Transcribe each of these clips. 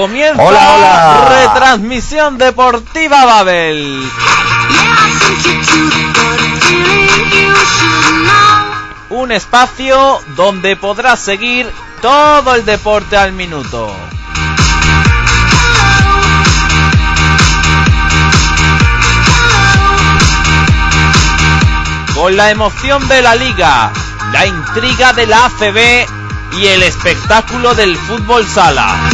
Comienza Hola, hola. retransmisión deportiva Babel. Un espacio donde podrás seguir todo el deporte al minuto. Con la emoción de la liga, la intriga de la ACB y el espectáculo del fútbol sala.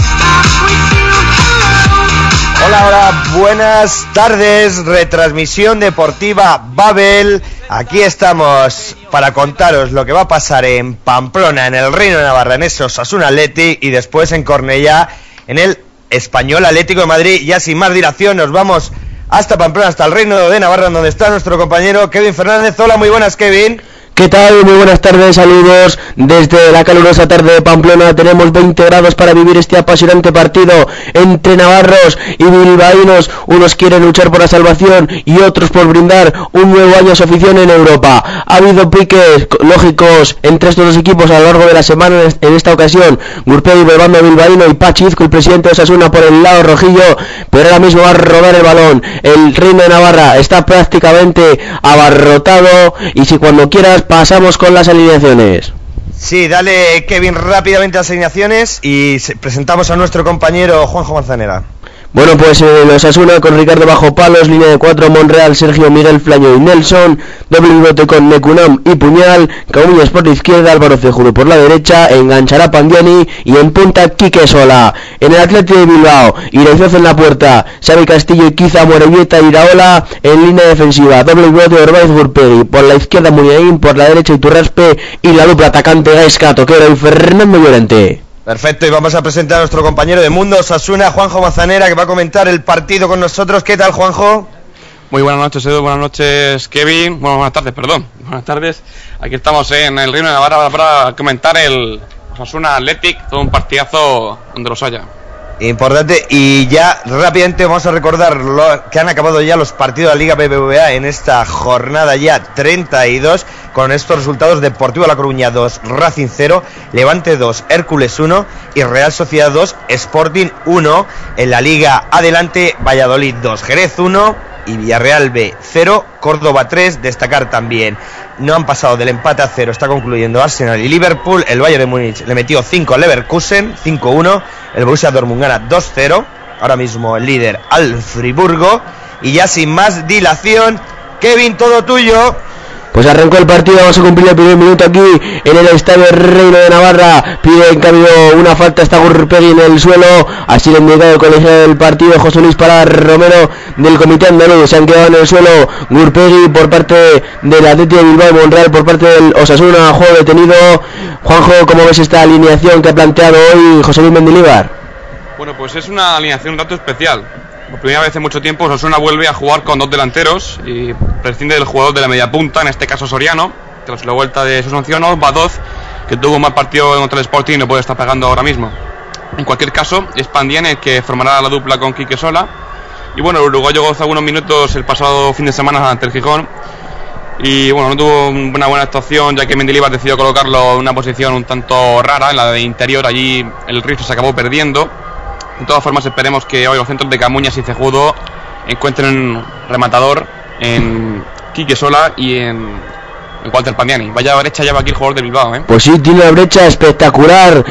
Hola, hola, buenas tardes, retransmisión deportiva Babel. Aquí estamos para contaros lo que va a pasar en Pamplona, en el Reino de Navarra, en ese Osasuna Athletic y después en Cornellá, en el Español Atlético de Madrid. Ya sin más dilación, nos vamos hasta Pamplona, hasta el Reino de Navarra, donde está nuestro compañero Kevin Fernández. Hola, muy buenas, Kevin. ¿Qué tal? Muy buenas tardes, saludos desde la calurosa tarde de Pamplona. Tenemos 20 grados para vivir este apasionante partido entre navarros y bilbaínos. Unos quieren luchar por la salvación y otros por brindar un nuevo año a su afición en Europa. Ha habido piques lógicos entre estos dos equipos a lo largo de la semana en esta ocasión. Gurpegui por el bando bilbaíno y Pachizco, el presidente de Osasuna, por el lado rojillo, pero ahora mismo va a rodar el balón. El Reino de Navarra está prácticamente abarrotado y si cuando quieras pasamos con las alineaciones. Sí, dale Kevin rápidamente las alineaciones y se- presentamos a nuestro compañero Juanjo Manzanera. Bueno, pues eh, los Asuna con Ricardo Bajo Palos, línea de 4, Monreal, Sergio Miguel Flaño y Nelson, doble pivote con Necunam y Puñal, Camuñas por la izquierda, Álvaro Cejudo por la derecha, enganchará Pandiani y en punta Quique Sola. En el Atlético de Bilbao, Iraizoz en la puerta, Xavi Castillo y Quiza Morelleta y Iraola en línea defensiva, doble pivote Orbáez Gurpegui, por la izquierda Muniain, por la derecha Iturraspe y la dupla atacante Gaisca Toquero y Fernando Llorente. Perfecto, y vamos a presentar a nuestro compañero de Mundo Osasuna, Juanjo Manzanera, que va a comentar el partido con nosotros. ¿Qué tal, Juanjo? Muy buenas noches, Edu. Buenas noches, Kevin. Bueno, buenas tardes, perdón. Buenas tardes. Aquí estamos en el Reino de Navarra para comentar el Osasuna Athletic, todo un partidazo donde los haya. Importante, y ya rápidamente vamos a recordar lo, que han acabado ya los partidos de la Liga BBVA en esta jornada ya 32, con estos resultados: Deportivo La Coruña 2, Racing 0, Levante 2, Hércules 1 y Real Sociedad 2, Sporting 1. En la Liga Adelante, Valladolid 2, Jerez 1 y Villarreal B 0, Córdoba 3. Destacar también, no han pasado del empate a 0, está concluyendo Arsenal y Liverpool. El Bayern de Múnich le metió 5 al Leverkusen, 5-1. El Borussia Dortmund gana 2-0. Ahora mismo el líder al Friburgo. Y ya sin más dilación, Kevin, todo tuyo. Pues arrancó el partido, vamos a cumplir el primer minuto aquí en el Estadio Reino de Navarra. Pide en cambio una falta, está Gurpegui en el suelo. Así ha indicado el colegio del partido José Luis para Romero del Comité Andaluz. Se han quedado en el suelo Gurpegui por parte del Atlético de Bilbao Monreal por parte del Osasuna. Juego detenido. Juanjo, ¿cómo ves esta alineación que ha planteado hoy José Luis Mendilibar? Bueno, pues es una alineación un tanto especial. Por primera vez en mucho tiempo, Osasuna vuelve a jugar con dos delanteros y prescinde del jugador de la media punta, en este caso Soriano, tras la vuelta de su sanción, Badoz, que tuvo un mal partido contra el Sporting y no puede estar pagando ahora mismo. En cualquier caso, es que formará la dupla con Quique Sola. Y bueno, el uruguayo gozó algunos minutos el pasado fin de semana ante el Gijón. Y bueno, no tuvo una buena actuación ya que Mendilibar decidió colocarlo en una posición un tanto rara, en la de interior. Allí el rifle se acabó perdiendo. De todas formas, esperemos que hoy los centros de Camuñas y Cejudo encuentren rematador en Quique Sola y en en Walter Pandiani. Vaya brecha lleva aquí el jugador de Bilbao, ¿eh? Pues sí, tiene una brecha espectacular.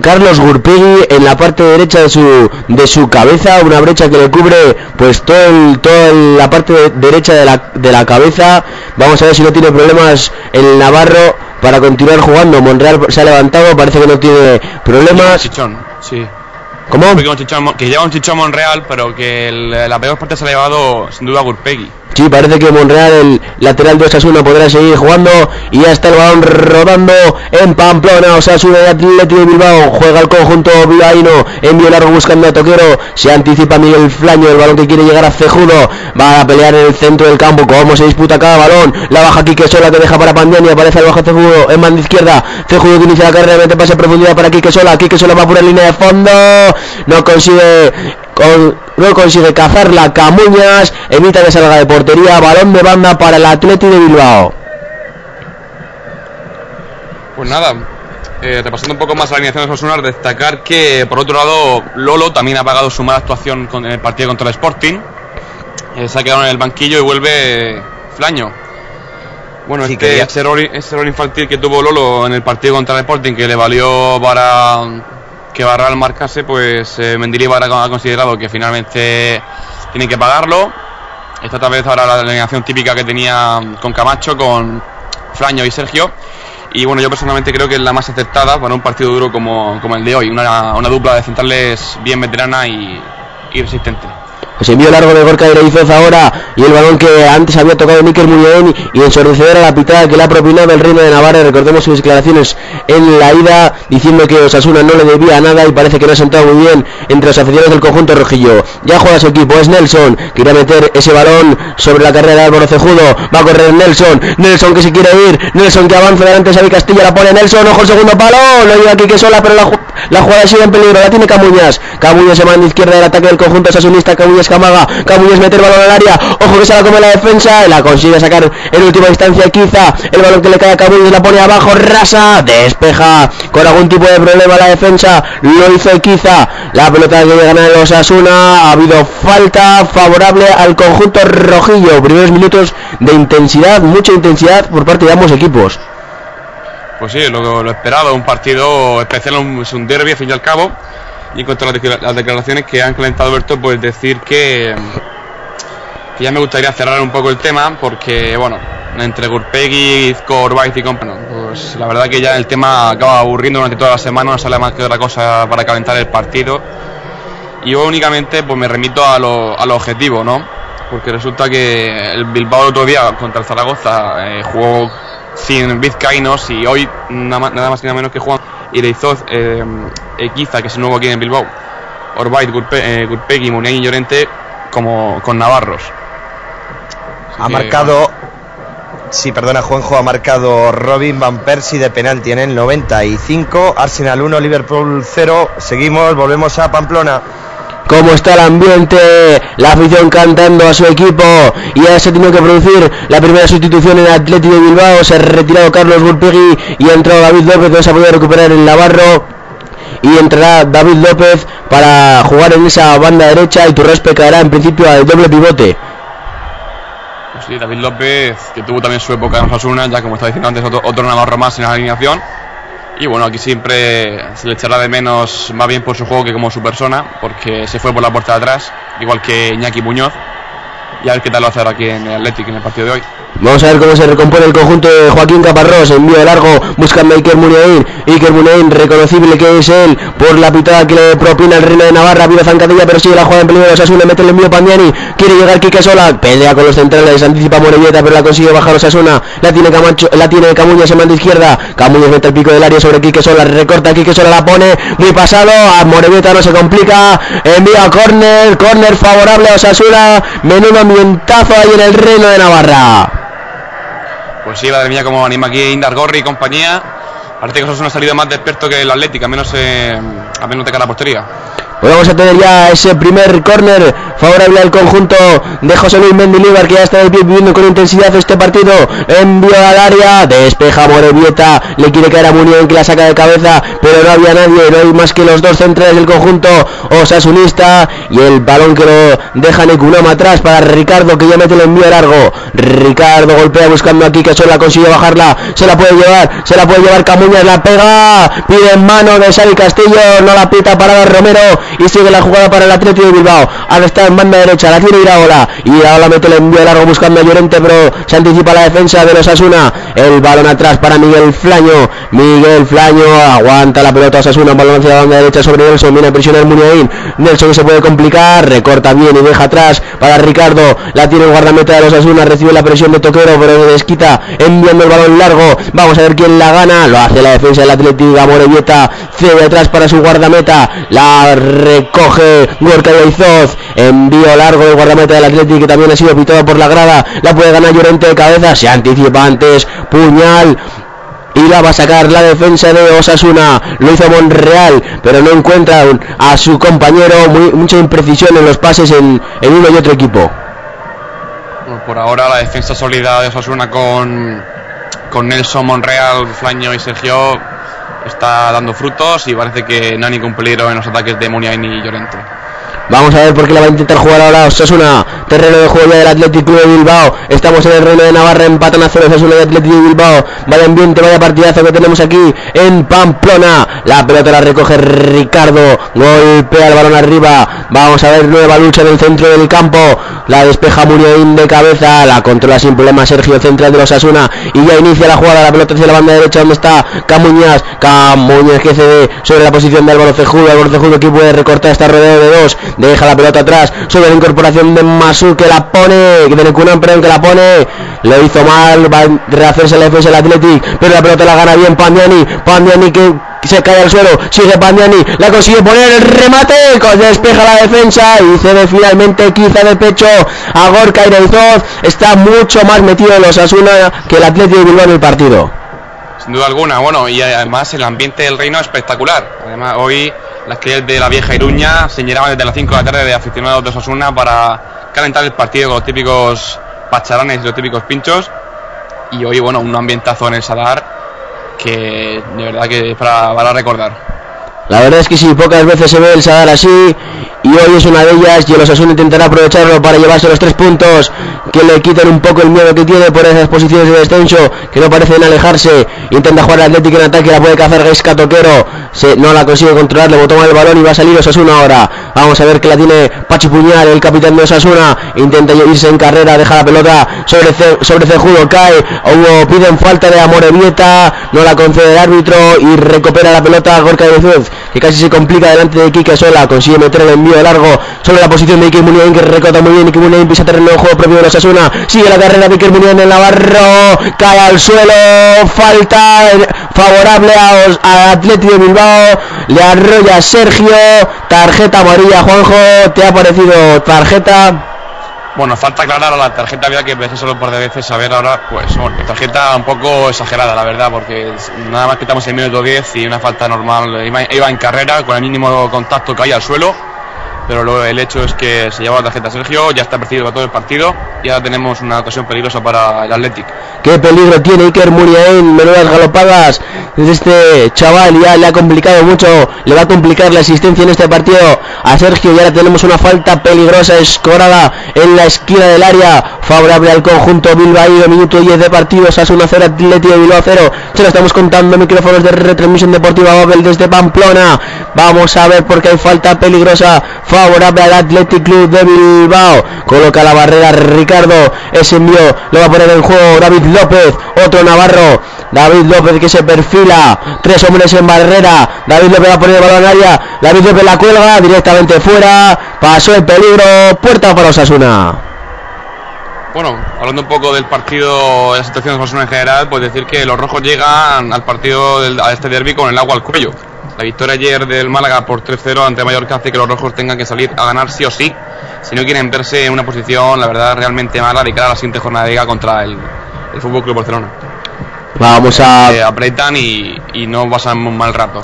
Carlos Gurpegui en la parte derecha de su de su cabeza, una brecha que le cubre pues todo el- toda la parte de- derecha de la, de la cabeza. Vamos a ver si no tiene problemas el Navarro para continuar jugando. Monreal se ha levantado, parece que no tiene problemas. Chichón, sí. ¿Cómo? Que lleva un chichón, Monreal, pero que la peor parte se ha llevado sin duda Gurpegui. Sí, parece que Monreal, el lateral de Osasuna, podrá seguir jugando. Y ya está el balón rodando en Pamplona. Osasuna y Atlético de Bilbao. Juega el conjunto bilbaíno. Envío largo buscando a Toquero. Se anticipa Miguel Flaño. El balón que quiere llegar a Cejudo. Va a pelear en el centro del campo. Cómo se disputa cada balón. La baja Quique Sola que deja para Pandiani. Aparece el bajo Cejudo en banda izquierda. Cejudo que inicia la carrera. Mete pase a profundidad para Quique Sola. Quique Sola va por la línea de fondo. No consigue con- no consigue cazarla Camuñas, evita que salga de portería, balón de banda para el Atleti de Bilbao. Pues nada, eh, repasando un poco más la alineación de Osasuna, destacar que por otro lado Lolo también ha pagado su mala actuación con- en el partido contra el Sporting. Eh, se ha quedado en el banquillo y vuelve Flaño. Bueno, Sí, este, quería- ese, error, ese error infantil que tuvo Lolo en el partido contra el Sporting, que le valió para que Barral marcase, pues eh, Mendilibar ha considerado que finalmente tienen que pagarlo. Esta otra vez ahora la alineación típica que tenía con Camacho, con Flaño y Sergio. Y bueno, yo personalmente creo que es la más acertada para un partido duro como, como el de hoy. Una, una dupla de centrales bien veterana y, y resistente. Pues envío largo de Gorka Ireizoz ahora y el balón que antes había tocado Níker Muñoz y ensordecedora la pitada que le ha propinado el Reino de Navarra. Recordemos sus declaraciones en la ida diciendo que Osasuna no le debía nada y parece que no ha sentado muy bien entre los aficionados del conjunto rojillo. Ya juega su equipo, es Nelson, que irá a meter ese balón sobre la carrera de Álvaro. Va a correr Nelson, Nelson que se quiere ir, Nelson que avanza delante de Xavi Castilla, la pone Nelson, ojo el segundo palo, lo lleva aquí que sola, pero la, la jugada sigue en peligro, la tiene Camuñas. Camuñas se manda izquierda del ataque del conjunto asasunista, Camuñas Camaga, Camuñas mete el balón al área, ojo que se la come la defensa, la consigue sacar en última instancia quizá el balón que le cae a Camuñas, la pone abajo, rasa, despeja con algún tipo de problema la defensa, lo hizo quizá, la pelota que gana el Osasuna, ha habido falta favorable al conjunto rojillo, primeros minutos de intensidad, mucha intensidad por parte de ambos equipos. Pues sí, lo, lo esperado, un partido especial, es un derby al fin y al cabo. Y en cuanto a las declara- las declaraciones que han calentado Alberto, pues decir que, ya me gustaría cerrar un poco el tema, porque bueno, entre Gurpegui, Izco, y compañía, pues la verdad que ya el tema acaba aburriendo durante toda la semana, no sale más que otra cosa para calentar el partido. Y yo únicamente pues me remito a lo, a lo objetivo, ¿no? Porque resulta que el Bilbao el otro día contra el Zaragoza eh, jugó sin vizcaínos y hoy nada más, y nada menos que Juan Ireizoz, eh, Equiza, que es nuevo aquí en Bilbao, Orbait, Gurpe, eh, Gurpegui, Muniain y Llorente como con Navarros. Ha marcado. Sí, perdona, Juanjo, ha marcado Robin Van Persie de penalti en el 95. Arsenal 1, Liverpool 0. Seguimos, volvemos a Pamplona. Cómo está el ambiente, la afición cantando a su equipo y ya se tenido que producir la primera sustitución en Atlético de Bilbao, se ha retirado Carlos Gurpegui y ha entrado David López, no se ha podido recuperar el Navarro y entrará David López para jugar en esa banda derecha y Turrespe caerá en principio al doble pivote. Sí, David López, que tuvo también su época en Osasuna, ya como estaba diciendo antes, otro, otro Navarro más en la alineación. Y bueno, aquí siempre se le echará de menos más bien por su juego que como su persona, porque se fue por la puerta de atrás, igual que Iñaki Muñoz. Y a ver qué tal lo hace ahora aquí en el Athletic en el partido de hoy. Vamos a ver cómo se recompone el conjunto de Joaquín Caparrós. Envío largo, buscando a Iker Muniain. Iker Muniain, reconocible que es él por la pitada que le propina el reino de Navarra. Vive zancadilla, pero sigue la jugada en peligro. Osasuna mete el envío Pandiani. Quiere llegar Quique Sola. Pelea con los centrales. Anticipa Morelleta, pero la consigue bajar Osasuna. La tiene Camacho, la tiene Camuñas en manda izquierda. Camuñas mete el pico del área sobre Quique Sola. Recorta Quique Sola, la pone muy pasado. A Morelleta no se complica. Envía a córner. Córner favorable a Osasuna. Menudo ambientazo ahí en el reino de Navarra. Pues sí, madre mía, como anima aquí Indar Gorri y compañía. Parece que eso es una salida más de que el Atlético, al menos, eh, al menos de cara a la portería. Vamos a tener ya ese primer córner favorable al conjunto de José Luis Mendilibar que ya está viviendo con intensidad este partido. Envío al área, despeja Morevieta, le quiere caer a Munión que la saca de cabeza, pero no había nadie, no hay más que los dos centrales del conjunto osasunista y el balón que lo deja Nekunama atrás para Ricardo que ya mete el envío largo. Ricardo golpea buscando aquí que solo consigue bajarla, se la puede llevar, se la puede llevar Camuñas, la pega, pide en mano de Xavi Castillo, no la pita para Romero y sigue la jugada para el Atlético de Bilbao. Ahora está en banda derecha, la tiene Iraola. Ahora mete el envío largo buscando a Llorente, pero se anticipa la defensa de los Asuna. El balón atrás para Miguel Flaño. Miguel Flaño aguanta la pelota Osasuna, balón hacia la banda derecha sobre Nelson, viene a presionar Muniain. Nelson se puede complicar, recorta bien y deja atrás para Ricardo. La tiene el guardameta de los Asuna, recibe la presión de Toquero, pero desquita enviando el balón largo. Vamos a ver quién la gana. Lo hace la defensa del Atlético, Morevieta cede atrás para su guardameta. La recoge Gorka Izoz. Envío largo del guardameta del Atlético que también ha sido pitado por la grada. La puede ganar Llorente de cabeza. Se anticipa antes. Puñal y la va a sacar la defensa de Osasuna. Lo hizo Monreal, pero no encuentra a su compañero. mucha imprecisión en los pases en, uno y otro equipo. por ahora la defensa sólida de Osasuna con, con Nelson Monreal, Flaño y Sergio está dando frutos y parece que no hay ningún peligro en los ataques de Muniain y Llorente. Vamos a ver por qué la va a intentar jugar ahora Osasuna. Terreno de juego del Atlético de Bilbao. Estamos en el reino de Navarra. Empatan a cero Osasuna y Atlético de Bilbao. Vaya ambiente, vaya partidazo que tenemos aquí en Pamplona. La pelota la recoge Ricardo. Golpea el balón arriba. Vamos a ver nueva lucha en el centro del campo. La despeja Muniain de cabeza. La controla sin problema Sergio Central de los Asuna. Y ya inicia la jugada. La pelota hacia la banda derecha donde está Camuñas. Camuñas que cede sobre la posición de Álvaro Cejudo. Álvaro Cejudo que puede recortar esta rodeo de dos deja la pelota atrás, sobre la incorporación de Masu que la pone, de Nekunan, que la pone, lo hizo mal, va a rehacerse la defensa del Athletic, pero la pelota la gana bien Pandiani, Pandiani que se cae al suelo, sigue Pandiani, la consigue poner el remate, despeja la defensa y cede finalmente quizá de pecho a Gorka Ireizoz, está mucho más metido en los Asuna que el Atlético de Bilbao en el partido. Sin duda alguna, bueno, y además el ambiente del reino es espectacular. Además, hoy las que de la vieja Iruña se llenaban desde las 5 de la tarde de aficionados de Osasuna para calentar el partido con los típicos pacharanes y los típicos pinchos. Y hoy, bueno, un ambientazo en el Sadar que de verdad que es para, para recordar. La verdad es que sí, pocas veces se ve el Sadar así y hoy es una de ellas y el Osasuna intentará aprovecharlo para llevarse los tres puntos. Que le quiten un poco el miedo que tiene por esas posiciones de descenso que no parecen alejarse. Intenta jugar el Atlético en ataque, la puede cazar Gaisca Toquero, no la consigue controlar, le botó el balón y va a salir Osasuna ahora. Vamos a ver que la tiene Pachi Puñal, el capitán de Osasuna, intenta irse en carrera, deja la pelota sobre, sobre Cejudo, cae, piden falta de Amorevieta, no la concede el árbitro y recupera la pelota Gorka de que casi se complica delante de Kike Sola, consigue meter el envío largo sobre la posición de Iker Muniain que recota muy bien, Iker Muniain pisa terreno de juego propio de los Asuna, sigue la carrera de Iker Muniain en Navarro, cae al suelo, falta favorable a, Atlético de Bilbao, le arrolla Sergio, tarjeta amarilla Juanjo, ¿te ha parecido tarjeta? Bueno, falta aclarar a la tarjeta, había que empezar solo por de veces a ver ahora, pues bueno, tarjeta un poco exagerada, la verdad, porque nada más que estamos en minuto 10 y una falta normal, iba, en carrera con el mínimo contacto caía al suelo pero el hecho es que se lleva la tarjeta Sergio, ya está perdido para todo el partido y ahora tenemos una ocasión peligrosa para el Athletic. ¿Qué peligro tiene Iker Muriain? Menudas galopadas desde este chaval, ya le ha complicado mucho, le va a complicar la asistencia en este partido a Sergio y ahora tenemos una falta peligrosa escorada en la esquina del área, favorable al conjunto Bilbao, minuto 10 de partido, a 0 Atlético Bilbao 0, se lo estamos contando micrófonos de retransmisión deportiva Babel desde Pamplona, vamos a ver por qué hay falta peligrosa, favorable al Athletic Club de Bilbao. Coloca la barrera Ricardo. Ese envío lo va a poner en juego David López. Otro Navarro. David López que se perfila. Tres hombres en barrera. David López va a poner el balón área. David López la cuelga directamente fuera. Pasó el peligro. Puerta para Osasuna. Bueno, hablando un poco del partido, de la situación de Osasuna en general, pues decir que los rojos llegan al partido a este derby con el agua al cuello. La victoria ayer del Málaga por 3-0 ante Mallorca hace que los rojos tengan que salir a ganar sí o sí, si no quieren verse en una posición, la verdad, realmente mala de cara a la siguiente jornada de liga contra el, el Fútbol Club Barcelona. Vamos a. apretan y, y no pasan un mal rato.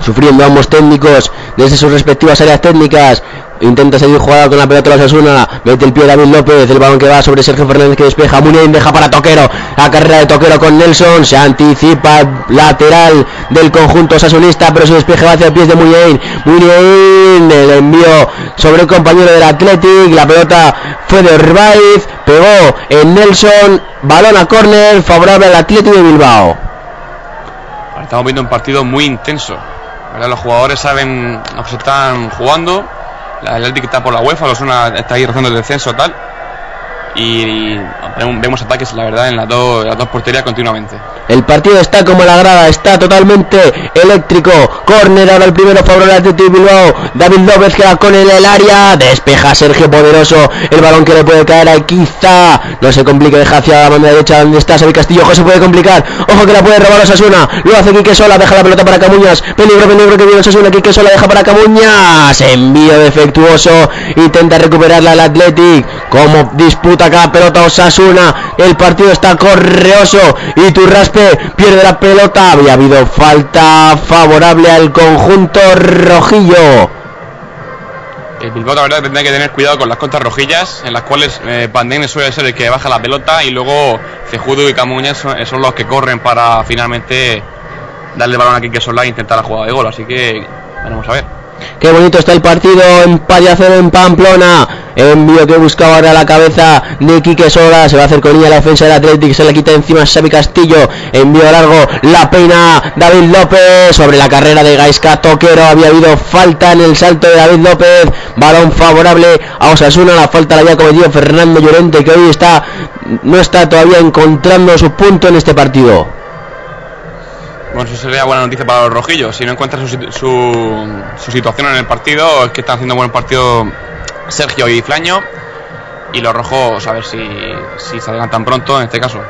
sufriendo ambos técnicos desde sus respectivas áreas técnicas. Intenta seguir jugando con la pelota de Osasuna. Mete el pie David López. El balón que va sobre Sergio Fernández que despeja. Muniain deja para Toquero. La carrera de Toquero con Nelson. Se anticipa lateral del conjunto sasunista. Pero se despeja hacia el pies de Muniain. Muniain el envío sobre el compañero del Athletic. La pelota fue de Orbaiz. Pegó en Nelson. Balón a córner. Favorable al Athletic de Bilbao. Estamos viendo un partido muy intenso. Los jugadores saben lo que se están jugando la Atlético está por la UEFA, los una está ahí rozando el descenso tal. Y, vemos ataques, la verdad, en las dos, las dos porterías continuamente. El partido está como la grada, está totalmente eléctrico. Corner ahora el primero favorable al Atlético Bilbao. David López queda con el, el área. Despeja Sergio Poderoso. El balón que le puede caer a quizá. No se complique, deja hacia la banda derecha donde está Xavi Castillo. Se puede complicar. Ojo que la puede robar Osasuna. Lo hace Quique Sola, deja la pelota para Camuñas. Peligro, peligro que viene Osasuna. Quique Sola deja para Camuñas. Envío defectuoso. Intenta recuperarla el Athletic. Como disputa acá pelota Osasuna. El partido está correoso. Y Turraspe pierde la pelota. Había habido falta favorable al conjunto rojillo. El Bilbao la verdad tendrá que tener cuidado con las contas rojillas, en las cuales eh, suele ser el que baja la pelota y luego Cejudo y Camuñas son, son, los que corren para finalmente darle balón a Quique Solá e intentar la jugada de gol. Así que vamos a ver. Qué bonito está el partido en Payacero en Pamplona. Envío que buscaba ahora la cabeza de Quique Sola. Se va a hacer con ella la defensa del Atlético. Se le quita encima Xavi Castillo. Envío largo. La peina David López. Sobre la carrera de Gaisca Toquero. Había habido falta en el salto de David López. Balón favorable a Osasuna. La falta la había cometido Fernando Llorente. Que hoy está no está todavía encontrando su punto en este partido. Bueno, eso sería buena noticia para los rojillos. Si no encuentran su, su, su, situación en el partido, es que están haciendo un buen partido Sergio y Flaño. Y los rojos, a ver si, si se adelantan pronto en este caso.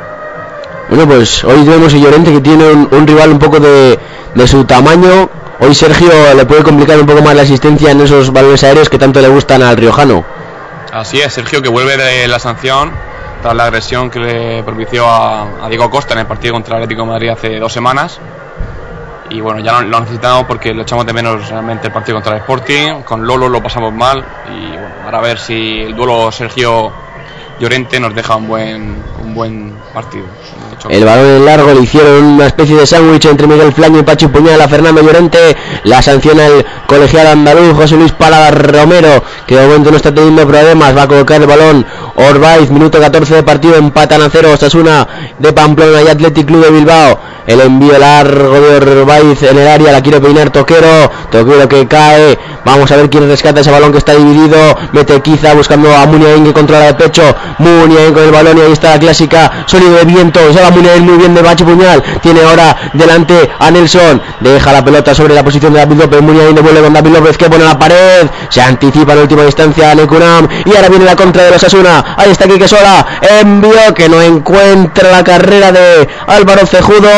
Bueno, pues hoy vemos a Llorente que tiene un, un rival un poco de, de, su tamaño. Hoy Sergio le puede complicar un poco más la asistencia en esos balones aéreos que tanto le gustan al riojano. Así es, Sergio que vuelve de la sanción tras la agresión que le propició a, Diego Costa en el partido contra el Atlético de Madrid hace dos semanas. Y bueno, ya lo, lo, necesitamos porque lo echamos de menos realmente el partido contra el Sporting. Con Lolo lo pasamos mal. Y bueno, ahora a ver si el duelo Sergio Llorente nos deja un buen, un buen partido. El balón en largo le hicieron una especie de sándwich entre Miguel Flaño y Pachi Puñal a Fernando Llorente. La sanciona el colegial andaluz José Luis Palada Romero, que de momento no está teniendo problemas. Va a colocar el balón Orbaiz, minuto 14 de partido, empatan a cero Osasuna de Pamplona y Athletic Club de Bilbao. El envío largo de Orbaiz en el área, la quiere peinar Toquero. Toquero que cae. Vamos a ver quién rescata ese balón que está dividido. Mete quizá buscando a Muniain que controla de pecho. Muniain con el balón y ahí está la clásica sonido de viento. Se va Muniain muy bien de Bachi Puñal. Tiene ahora delante a Nelson. Deja la pelota sobre la posición de David López. Muniain devuelve con David López que pone la pared. Se anticipa en última instancia a Necunam. Y ahora viene la contra de los Asuna. Ahí está Quique Sola. Envío que no encuentra la carrera de Álvaro Cejudo.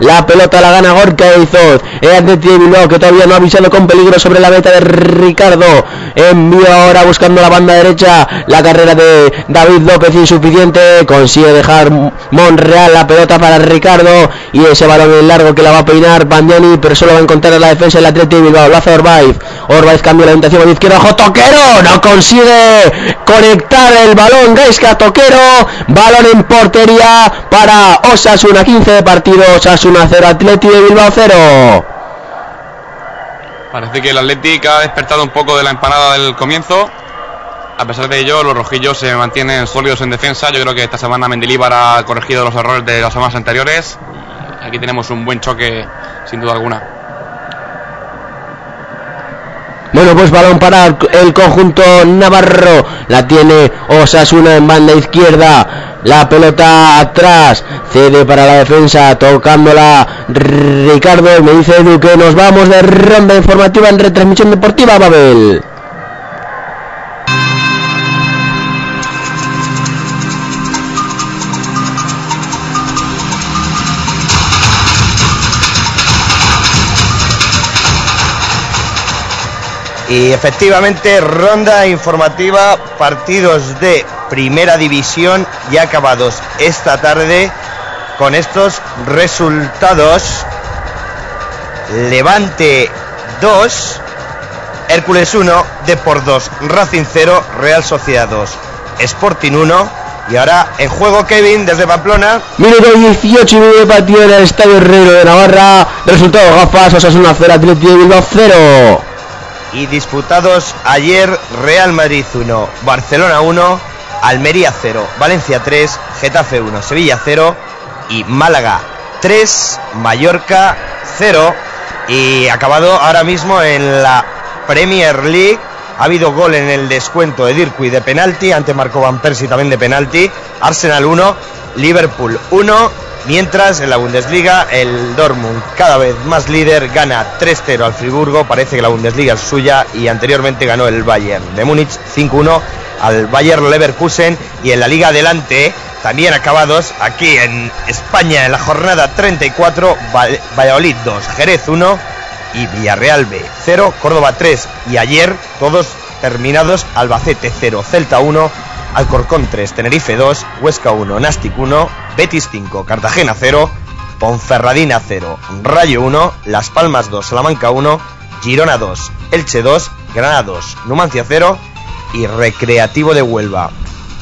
La pelota la gana Gorka Eizoz. De Bilbao que todavía no ha avisado con peligro sobre la meta de Ricardo. Envío ahora buscando la banda derecha. La carrera de David López insuficiente. Consigue dejar Monreal la pelota para Ricardo. Y ese balón en largo que la va a peinar Bandiani. Pero solo va a encontrar la defensa del Atlético de Bilbao. Lo hace Orbaiz. Orbaiz cambia la orientación a la izquierda. ¡Ojo, Toquero! No consigue conectar el balón. Gaisca Toquero. Balón en portería para Osasuna. 15 de partido. Osasuna 0. Atlético de Bilbao 0. Parece que el Atlético ha despertado un poco de la empanada del comienzo. A pesar de ello, los rojillos se mantienen sólidos en defensa. Yo creo que esta semana Mendilibar ha corregido los errores de las semanas anteriores. Aquí tenemos un buen choque, sin duda alguna. Bueno, pues balón para el conjunto Navarro. La tiene Osasuna en banda izquierda. La pelota atrás. Cede para la defensa. Tocándola Ricardo. Me dice Edu que nos vamos de ronda informativa en retransmisión deportiva, Babel. Y efectivamente, ronda informativa, partidos de primera división ya acabados esta tarde con estos resultados. Levante 2, Hércules 1, Depor 2, Racing 0, Real Sociedad 2, Sporting 1. Y ahora en juego Kevin desde Pamplona. Minuto 18 y medio de partido en el Estadio Herrero de Navarra. Resultado gafas, Osasuna 0, Atlético de Bilbao 0. Y disputados ayer Real Madrid 1, Barcelona 1, Almería 0, Valencia 3, Getafe 1, Sevilla 0 y Málaga 3, Mallorca 0. Y acabado ahora mismo en la Premier League. Ha habido gol en el descuento de Dirkui de penalti, ante Marco Van Persie también de penalti. Arsenal 1, Liverpool 1. Mientras en la Bundesliga el Dortmund, cada vez más líder, gana 3-0 al Friburgo. Parece que la Bundesliga es suya y anteriormente ganó el Bayern de Múnich 5-1 al Bayern Leverkusen. Y en la Liga adelante, también acabados aquí en España en la jornada 34, Valladolid 2, Jerez 1 y Villarreal B 0, Córdoba 3 y ayer todos terminados Albacete 0, Celta 1, Alcorcón 3, Tenerife 2, Huesca 1, Nastic 1, Betis 5, Cartagena 0, Ponferradina 0, Rayo 1, Las Palmas 2, Salamanca 1, Girona 2, Elche 2, Granada 2, Numancia 0 y Recreativo de Huelva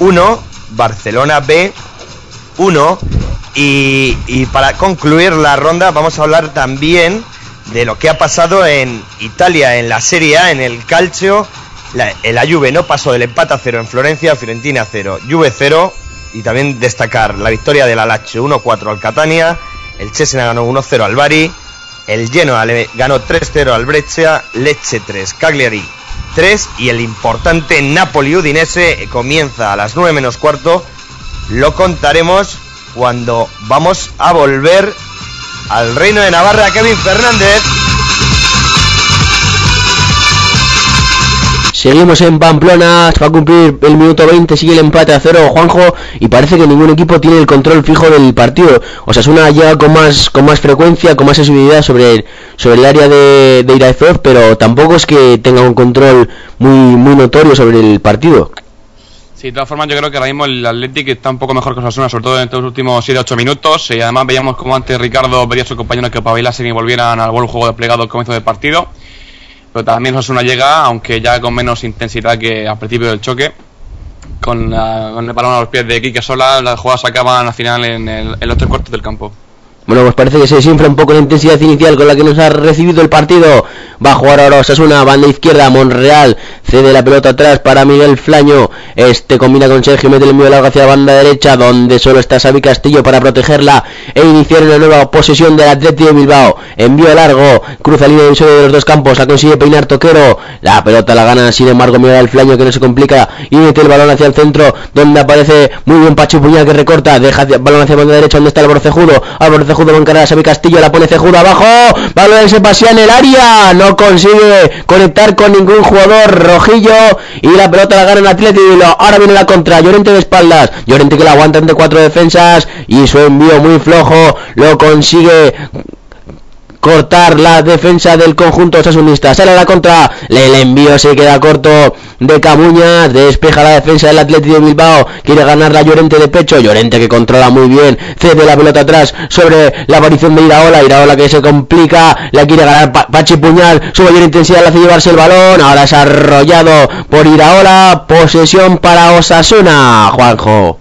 1, Barcelona B 1 y, y para concluir la ronda vamos a hablar también de lo que ha pasado en Italia en la Serie A, en el Calcio. La, la Juve no pasó del empate a cero en Florencia, Fiorentina 0, Juve 0. Y también destacar la victoria del Alache 1-4 al Catania. El Cesena ganó 1-0 al Bari. El Genoa ganó 3-0 al Breccia. Lecce 3, Cagliari 3. Y el importante Napoli Udinese comienza a las 9 menos cuarto. Lo contaremos cuando vamos a volver al Reino de Navarra, Kevin Fernández. Seguimos en Pamplona, va a cumplir el minuto 20, sigue el empate a cero Juanjo y parece que ningún equipo tiene el control fijo del partido. O sea, una llega con más con más frecuencia, con más sensibilidad sobre, sobre el área de, de pero tampoco es que tenga un control muy, muy notorio sobre el partido. Sí, de todas formas yo creo que ahora mismo el Athletic está un poco mejor que Osasuna, sobre todo en estos últimos 7-8 minutos. Y además veíamos como antes Ricardo pedía a sus compañeros que pavilasen y volvieran al buen juego desplegado al comienzo del partido. Pero también Osasuna llega, aunque ya con menos intensidad que al principio del choque. Con, la, con el balón a los pies de Quique Sola, las jugadas acaban al final en, el, en los tres cuartos del campo. Bueno, pues parece que se desinfla un poco la intensidad inicial con la que nos ha recibido el partido. Va a jugar ahora Osasuna, banda izquierda, Monreal, cede la pelota atrás para Miguel Flaño. Este combina con Sergio, mete el envío largo hacia la banda derecha, donde solo está Xavi Castillo para protegerla e iniciar una nueva posesión del Atlético de Bilbao. Envío largo, cruza línea de los dos campos, la consigue peinar Toquero. La pelota la gana, sin embargo, Miguel Flaño que no se complica y mete el balón hacia el centro, donde aparece muy bien Pachi Puñal que recorta, deja el balón hacia la banda derecha, donde está el Borcejudo va a encarar a Xavi Castillo, la pone Cejudo abajo, balón se pasea en el área, no consigue conectar con ningún jugador rojillo y la pelota la gana en Atlético y ahora viene la contra, Llorente de espaldas, Llorente que la aguanta entre cuatro defensas y su envío muy flojo lo consigue cortar la defensa del conjunto sasunista. Sale a la contra, el envío se queda corto de Camuña, despeja la defensa del Atlético de Bilbao, quiere ganar la Llorente de pecho, Llorente que controla muy bien, cede la pelota atrás sobre la aparición de Iraola, Iraola que se complica, la quiere ganar Pachi Puñal, su mayor intensidad le hace llevarse el balón, ahora es arrollado por Iraola, posesión para Osasuna, Juanjo.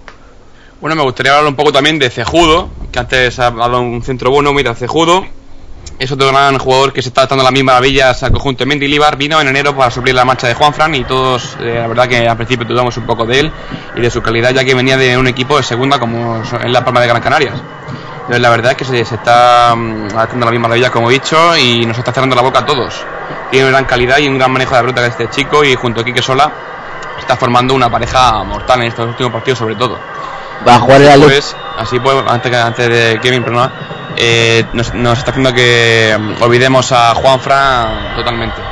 Bueno, me gustaría hablar un poco también de Cejudo, que antes ha dado un centro bueno, mira, Cejudo, es otro gran jugador que se está dando las mismas maravillas al conjunto de. Vino en enero para suplir la marcha de Juanfran y todos, eh, la verdad que al principio dudamos un poco de él y de su calidad, ya que venía de un equipo de segunda como en la Palma de Gran Canarias. Entonces, la verdad es que se, está um, haciendo la misma maravilla, como he dicho, y nos está cerrando la boca a todos. Tiene una gran calidad y un gran manejo de la pelota que este chico y junto a Quique Sola está formando una pareja mortal en estos últimos partidos, sobre todo. Va a jugar el pues, así pues, antes, antes de Kevin, perdona, eh, nos, nos, está haciendo que mm, olvidemos a Juan Fran totalmente.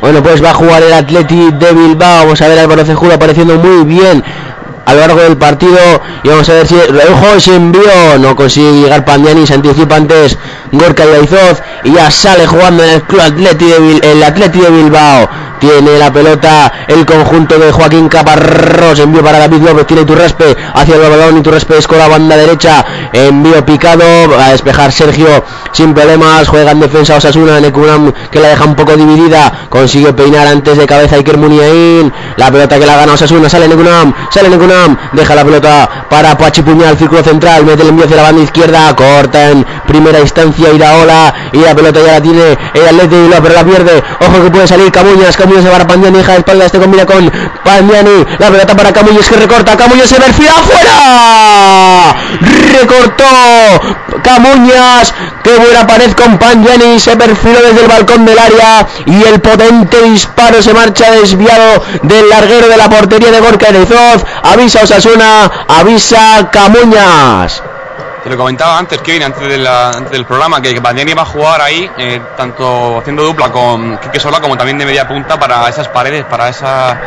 Bueno, pues va a jugar el Atleti de Bilbao. Vamos a ver Álvaro Cejudo apareciendo muy bien a lo largo del partido y vamos a ver si ojo se envió no consigue llegar Pandiani se anticipa antes Gorka Iaizoz y ya sale jugando en el club Atleti de, el Atleti Bilbao. Tiene la pelota el conjunto de Joaquín Caparrós, envío para David López, tiene Turraspe hacia el balón y Turraspe escola banda derecha, envío picado a despejar Sergio sin problemas, juega en defensa Osasuna, Nekunam que la deja un poco dividida, consigue peinar antes de cabeza Iker Muniain, la pelota que la gana Osasuna, sale Nekunam, sale Nekunam, deja la pelota para Pachi Puñal, círculo central, mete el envío hacia la banda izquierda, corta en primera instancia Iraola y la pelota ya la tiene el Atleti pero la pierde, ojo que puede salir Camuñas, Camuñas se va a Pandiani, deja de espalda, este combina con Pandiani, la pelota para Camuñas que recorta, Camuñas se perfila afuera, recortó Camuñas, que buena pared con Pandiani, se perfiló desde el balcón del área y el potente disparo se marcha desviado del larguero de la portería de Gorka Erezoz, avisa Osasuna, avisa Camuñas. Te lo comentaba antes, Kevin, antes, del programa, que Bandiani va a jugar ahí, eh, tanto haciendo dupla con Quique Sola como también de media punta para esas paredes, para esa,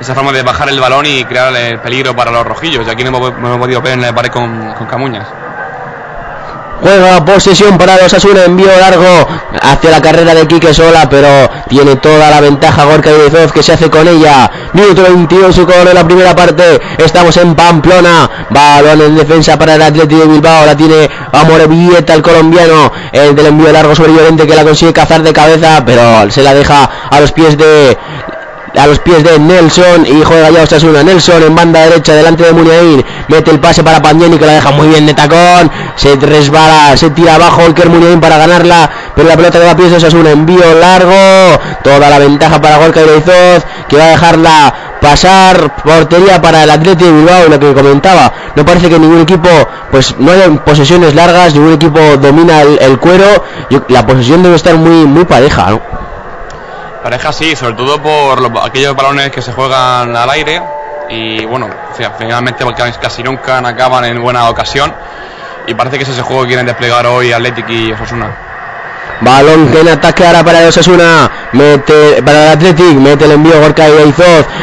esa forma de bajar el balón y crear el peligro para los rojillos. Y aquí no hemos, podido ver en la pared con Camuñas. Juega posesión para los Asuna, envío largo hacia la carrera de Quique Sola, pero tiene toda la ventaja Gorka Ibezoz que se hace con ella. Minuto 22 con la primera parte. Estamos en Pamplona. Balón en defensa para el Atlético de Bilbao. La tiene Amorevieta, el colombiano. El del envío largo sobre que la consigue cazar de cabeza, pero se la deja a los pies de a los pies de Nelson y juega ya Osasuna Nelson en banda derecha delante de Muniain mete el pase para Pandiani que la deja muy bien de tacón se resbala se tira abajo el Muniain para ganarla pero la pelota de a pies de envío largo toda la ventaja para Gorka Ireizoz que va a dejarla pasar portería para el Atlético de Bilbao lo que comentaba no parece que ningún equipo pues no hay posesiones largas ningún equipo domina el, cuero la posesión debe estar muy muy pareja. Pareja sí, sobre todo por aquellos balones que se juegan al aire y bueno, finalmente casi nunca acaban en buena ocasión y parece que ese es el juego que quieren desplegar hoy Athletic y Osasuna. Balón que en ataque ahora para el Osasuna. Mete para el Athletic. Mete el envío Gorka y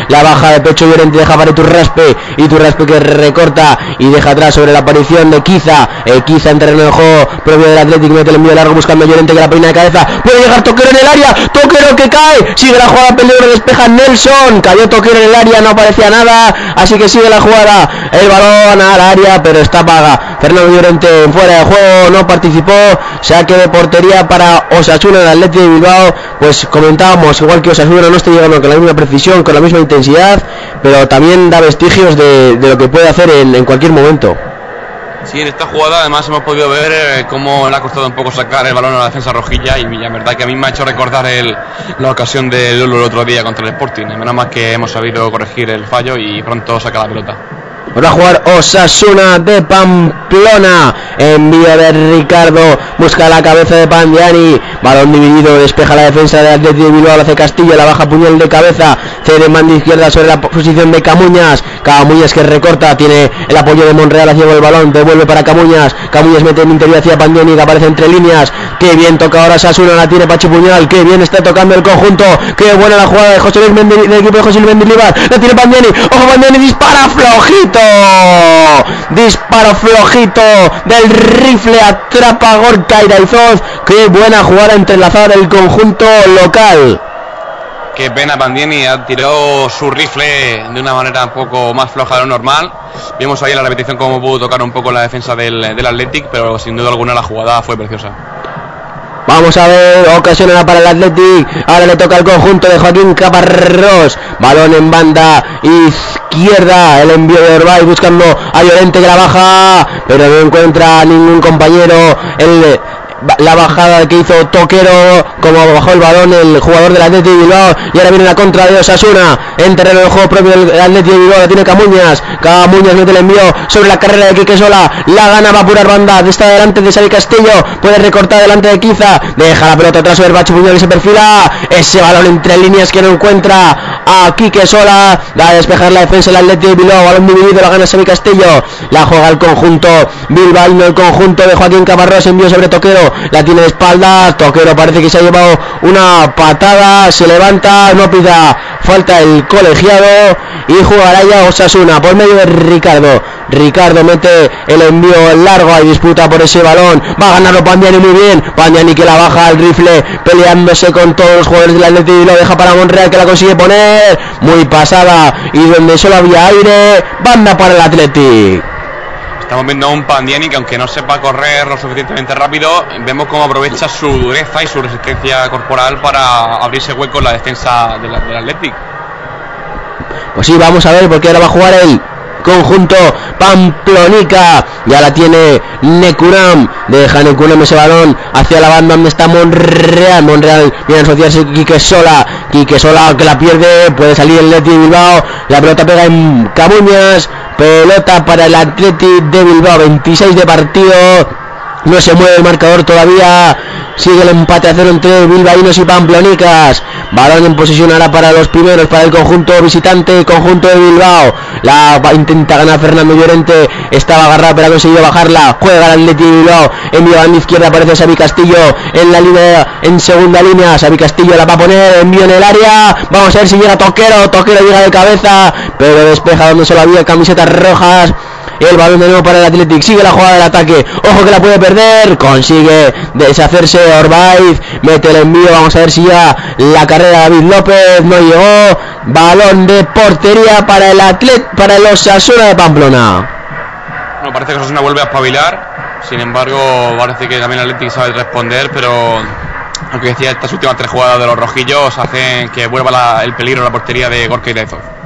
La baja de pecho Llorente deja para Iturraspe. Iturraspe que recorta y deja atrás sobre la aparición de Kiza. Eh, Kiza en terreno de juego propio del Athletic. Mete el envío largo buscando a Llorente que la peina de cabeza. Puede llegar Toquero en el área. Toquero que cae. Sigue la jugada peligro. Despeja Nelson. Cayó Toquero en el área. No aparecía nada. Así que sigue la jugada. El balón al área. Pero está paga. Fernando Llorente fuera de juego. No participó. Saque de portería para Osasuna, el Atlético de Bilbao, pues comentábamos, igual que Osasuna no está llegando con la misma precisión, con la misma intensidad, pero también da vestigios de, lo que puede hacer en, cualquier momento. Sí, en esta jugada además hemos podido ver eh, cómo le ha costado un poco sacar el balón a la defensa rojilla y la verdad que a mí me ha hecho recordar la ocasión del el otro día contra el Sporting. Menos mal que hemos sabido corregir el fallo y pronto saca la pelota. Va a jugar Osasuna de Pamplona. Envío de Ricardo. Busca la cabeza de Pandiani. Balón dividido. Despeja la defensa de Atlético de. Hace Castillo. La baja puñal de cabeza. Cede mando izquierda sobre la posición de Camuñas. Camuñas que recorta. Tiene el apoyo de Monreal hacia el balón. Devuelve para Camuñas. Camuñas mete en interior hacia Pandiani. Que aparece entre líneas. Qué bien toca ahora Osasuna. La tiene Pachi Puñal. Qué bien está tocando el conjunto. Qué buena la jugada de José Luis del equipo de José Luis Mendilibar. La tiene Pandiani. Ojo Pandiani. Dispara flojito. Disparo flojito del rifle atrapa Gorka Iraizoz. Qué buena jugada entrelazada del conjunto local. Qué pena Pandiani ha tirado su rifle de una manera un poco más floja de lo normal. Vimos ahí en la repetición cómo pudo tocar un poco la defensa del, del Athletic, pero sin duda alguna la jugada fue preciosa. Vamos a ver, ocasión para el Athletic. Ahora le toca al conjunto de Joaquín Caparrós. Balón en banda izquierda. El envío de Orbay buscando a Llorente que. Pero no encuentra ningún compañero. El la bajada que hizo Toquero, como bajó el balón el jugador del Atlético de Bilbao, y ahora viene la contra de Osasuna, en terreno del juego propio del Atlético de Bilbao, la tiene Camuñas, Camuñas mete el envío sobre la carrera de Quique Sola, la gana va a apurar banda, está delante de Xavi Castillo, puede recortar delante de Quiza, deja la pelota atrás sobre Bacho Puñal y se perfila, ese balón entre líneas que no encuentra a Quique Sola, va a despejar la defensa del Atlético de Bilbao, balón dividido, la gana Xavi Castillo, la juega el conjunto Bilbao, el conjunto de Joaquín Camarros, envío sobre Toquero, la tiene de espaldas, Toquero parece que se ha llevado una patada, se levanta, no pida falta el colegiado y jugará ya Osasuna por medio de Ricardo. Ricardo mete el envío largo, hay disputa por ese balón, va a ganarlo Pandiani muy bien, Pandiani que la baja al rifle, peleándose con todos los jugadores del Atlético y lo deja para Monreal que la consigue poner, muy pasada y donde solo había aire, banda para el Atlético. Estamos viendo a un Pandiani que aunque no sepa correr lo suficientemente rápido, vemos cómo aprovecha su dureza y su resistencia corporal para abrirse hueco en la defensa del, del Athletic. Pues sí, vamos a ver porque ahora va a jugar el conjunto Pamplonica. Ya la tiene Nekuram. Deja Nekuram ese balón hacia la banda donde está Monreal. Monreal viene a asociarse Quique Sola. Quique Sola que la pierde. Puede salir el Leti de Bilbao. La pelota pega en Camuñas. Pelota para el Atleti de Bilbao. 26 de partido. No se mueve el marcador todavía. Sigue el empate a cero entre bilbaínos y pamplonicas. Balón en posición ahora para los primeros, para el conjunto visitante, conjunto de Bilbao. La intenta ganar Fernando Llorente. Estaba agarrado pero ha conseguido bajarla. Juega el Atleti Bilbao. Envío a la izquierda aparece Xavi Castillo en la línea, en segunda línea. Xavi Castillo la va a poner. Envío en el área. Vamos a ver si llega Toquero. Toquero llega de cabeza. Pero despeja donde solo había camisetas rojas. El balón de nuevo para el Athletic. Sigue la jugada del ataque. Ojo que la puede perder. Consigue deshacerse Orbaiz. Mete el envío. Vamos a ver si ya la carrera de David López no llegó. Balón de portería para el atlet para el Osasuna de Pamplona. No, parece que Osasuna vuelve a espabilar. Sin embargo, parece que también el Athletic sabe responder, pero lo que decía, estas últimas tres jugadas de los rojillos hacen que vuelva el peligro a la portería de Gorka y Lezov.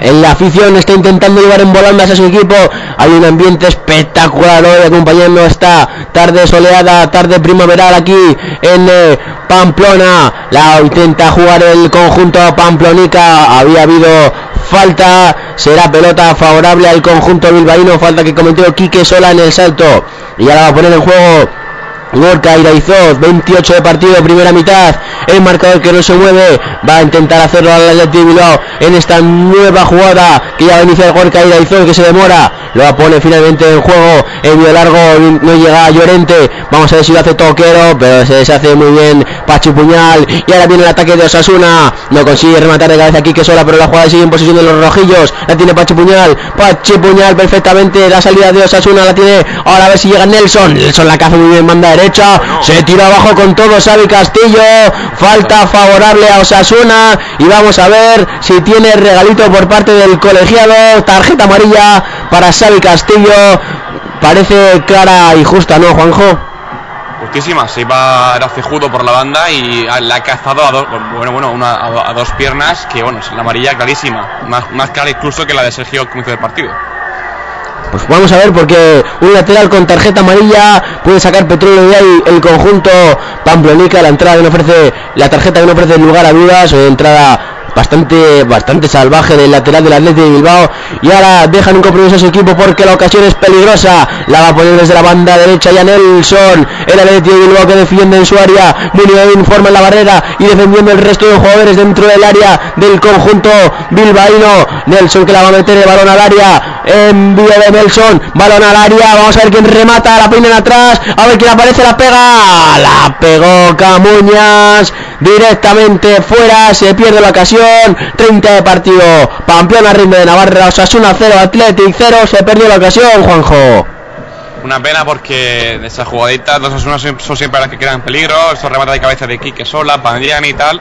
La afición está intentando llevar en volandas a su equipo. Hay un ambiente espectacular hoy acompañando esta tarde soleada, tarde primaveral aquí en eh, Pamplona. La intenta jugar el conjunto Pamplonica. Había habido falta. Será pelota favorable al conjunto bilbaíno. Falta que cometió Quique Sola en el salto. Y ahora va a poner en juego Gorka Iraizoz, 28 de partido, primera mitad, el marcador que no se mueve, va a intentar hacerlo al Athletic de Bilbao en esta nueva jugada que ya va a iniciar Gorka Iraizoz que se demora, lo pone finalmente en juego, envío largo, no llega a Llorente, vamos a ver si lo hace Toquero, pero se deshace muy bien Pachi Puñal, y ahora viene el ataque de Osasuna, no consigue rematar de cabeza aquí que sola, pero la jugada sigue en posición de los rojillos, la tiene Pachi Puñal, Pachi Puñal perfectamente, la salida de Osasuna la tiene, ahora a ver si llega Nelson, Nelson la caza muy bien, manda derecha, se tira abajo con todo Xavi Castillo, falta favorable a Osasuna y vamos a ver si tiene regalito por parte del colegiado, tarjeta amarilla para Xavi Castillo, parece clara y justa, ¿no, Juanjo? Justísima, se iba era cejudo por la banda y la ha cazado a dos, bueno, bueno, una- a, a dos piernas que, bueno, es la amarilla clarísima, más, más clara incluso que la de Sergio al comienzo del partido. Pues vamos a ver porque un lateral con tarjeta amarilla puede sacar petróleo de ahí. El conjunto Pamplonica, la entrada que no ofrece, la tarjeta que no ofrece lugar a dudas, o entrada bastante bastante salvaje del lateral del Atlético de Bilbao. Y ahora dejan un compromiso a su equipo porque la ocasión es peligrosa. La va a poner desde la banda derecha ya Nelson. El Atlético de Bilbao que defiende en su área. Muniain forma en la barrera y defendiendo el resto de jugadores dentro del área del conjunto bilbaíno. Nelson que la va a meter el balón al área envío de Nelson balón al área vamos a ver quién remata la peinan atrás a ver quién aparece la pega la pegó Camuñas directamente fuera se pierde la ocasión 30 de partido Pamplona rinde de Navarra Osasuna 0 Athletic 0 se perdió la ocasión Juanjo Una pena porque de esas jugaditas los Osasuna son son siempre las que crean peligro, esos remates de cabeza de Quique Sola, Pandriani y tal.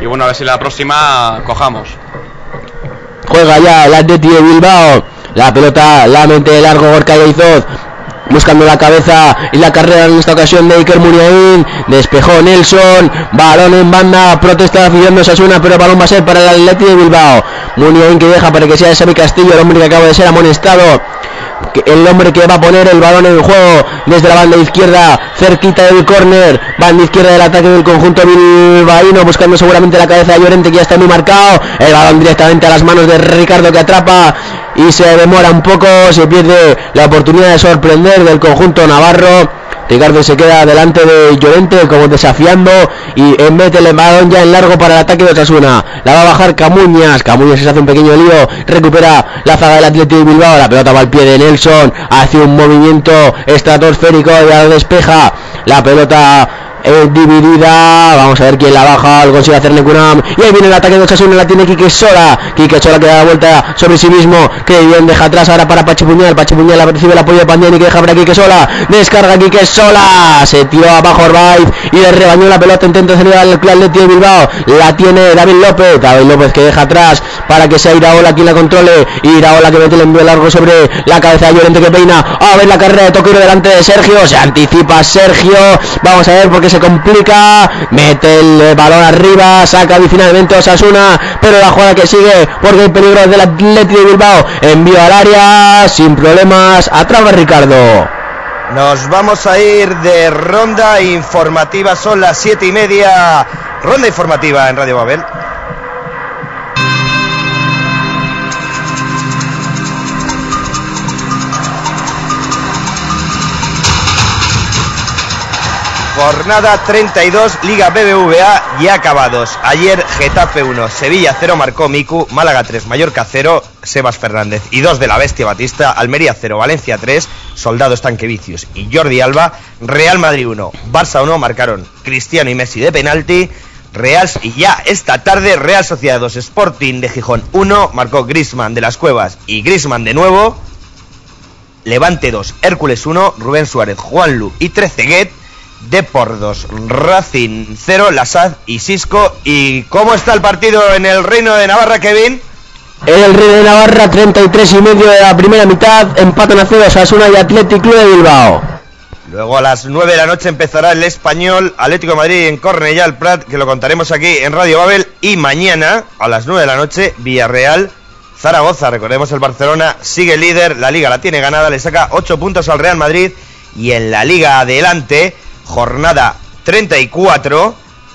Y bueno, a ver si la próxima cojamos. juega ya el Atleti de Bilbao la pelota la mente de largo Gorka Yaizoz buscando la cabeza y la carrera en esta ocasión de Iker Muniain despejó Nelson balón en banda protesta de Osasuna pero balón va a ser para el Atleti de Bilbao. Muniain que deja para que sea Xavi Castillo el hombre que acaba de ser amonestado el hombre que va a poner el balón en juego desde la banda izquierda, cerquita del córner, banda izquierda del ataque del conjunto bilbaíno, buscando seguramente la cabeza de Llorente que ya está muy marcado, el balón directamente a las manos de Ricardo que atrapa y se demora un poco, se pierde la oportunidad de sorprender del conjunto navarro. Ricardo se queda delante de Llorente como desafiando y mete el balón ya en largo para el ataque de Osasuna. La va a bajar Camuñas. Camuñas se hace un pequeño lío. Recupera la zaga del Atlético de Bilbao. La pelota va al pie de Nelson. Hace un movimiento estratosférico y la despeja. La pelota eh, dividida. Vamos a ver quién la baja. Lo consigue hacer Necunam. Y ahí viene el ataque de Osasuna. La tiene Quique Sola. Quique Sola que da la vuelta sobre sí mismo. Que bien deja atrás ahora para Pachipuñal. Pachipuñal recibe el apoyo de Pandiani que deja para Quique Sola. Descarga Quique Sola. Se tiró abajo Orbaiz y le rebañó la pelota. Intenta salir al Atleti de Bilbao. La tiene David López. David López que deja atrás para que sea Iraola quien la controle. Iraola que mete el envío largo sobre la cabeza de Llorente que peina. A ver la carrera de Toquero delante de Sergio. Se anticipa Sergio. Vamos a ver por qué se complica. Mete el balón arriba. Saca finalmente Osasuna. Pero la jugada que sigue porque hay peligro del Atlético de Bilbao. Envío al área sin problemas. Atrapa Ricardo. Nos vamos a ir de ronda informativa. Son las siete y media. Ronda informativa en Radio Babel. Jornada 32, Liga BBVA y acabados. Ayer Getafe 1, Sevilla 0 marcó Miku, Málaga 3, Mallorca 0, Sebas Fernández y 2 de la Bestia Batista, Almería 0, Valencia 3, Soldados Tanquevicius y Jordi Alba, Real Madrid 1, Barça 1 marcaron Cristiano y Messi de penalti, Real y ya esta tarde Real Sociedad 2, Sporting de Gijón 1, marcó Grisman de las Cuevas y Grisman de nuevo, Levante 2, Hércules 1, Rubén Suárez, Juanlu y Treceguet, de por 2. Racing 0, Lasad y Cisco. ¿Y cómo está el partido en el Reino de Navarra, Kevin? En el Reino de Navarra, 33 y medio de la primera mitad, empatan a 0 Sasuna y Atlético Club de Bilbao. Luego a las 9 de la noche empezará el español Atlético de Madrid en Cornellá al Prat, que lo contaremos aquí en Radio Babel. Y mañana, a las 9 de la noche, Villarreal, Zaragoza. Recordemos el Barcelona sigue líder, la liga la tiene ganada, le saca 8 puntos al Real Madrid. Y en la liga adelante, jornada 34.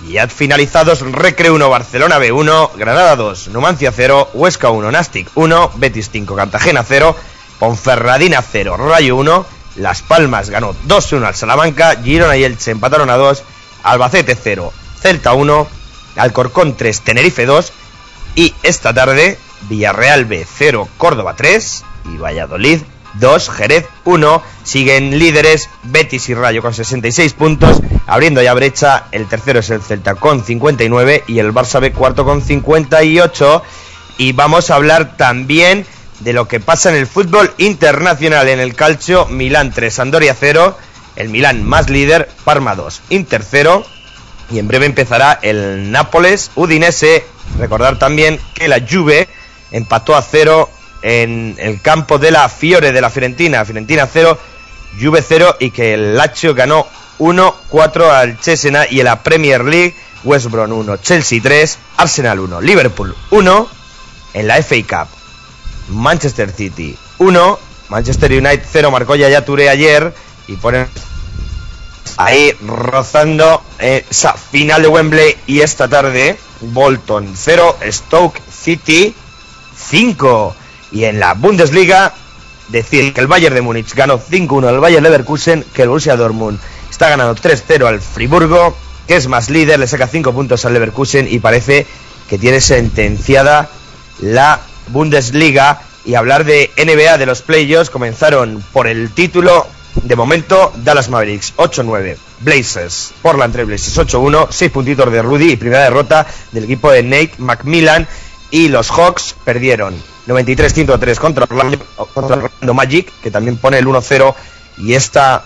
Ya finalizados Recre 1, Barcelona B1, Granada 2, Numancia 0, Huesca 1, Nastic 1, Betis 5, Cartagena 0, Ponferradina 0, Rayo 1, Las Palmas ganó 2-1 al Salamanca, Girona y Elche empataron a 2, Albacete 0, Celta 1, Alcorcón 3, Tenerife 2 y esta tarde Villarreal B 0, Córdoba 3 y Valladolid 2, Jerez 1. Siguen líderes Betis y Rayo con 66 puntos, abriendo ya brecha. El tercero es el Celta con 59 y el Barça B cuarto con 58. Y vamos a hablar también de lo que pasa en el fútbol internacional. En el calcio, Milán 3, Sandoria 0. El Milán más líder, Parma 2, Inter 0. Y en breve empezará el Nápoles, Udinese. Recordar también que la Juve empató a 0 en el campo de la Fiore de la Fiorentina, Fiorentina 0, Juve 0 y que el Lazio ganó 1-4 al Cesena y en la Premier League West Brom 1, Chelsea 3, Arsenal 1, Liverpool 1 en la FA Cup. Manchester City 1, Manchester United 0 marcó ya Touré ayer y ponen ahí rozando esa final de Wembley y esta tarde Bolton 0, Stoke City 5. Y en la Bundesliga, decir que el Bayern de Múnich ganó 5-1 al Bayern Leverkusen, que el Borussia Dortmund está ganando 3-0 al Friburgo, que es más líder, le saca 5 puntos al Leverkusen y parece que tiene sentenciada la Bundesliga. Y hablar de NBA, de los playoffs, comenzaron por el título. De momento, Dallas Mavericks 8-9, Blazers, Portland Trail Blazers 8-1, 6 puntitos de Rudy y primera derrota del equipo de Nate McMillan. Y los Hawks perdieron 93-103 contra, contra Orlando Magic, que también pone el 1-0. Y esta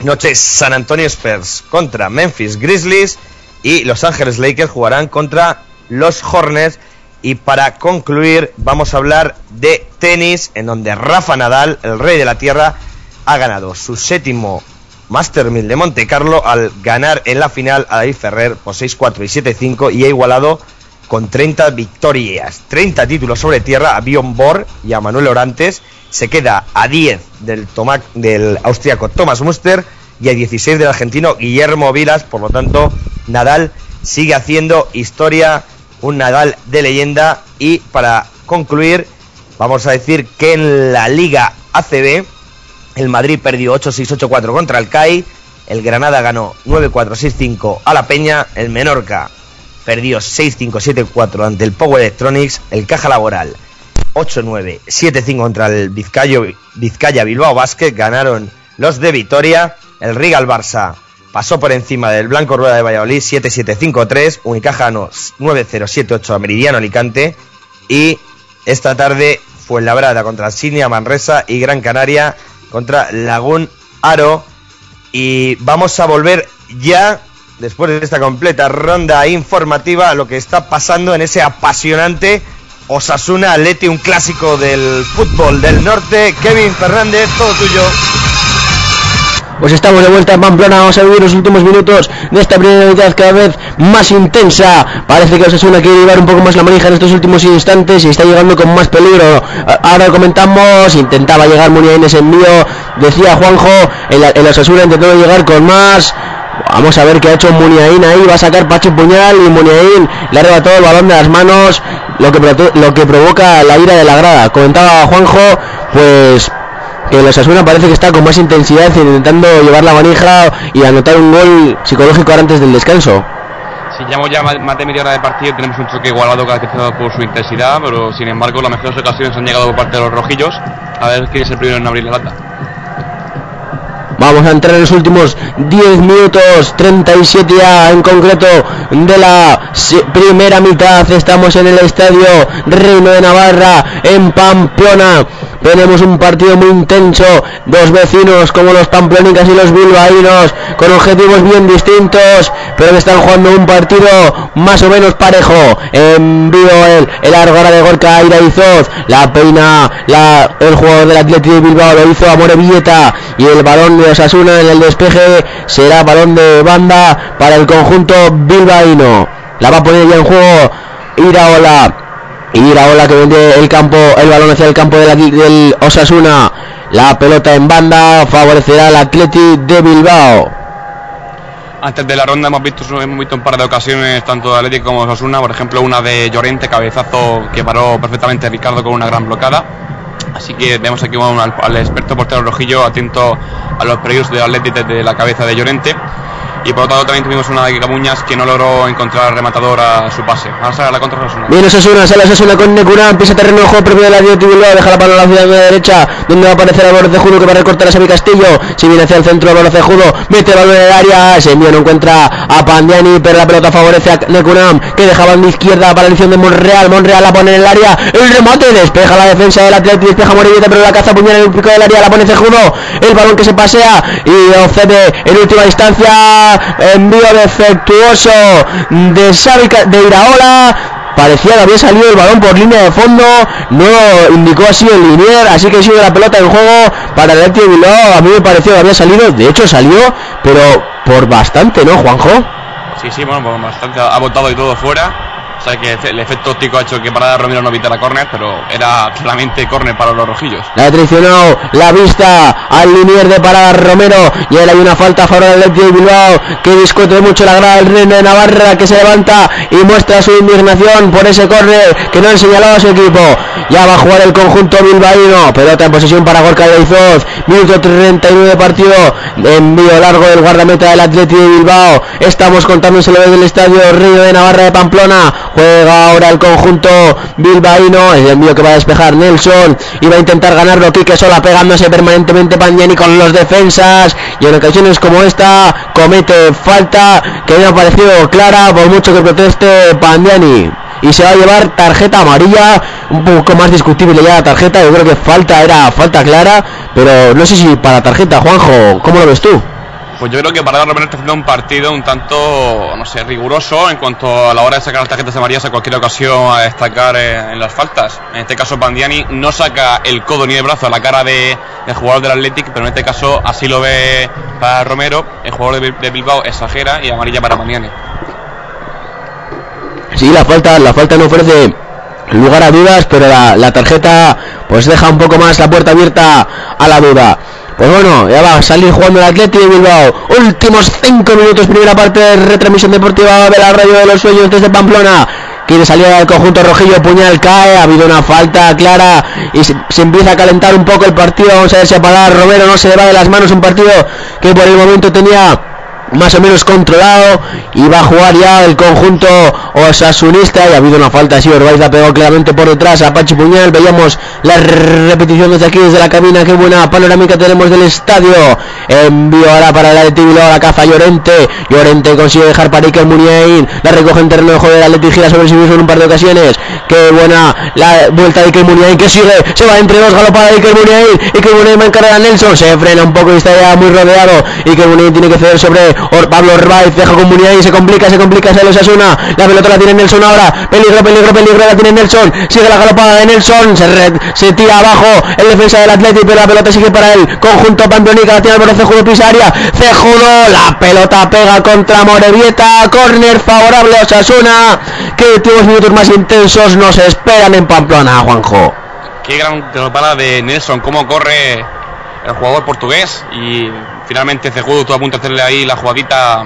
noche San Antonio Spurs contra Memphis Grizzlies. Y Los Ángeles Lakers jugarán contra los Hornets. Y para concluir, vamos a hablar de tenis, en donde Rafa Nadal, el rey de la tierra, ha ganado su séptimo Master 1000 de Monte Carlo al ganar en la final a David Ferrer por 6-4 y 7-5 y ha igualado con 30 victorias, 30 títulos sobre tierra a Bjorn Borg y a Manuel Orantes. Se queda a 10 del, del austriaco Thomas Muster y a 16 del argentino Guillermo Vilas. Por lo tanto, Nadal sigue haciendo historia, un Nadal de leyenda. Y para concluir, vamos a decir que en la Liga ACB, el Madrid perdió 8-6-8-4 contra el CAI. El Granada ganó 9-4-6-5 a la Peña. El Menorca perdió 6-5-7-4 ante el Power Electronics, el Caja Laboral. 8-9, 7-5 contra el Vizcayo, Vizcaya Bilbao Basket, ganaron los de Vitoria, el Rigal Barça. Pasó por encima del Blanco Rueda de Valladolid 7753, Unicaja 9078 a Meridiano Alicante y esta tarde fue Labrada contra Sidney Manresa y Gran Canaria contra Lagún Aro. Y vamos a volver ya después de esta completa ronda informativa lo que está pasando en ese apasionante Osasuna Atleti, un clásico del fútbol del norte. Kevin Fernández, todo tuyo. Pues estamos de vuelta en Pamplona, vamos a vivir los últimos minutos de esta primera mitad cada vez más intensa. Parece que Osasuna quiere llevar un poco más la manija en estos últimos instantes y está llegando con más peligro. Ahora comentamos, intentaba llegar Muniain ese envío, decía Juanjo, el, el Osasuna intentó llegar con más. Vamos a ver qué ha hecho Muniain ahí, va a sacar Pacho Puñal y Muniain le arrebató el balón de las manos, lo que, lo que provoca la ira de la grada. Comentaba Juanjo, pues que el Osasuna parece que está con más intensidad intentando llevar la manija y anotar un gol psicológico antes del descanso. Si llevamos ya más de media hora de partido tenemos un choque igualado caracterizado por su intensidad, pero sin embargo las mejores ocasiones han llegado por parte de los rojillos. A ver quién es el primero en abrir la lata. Vamos a entrar en los últimos 10 minutos, 37 ya en concreto de la primera mitad. Estamos en el estadio Reino de Navarra, en Pamplona. Tenemos un partido muy intenso, dos vecinos como los pamplonicas y los bilbaínos, con objetivos bien distintos, pero están jugando un partido más o menos parejo. Envío el, el ahora de Gorka Iraizoz, la peina la, el jugador del Atlético de Bilbao lo hizo a Morevilleta y el balón de Osasuna en el despeje será balón de banda para el conjunto bilbaíno. La va a poner ya en juego Iraola y ola que vende el campo, el balón hacia el campo del Osasuna. La pelota en banda favorecerá al Atleti de Bilbao. Antes de la ronda hemos visto, hemos visto un par de ocasiones, tanto de Atlético como Osasuna, por ejemplo una de Llorente, cabezazo que paró perfectamente Ricardo con una gran blocada. Así que vemos aquí al, experto portero rojillo atento a los peligros de Atlético desde la cabeza de Llorente y por otro lado también tuvimos una de Camuñas que no logró encontrar rematador a su pase. Vamos a ver la contra Osasuna. Bien, Osasuna, sale Osasuna con Necurán, pisa terreno juego propio de la Bilbao, deja la mano a la ciudad de la derecha, donde va a aparecer Álvaro Cejudo que va a recortar a Xavi Castillo, si viene hacia el centro Álvaro Cejudo, mete el balón en el área, se envía, no encuentra a Pandiani, pero la pelota favorece a Necurán, que dejaba en la izquierda para la elección de Monreal, Monreal la pone en el área, el remate, despeja la defensa del Atlético, despeja Morilleta, pero la caza puñal en el pico del área, la pone Cejudo, el balón que se pasea y Ocede en última instancia, envío defectuoso de Xavi de Iraola. Parecía que había salido el balón por línea de fondo, no indicó así el linier, así que sigue la pelota en juego para el Atlético a mí me pareció que había salido, de hecho salió, pero por bastante, ¿no, Juanjo? Sí, sí, bueno, por bastante, ha botado y todo fuera, o que el efecto óptico ha hecho que para Romero no evitara córner, pero era claramente córner para los rojillos. La ha traicionado la vista al linier de Parada Romero. Y ahora hay una falta a favor del Atlético de Bilbao que discute mucho la grada del Reino de Navarra que se levanta y muestra su indignación por ese córner que no han señalado a su equipo. Ya va a jugar el conjunto bilbaíno. Pelota en posesión para Gorka Leizoz. Minuto 39 de partido. Envío largo del guardameta del Atlético de Bilbao. Estamos contándoselo desde el estadio Reino de Navarra de Pamplona. Juega ahora el conjunto bilbaíno. El envío que va a despejar Nelson. Y va a intentar ganarlo Quique Sola pegándose permanentemente Pandiani con los defensas. Y en ocasiones como esta comete falta que me ha parecido clara por mucho que proteste Pandiani y se va a llevar tarjeta amarilla un poco más discutible ya la tarjeta yo creo que falta era falta clara pero no sé si para tarjeta Juanjo ¿cómo lo ves tú? Pues yo creo que para Romero está haciendo un partido un tanto, no sé, riguroso en cuanto a la hora de sacar las tarjetas amarillas a cualquier ocasión a destacar en, las faltas. En este caso, Bandiani no saca el codo ni el brazo a la cara de, del jugador del Athletic, pero en este caso así lo ve para Romero. El jugador de, Bilbao exagera y amarilla para Bandiani. Sí, la falta, la falta no ofrece lugar a dudas, pero la tarjeta pues deja un poco más la puerta abierta a la duda. Pues bueno, ya va a salir jugando el Atlético de Bilbao. Últimos 5 minutos, primera parte de retransmisión deportiva de la radio de los sueños desde Pamplona. Quiere salir al conjunto rojillo, puñal cae, ha habido una falta clara y se, empieza a calentar un poco el partido. Vamos a ver si a Romero no se le va de las manos un partido que por el momento tenía más o menos controlado y va a jugar ya el conjunto osasunista y ha habido una falta así Orbaiz la pegó claramente por detrás a Pachi Puñal. Veíamos la repetición desde aquí desde la cabina. Qué buena panorámica tenemos del estadio. Envío ahora para el Atleti Bilbao la caza Llorente. Llorente consigue dejar para Iker Muniain la recoge en terreno de juego del Atleti gira sobre sí mismo en un par de ocasiones. Qué buena la vuelta de Iker Muniain que sigue se va entre dos galopada de Iker Muniain Iker Muniain va a encargar a Nelson. Se frena un poco y está ya muy rodeado. Iker Muniain tiene que ceder sobre Pablo Orbaiz deja con Muniain se complica se complica se los asuna. La pelota la tiene Nelson ahora. Peligro peligro peligro la tiene Nelson. Sigue la galopada de Nelson. Se, se tira abajo el defensa del Atlético pero la pelota sigue para él. Conjunto Pamplónica la tiene Álvaro Cejudo Pisaria Cejudo la pelota pega contra Morevieta. Corner favorable a Osasuna. Que últimos minutos más intensos nos esperan en Pamplona Juanjo. Qué gran pelota de Nelson cómo corre el jugador portugués y finalmente Cejudo estuvo a punto de hacerle ahí la jugadita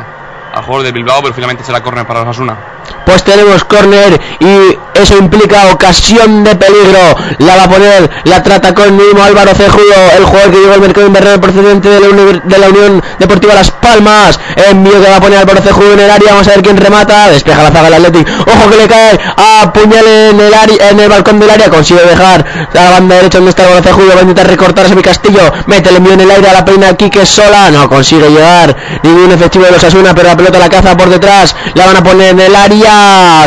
al jugador de Bilbao, pero finalmente se la corner para Osasuna. Pues tenemos córner y eso implica ocasión de peligro. La va a poner, la trata con mismo Álvaro Cejudo, el jugador que llegó al mercado invernal procedente de la, Unión Deportiva Las Palmas. Envío que va a poner Álvaro Cejudo en el área, vamos a ver quién remata. Despeja la zaga del Atlético. Ojo que le cae a puñal en el área, en el balcón del área. Consigue dejar la banda derecha donde está Álvaro Cejudo. Va a intentar recortar a mi Castillo. Mete el envío en el aire a la peina Quique sola. No consigue llegar ningún efectivo de los Asuna, pero la pelota la caza por detrás. La van a poner en el área.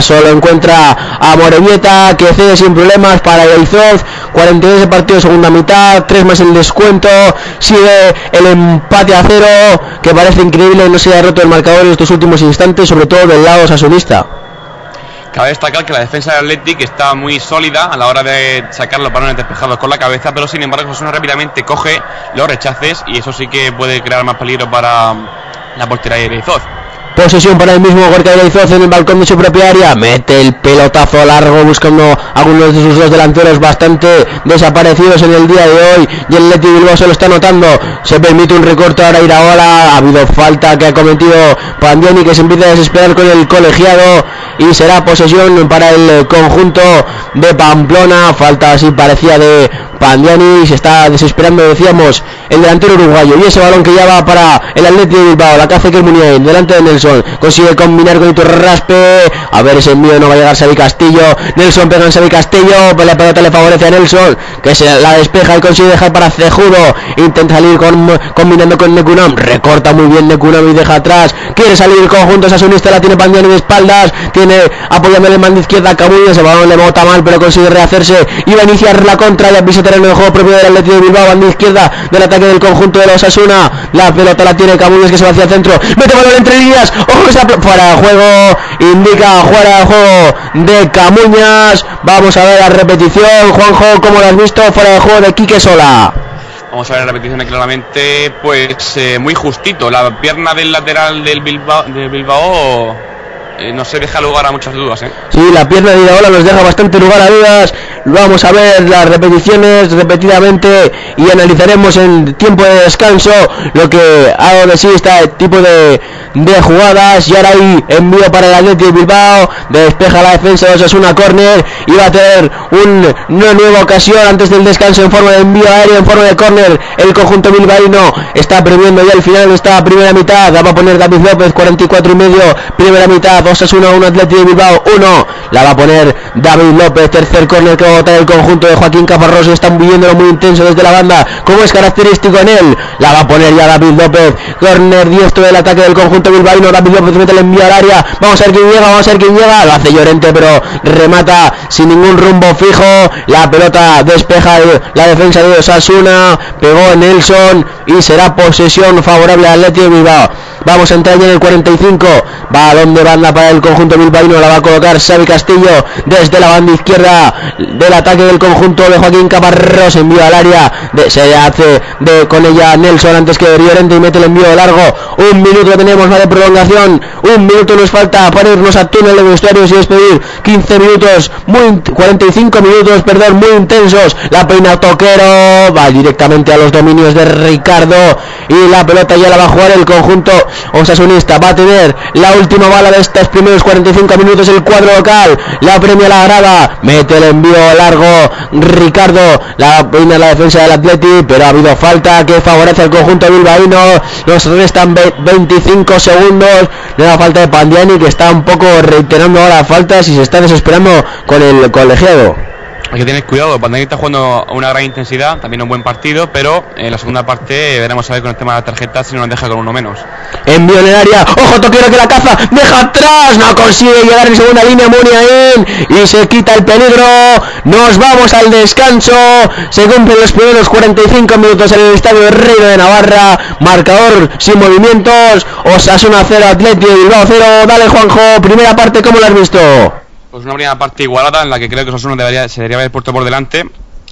Solo encuentra a Morevieta que cede sin problemas para Izoz. 42 de partido, segunda mitad. 3 más el descuento. Sigue el empate a cero. Que parece increíble. No se haya roto el marcador en estos últimos instantes, sobre todo del lado sasunista. Cabe destacar que la defensa del Athletic está muy sólida a la hora de sacar los balones despejados con la cabeza, pero sin embargo Osasuna rápidamente coge los rechaces y eso sí que puede crear más peligro para la portería de Izoz. Posesión para el mismo Gorka Izoz en el balcón de su propia área. Mete el pelotazo largo buscando algunos de sus dos delanteros bastante desaparecidos en el día de hoy. Y el Leti Bilbao se lo está notando. Se permite un recorte ahora Iraola. Ha habido falta que ha cometido Pandiani que se empieza a desesperar con el colegiado. Y será posesión para el conjunto de Pamplona. Falta así parecía de Pandiani. Se está desesperando, decíamos, el delantero uruguayo. Y ese balón que ya va para el Atlético de Bilbao. La que hace que delante de Nelson. Consigue combinar con Raspe. A ver ese envío no va a llegar Xavi Castillo. Nelson pega en Xavi Castillo. La pelota le favorece a Nelson. Que se la despeja y consigue dejar para Cejudo. Intenta salir con, combinando con Nekunam. Recorta muy bien Nekunam y deja atrás. Quiere salir el conjunto Sasunista. La tiene Pandiani de espaldas. Tiene apoyando el mando izquierda a Se balón le bota mal pero consigue rehacerse. Y va a iniciar la contra. Ya pisa terreno de juego propio del Atlético de Bilbao. Banda izquierda del ataque del conjunto de los Asuna. La pelota la tiene Camuñas que se va hacia el centro. Mete balón entre líneas. Fuera de juego. Indica fuera de juego de Camuñas. Vamos a ver la repetición. Juanjo, ¿cómo lo has visto? Fuera de juego de Quique Sola. Vamos a ver la repetición claramente, pues eh, muy justito. La pierna del lateral del de Bilbao eh, no se deja lugar a muchas dudas. ¿eh? Sí, la pierna de Iraola nos deja bastante lugar a dudas. Vamos a ver las repeticiones repetidamente y analizaremos en tiempo de descanso lo que ha de sí este tipo de, de jugadas. Y ahora hay envío para el Atlético de Bilbao. Despeja la defensa de una Corner. Y va a tener una nueva ocasión antes del descanso en forma de envío aéreo, en forma de corner. El conjunto bilbaíno está previendo ya el final de esta primera mitad. Va a poner David López, 44 y medio. Primera mitad, 2 1, 1 Atlético de Bilbao, 1. La va a poner David López, tercer corner que va a botar el conjunto de Joaquín Caparrós. Están viviéndolo muy intenso desde la banda, como es característico en él. La va a poner ya David López, corner diestro del ataque del conjunto bilbaíno. David López mete el envío al área. Vamos a ver quién llega, vamos a ver quién llega. Lo hace Llorente, pero remata sin ningún rumbo fijo. La pelota despeja la defensa de Osasuna. Pegó Nelson y será posesión favorable al Atlético de Bilbao. Vamos a entrar ya en el 45. Balón de banda para el conjunto bilbaíno. La va a colocar Xavi Castillo desde la banda izquierda del ataque del conjunto de Joaquín Caparrós. Envío al área. se hace de, con ella Nelson antes que Llorente y mete el envío largo. Un minuto tenemos más de prolongación. Un minuto nos falta para irnos a túnel de vestuarios y despedir. 15 minutos, muy 45 minutos, perdón, muy intensos. La peina Toquero va directamente a los dominios de Ricardo y la pelota ya la va a jugar el conjunto Osasunista. Va a tener la última bala de este los primeros 45 minutos el cuadro local. La premia la grada. Mete el envío largo. Ricardo. La peina la defensa del Atleti. Pero ha habido falta que favorece al conjunto bilbaíno. Nos restan 25 segundos. Nueva falta de Pandiani que está un poco reiterando ahora faltas y se está desesperando con el colegiado. Hay que tener cuidado, Pandiani está jugando a una gran intensidad, también un buen partido, pero en la segunda parte veremos a ver con el tema de la tarjeta si no nos deja con uno menos. Envío en el área, ojo Toquero que la caza, deja atrás, no consigue llegar en segunda línea Muniain. Y se quita el peligro. Nos vamos al descanso, se cumplen los primeros 45 minutos en el estadio Reino de Navarra, marcador sin movimientos, Osasuna 0, Atleti Bilbao 0, dale Juanjo, primera parte, ¿cómo lo has visto? Pues una primera parte igualada en la que creo que Osasuna debería, se debería haber puesto por delante.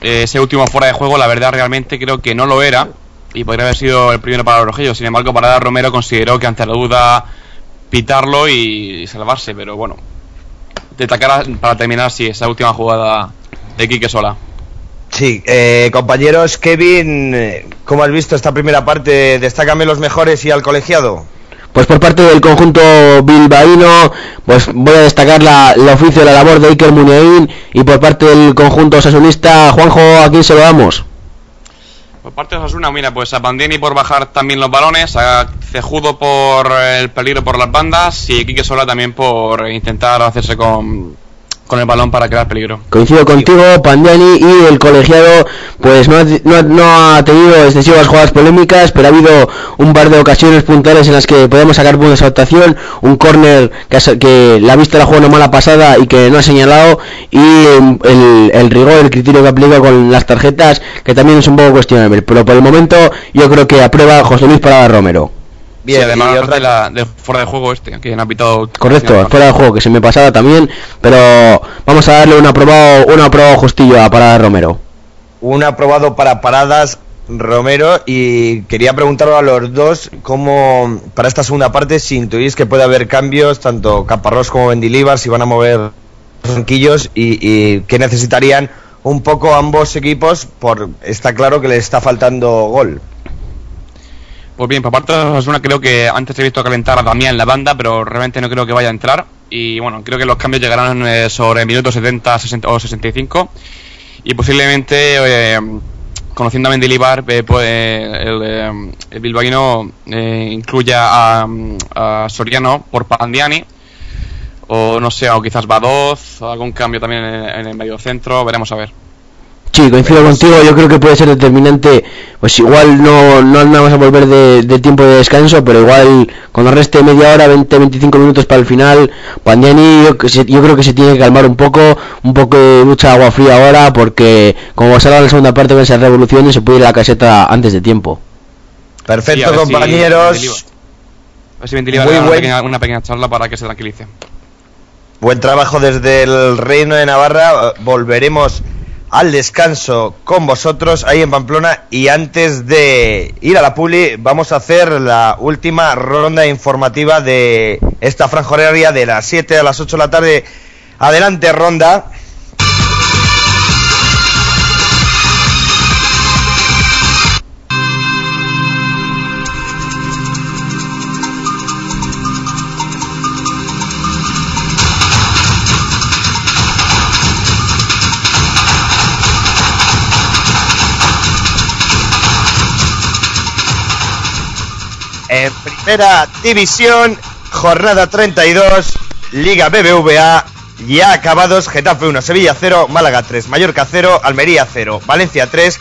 Eh, ese último fuera de juego, la verdad, realmente creo que no lo era y podría haber sido el primero para los. Sin embargo, Parada Romero consideró que ante la duda pitarlo y salvarse, pero bueno, destacar para terminar, sí, esa última jugada de Quique Sola. Sí, eh, compañeros, Kevin, eh, ¿cómo has visto esta primera parte? Destácame los mejores y al colegiado. Pues por parte del conjunto bilbaíno, pues voy a destacar la, el oficio la labor de Iker Muniain y por parte del conjunto sasunista, Juanjo, ¿a quién se lo damos? Por parte de Osasuna, mira, pues a Pandini por bajar también los balones, a Cejudo por el peligro por las bandas y Quique Sola también por intentar hacerse con, con el balón para crear peligro. Coincido contigo, Pandiani y el colegiado, pues no ha, ha tenido excesivas jugadas polémicas, pero ha habido un par de ocasiones puntuales en las que podemos sacar puntos de un córner que, ha- que la vista la jugó una mala pasada y que no ha señalado, y em, el, el rigor, el criterio que aplica con las tarjetas, que también es un poco cuestionable, pero por el momento yo creo que aprueba José Luis Parada Romero. Bien, además y aparte otra- de, la, de fuera de juego este, que han apitado. Correcto, fuera de juego, que se me pasaba también, pero vamos a darle un aprobado, un aprobado justillo a Parada Romero. Un aprobado para paradas Romero y quería preguntaros a los dos cómo para esta segunda parte si intuís que puede haber cambios tanto Caparrós como Mendilibar si van a mover los banquillos y, y que necesitarían un poco ambos equipos por está claro que les está faltando gol. Pues bien, por parte de Osasuna creo que antes he visto calentar a Damián en la banda, pero realmente no creo que vaya a entrar. Y bueno, creo que los cambios llegarán eh, sobre el minuto 70 60 o 65. Y posiblemente, eh, conociendo a Mendilibar, eh, pues, el, el bilbaíno incluya a, Soriano por Pandiani. O no sé, o quizás Badoz, algún cambio también en, en el medio centro, veremos a ver. Sí, coincido contigo, yo creo que puede ser determinante, pues igual no, no vamos a volver de, de tiempo de descanso, pero igual cuando reste media hora, 20-25 minutos para el final, Pandiani yo, que se- yo creo que se tiene que calmar un poco, un poco de mucha agua fría ahora, porque como salga la segunda parte con esas revoluciones se puede ir a la caseta antes de tiempo. Sí, Perfecto, ver si compañeros. A ver si una buen- pequeña, una pequeña charla para que se tranquilice. Buen trabajo desde el Reino de Navarra. Volveremos al descanso con vosotros ahí en Pamplona y antes de ir a la Puli vamos a hacer la última ronda informativa de esta franja horaria de las 7 a las 8 de la tarde. Adelante ronda. Primera división, jornada 32, Liga BBVA, ya acabados, Getafe 1, Sevilla 0, Málaga 3, Mallorca 0, Almería 0, Valencia 3,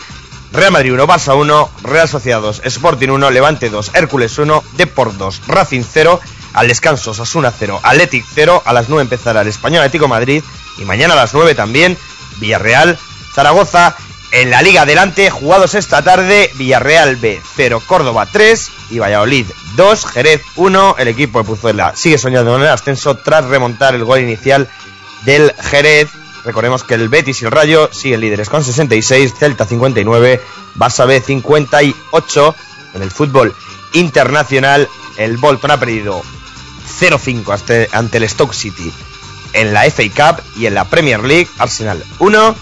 Real Madrid 1, Barça 1, Real Sociedad 2, Sporting 1, Levante 2, Hércules 1, Deport 2, Racing 0, al descanso Sasuna 0, Athletic 0, a las 9 empezará el Español Atlético Madrid y mañana a las 9 también Villarreal, Zaragoza, en la Liga Adelante, jugados esta tarde, Villarreal B 0, Córdoba 3 y Valladolid 2, Jerez 1. El equipo de Puzuela sigue soñando en el ascenso tras remontar el gol inicial del Jerez. Recordemos que el Betis y el Rayo siguen líderes con 66, Celta 59, Barça B 58. En el fútbol internacional, el Bolton ha perdido 0-5 ante- ante el Stoke City en la FA Cup y en la Premier League, Arsenal 1,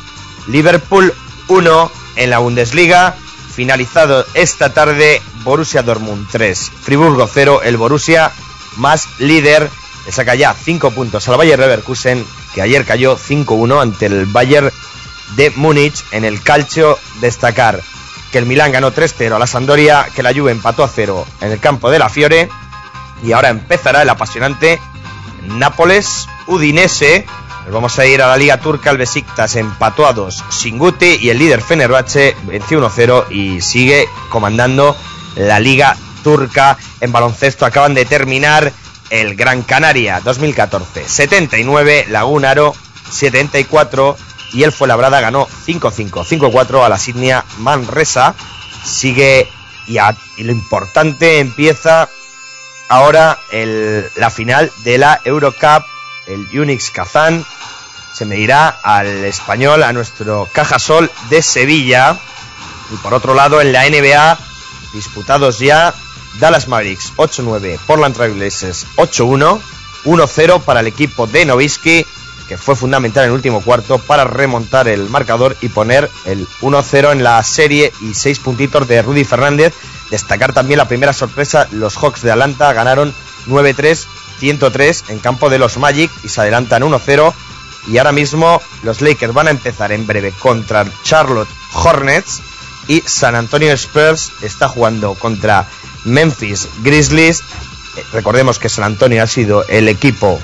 Liverpool 1 en la Bundesliga. Finalizado esta tarde, Borussia Dortmund 3, Friburgo 0, el Borussia más líder le saca ya 5 puntos al Bayer Leverkusen, que ayer cayó 5-1 ante el Bayern de Múnich en el calcio. Destacar que el Milán ganó 3-0 a la Sampdoria, que la Juve empató a 0 en el campo de la Fiore y ahora empezará el apasionante Nápoles Udinese. Nos vamos a ir a la Liga Turca, el Besiktas empató a 2 sin Guti y el líder Fenerbahce venció 1-0 y sigue comandando la Liga Turca en baloncesto. Acaban de terminar el Gran Canaria 2014 79, Lagunaro 74 y el Fuenlabrada ganó 5-5, 5-4 a la Sidnia Manresa. Sigue y, y, lo importante empieza ahora el, la final de la Eurocup, el Unix Kazán. Se medirá al español, a nuestro Cajasol de Sevilla. Y por otro lado, en la NBA, disputados ya Dallas Mavericks 8-9, Portland Trailblazers 8-1, 1-0 para el equipo de Novisky, que fue fundamental en el último cuarto para remontar el marcador y poner el 1-0 en la serie y 6 puntitos de Rudy Fernández. Destacar también la primera sorpresa, los Hawks de Atlanta ganaron 9-3, 103 en campo de los Magic y se adelantan 1-0. Y ahora mismo los Lakers van a empezar en breve contra Charlotte Hornets y San Antonio Spurs está jugando contra Memphis Grizzlies. Eh, recordemos que San Antonio ha sido el equipo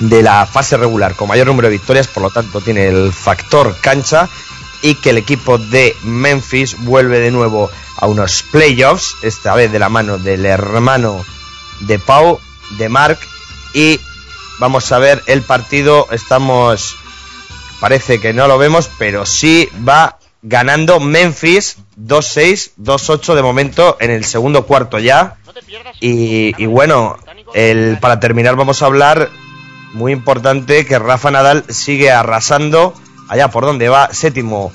de la fase regular con mayor número de victorias, por lo tanto tiene el factor cancha y que el equipo de Memphis vuelve de nuevo a unos playoffs, esta vez de la mano del hermano de Pau, de Mark y vamos a ver el partido, estamos parece que no lo vemos, pero sí va ganando Memphis 2-6, 2-8 de momento en el segundo cuarto ya. Y, bueno, el, para terminar vamos a hablar, muy importante, que Rafa Nadal sigue arrasando allá por donde va, séptimo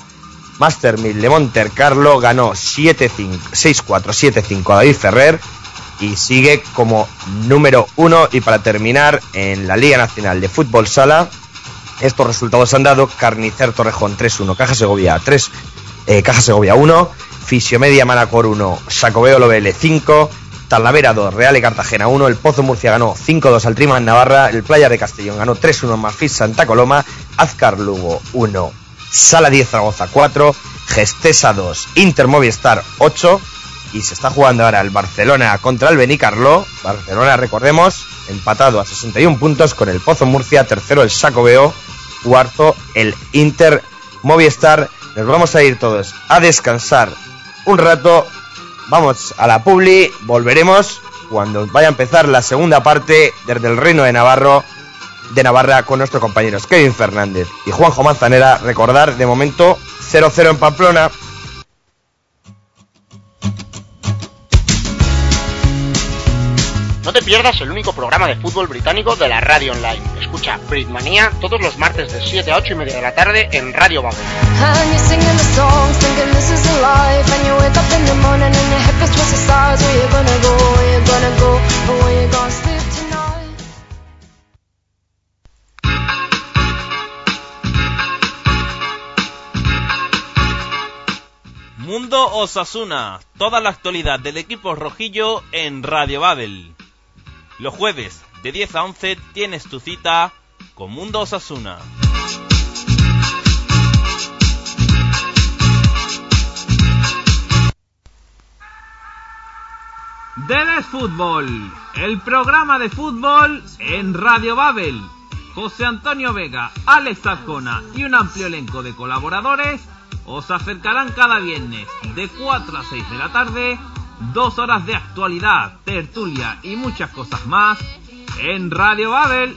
Master 1000 de Monte Carlo, ganó 7-5, 6-4, 7-5 a David Ferrer y sigue como número uno. Y para terminar, en la Liga Nacional de Fútbol Sala, estos resultados han dado Carnicer Torrejón 3-1, Caja Segovia 3, eh, Caja Segovia 1, Fisiomedia Manacor 1, Sacobeo Lovele 5, Talavera 2, Real y Cartagena 1, el Pozo Murcia ganó 5-2 al Trima en Navarra, el Playa de Castellón ganó 3-1 Mafis Santa Coloma, Azcar Lugo 1, Sala 10 Zaragoza 4, Gestesa 2, Inter Movistar 8 y se está jugando ahora el Barcelona contra el Benicarló. Barcelona, recordemos, empatado a 61 puntos con el Pozo Murcia, tercero el Sacobeo, cuarto el Inter Movistar. Nos vamos a ir todos a descansar un rato. Vamos a la Publi, volveremos cuando vaya a empezar la segunda parte desde el Reino de Navarro de Navarra con nuestros compañeros Kevin Fernández y Juanjo Manzanera. Recordar de momento 0-0 en Pamplona. No te pierdas el único programa de fútbol británico de la radio online. Escucha Britmania todos los martes de 7 a 8 y media de la tarde en Radio Babel. Mundo Osasuna, toda la actualidad del equipo rojillo en Radio Babel. Los jueves de 10 a 11 tienes tu cita con Mundo Osasuna. Debes Fútbol, el programa de fútbol en Radio Babel. José Antonio Vega, Alex Azcona y un amplio elenco de colaboradores os acercarán cada viernes de 4 a 6 de la tarde dos horas de actualidad, tertulia y muchas cosas más en Radio Babel.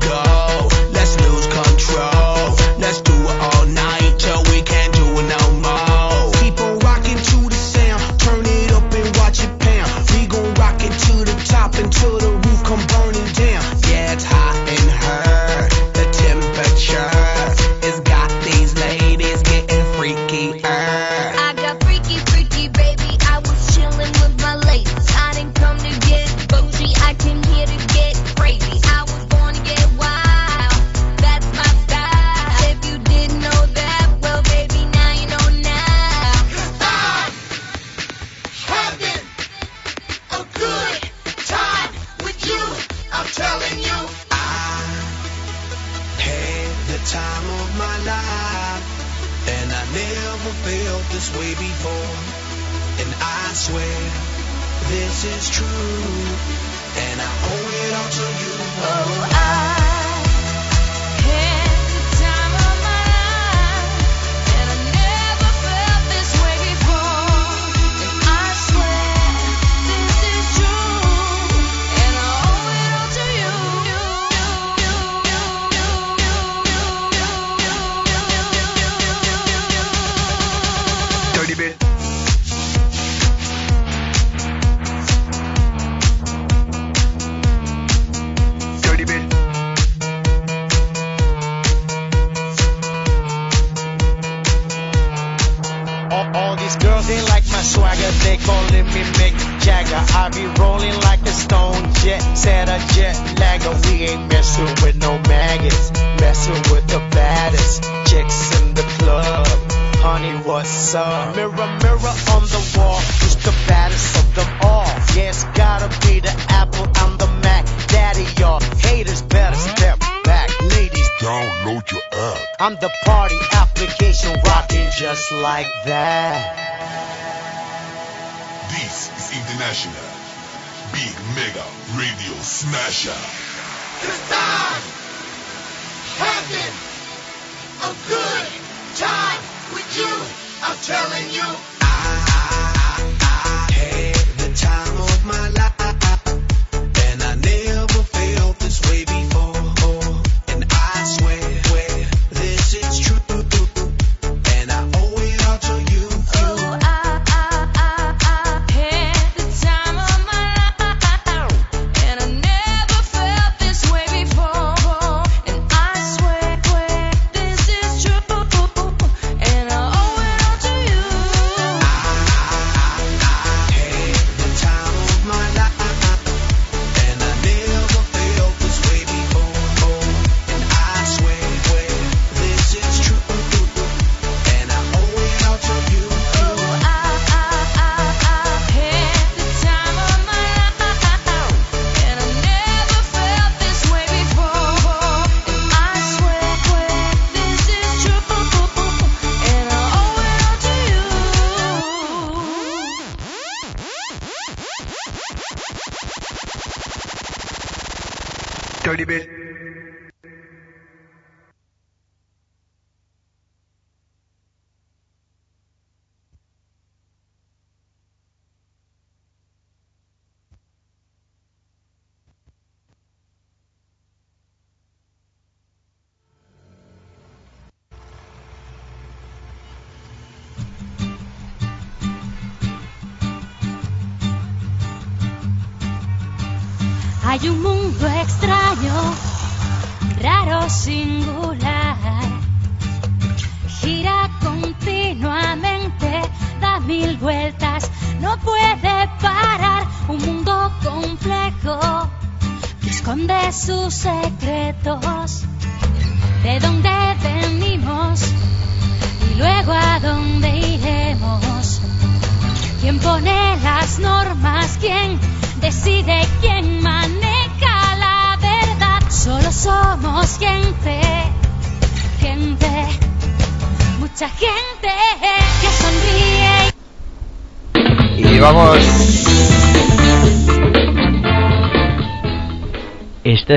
Smasher.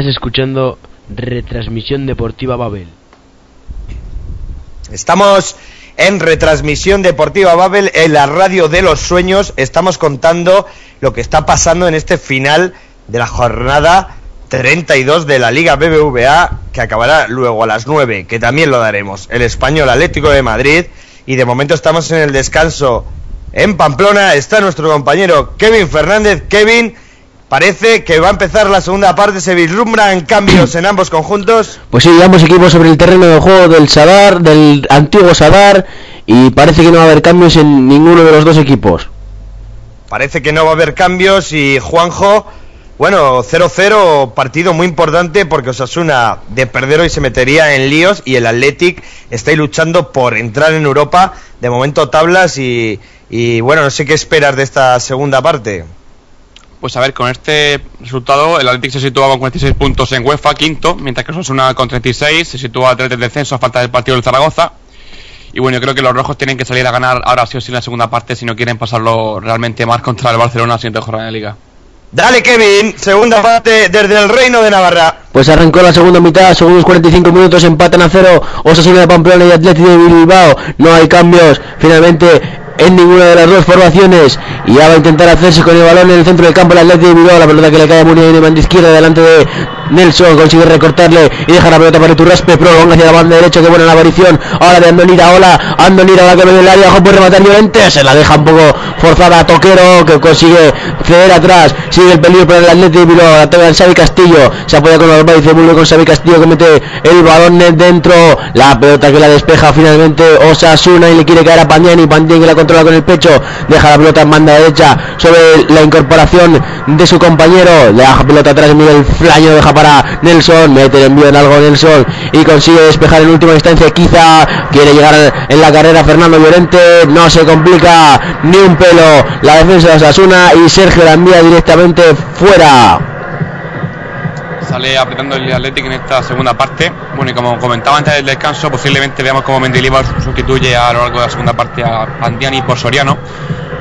Estás escuchando Retransmisión Deportiva Babel. Estamos en retransmisión deportiva Babel en la radio de los sueños. Estamos contando lo que está pasando en este final de la jornada 32 de la Liga BBVA que acabará luego a las 9, que también lo daremos. El español Atlético de Madrid. Y de momento estamos en el descanso en Pamplona. Está nuestro compañero Kevin Fernández. Kevin, parece que va a empezar la segunda parte. Se vislumbran cambios en ambos conjuntos. Pues sí, ambos equipos sobre el terreno de juego del Sadar, del antiguo Sadar, y parece que no va a haber cambios en ninguno de los dos equipos. Parece que no va a haber cambios y Juanjo, bueno, 0-0, partido muy importante porque Osasuna de perder hoy se metería en líos y el Athletic está ahí luchando por entrar en Europa. De momento tablas y, y bueno, no sé qué esperas de esta segunda parte. Pues a ver, con este resultado el Atlético se sitúa con 46 puntos en UEFA, quinto, mientras que Osasuna con 36 se sitúa a 3 del descenso a falta del partido del Zaragoza. Y bueno, yo creo que los rojos tienen que salir a ganar ahora sí o sí en la segunda parte si no quieren pasarlo realmente más contra el Barcelona en la siguiente jornada de liga. Dale Kevin, segunda parte desde el Reino de Navarra. Pues arrancó la segunda mitad, segundos 45 minutos, empatan a cero, Osasuna de Pamplona y Atlético de Bilbao. No hay cambios, finalmente en ninguna de las dos formaciones y ya va a intentar hacerse con el balón en el centro del campo el Atlético de Bilbao, la pelota que le cae a Muniain de banda izquierda delante de Nelson, consigue recortarle y deja la pelota para Turraspe, prolonga hacia la banda derecha, que buena la aparición, ahora de Andonir Ola, Andonir Ola que ve en el área, ojo puede rematar Llorente, se la deja un poco forzada Toquero, que consigue ceder atrás, sigue el peligro para el Atlético de Bilbao, la toca Xavi Castillo, se apoya con los dice con Xavi Castillo que mete el balón dentro, la pelota que la despeja finalmente Osasuna y le quiere caer a Pandiani, Pandiani que la controla con el pecho, deja la pelota en banda derecha sobre la incorporación de su compañero, le deja pelota atrás Miguel Flaño, deja para Nelson, mete el envío en algo Nelson y consigue despejar en última instancia, quizá quiere llegar en la carrera Fernando Llorente, no se complica ni un pelo la defensa de Osasuna y Sergio la envía directamente fuera. Sale apretando el Atlético en esta segunda parte. Bueno, y como comentaba antes del descanso, posiblemente veamos cómo Mendilibar sustituye a lo largo de la segunda parte a Pandiani por Soriano,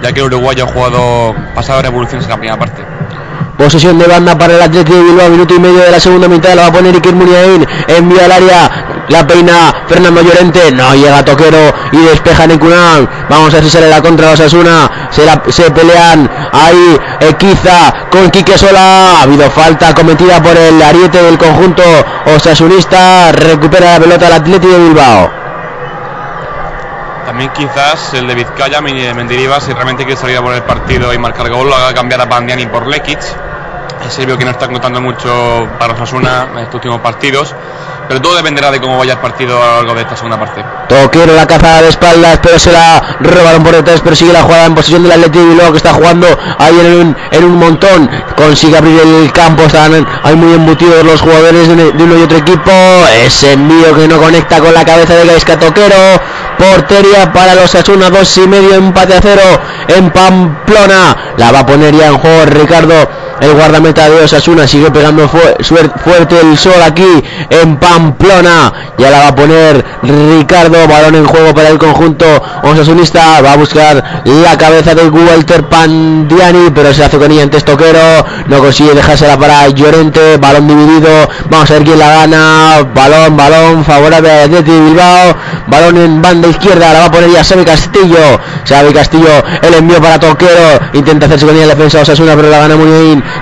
ya que el uruguayo ha jugado pasado revoluciones en la primera parte. Posesión de banda para el Atlético de Bilbao, minuto y medio de la segunda mitad, la va a poner Iker Muniain, envía al área, la peina Fernando Llorente, no llega Toquero y despeja Necunán, vamos a ver si sale la contra de Osasuna, se, pelean ahí Equiza con Quique Sola, ha habido falta cometida por el ariete del conjunto osasunista, recupera la pelota el Atlético de Bilbao. También quizás el de Vizcaya, Men- Mendilibar, si realmente quiere salir a por el partido y marcar gol, lo haga cambiar a Pandiani por Lekic. Obvio que no está contando mucho para Osasuna en estos últimos partidos, pero todo dependerá de cómo vaya el partido a lo largo de esta segunda parte. Toquero la cazada de espaldas, pero se la robaron por detrás, pero sigue la jugada en posesión del Atlético de Bilbao que está jugando ahí en un, montón. Consigue abrir el campo, están ahí muy embutidos los jugadores de, de uno y otro equipo. Ese envío que no conecta con la cabeza de Gaisca Toquero. Portería para los Asuna, dos y medio, empate a cero en Pamplona. La va a poner ya en juego Ricardo el guardameta de Osasuna sigue pegando fuerte el sol aquí en Pamplona. Ya la va a poner Ricardo. Balón en juego para el conjunto osasunista. Va a buscar la cabeza de Walter Pandiani, pero se hace con ella antes Toquero. No consigue dejársela para Llorente. Balón dividido. Vamos a ver quién la gana. Balón, balón favorable al Athletic de Bilbao. Balón en banda izquierda. La va a poner ya Xavi Castillo. Xavi Castillo. El envío para Toquero. Intenta hacerse con ella la defensa de Osasuna, pero la gana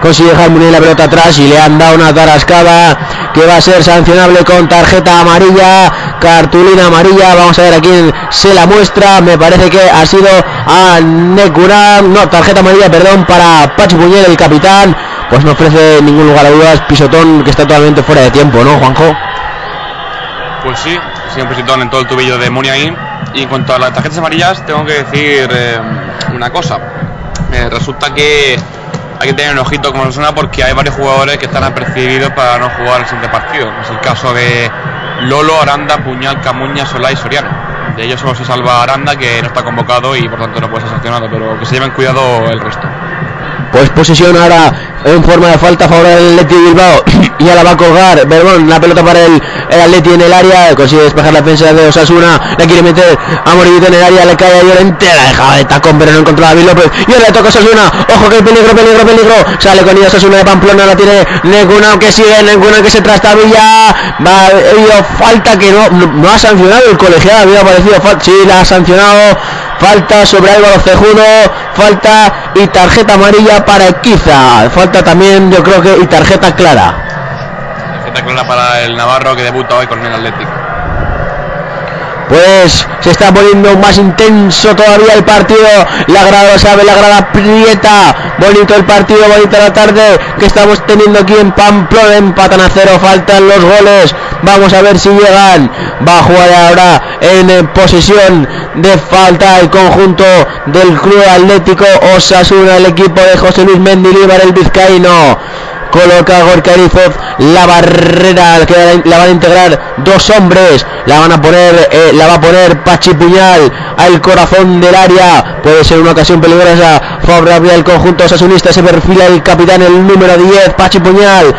Consigue dejar Muniain la pelota atrás y le han dado una tarascada que va a ser sancionable con tarjeta amarilla. Cartulina amarilla. Vamos a ver a quién se la muestra. Me parece que ha sido a Nekuram. No, tarjeta amarilla, perdón, para Pachi Puñel, el capitán. Pues no ofrece ningún lugar a dudas. Pisotón que está totalmente fuera de tiempo, ¿no, Juanjo? Pues sí, un presitón en todo el tubillo de Muniain. Y en cuanto a las tarjetas amarillas, tengo que decir eh, una cosa. Eh, resulta que hay que tener un ojito con Osasuna porque hay varios jugadores que están apercibidos para no jugar el siguiente partido. Es el caso de Lolo, Aranda, Puñal, Camuña, Solá y Soriano. De ellos solo se salva Aranda, que no está convocado y por tanto no puede ser sancionado, pero que se lleven cuidado el resto. Pues posesión ahora en forma de falta a favor del Atleti Bilbao. y ahora va a colgar Berbón, la pelota para el, el Atleti en el área. Consigue despejar la defensa de Osasuna. La quiere meter a Morillito en el área. Le cae a Llorente. La deja de tacón, pero no encontró a David López. Y ahora le toca Osasuna. Ojo que peligro, peligro, peligro. Sale con ella Osasuna de Pamplona. La tiene Neguna que sigue. Neguna que se trastabilla. Va, y falta que no, no, ha sancionado el colegiado. Había parecido falta. Sí, la ha sancionado. Falta sobre Álvaro Cejudo, falta y tarjeta amarilla para Equiza. Falta también, yo creo que, y tarjeta clara. Tarjeta clara para el Navarro que debuta hoy con el Atlético. Pues se está poniendo más intenso todavía el partido. La grada sabe, la grada aprieta. Bonito el partido, bonita la tarde que estamos teniendo aquí en Pamplona. Empatan a cero, faltan los goles. Vamos a ver si llegan. Va a jugar ahora en posesión de falta el conjunto del Club Atlético Osasuna, el equipo de José Luis Mendilibar, el vizcaíno coloca Gorka Arizov la barrera que la van a integrar dos hombres. La van a poner eh, la va a poner Pachi Puñal al corazón del área. Puede ser una ocasión peligrosa. Favorable al conjunto sasunista se perfila el capitán el número 10 Pachi Puñal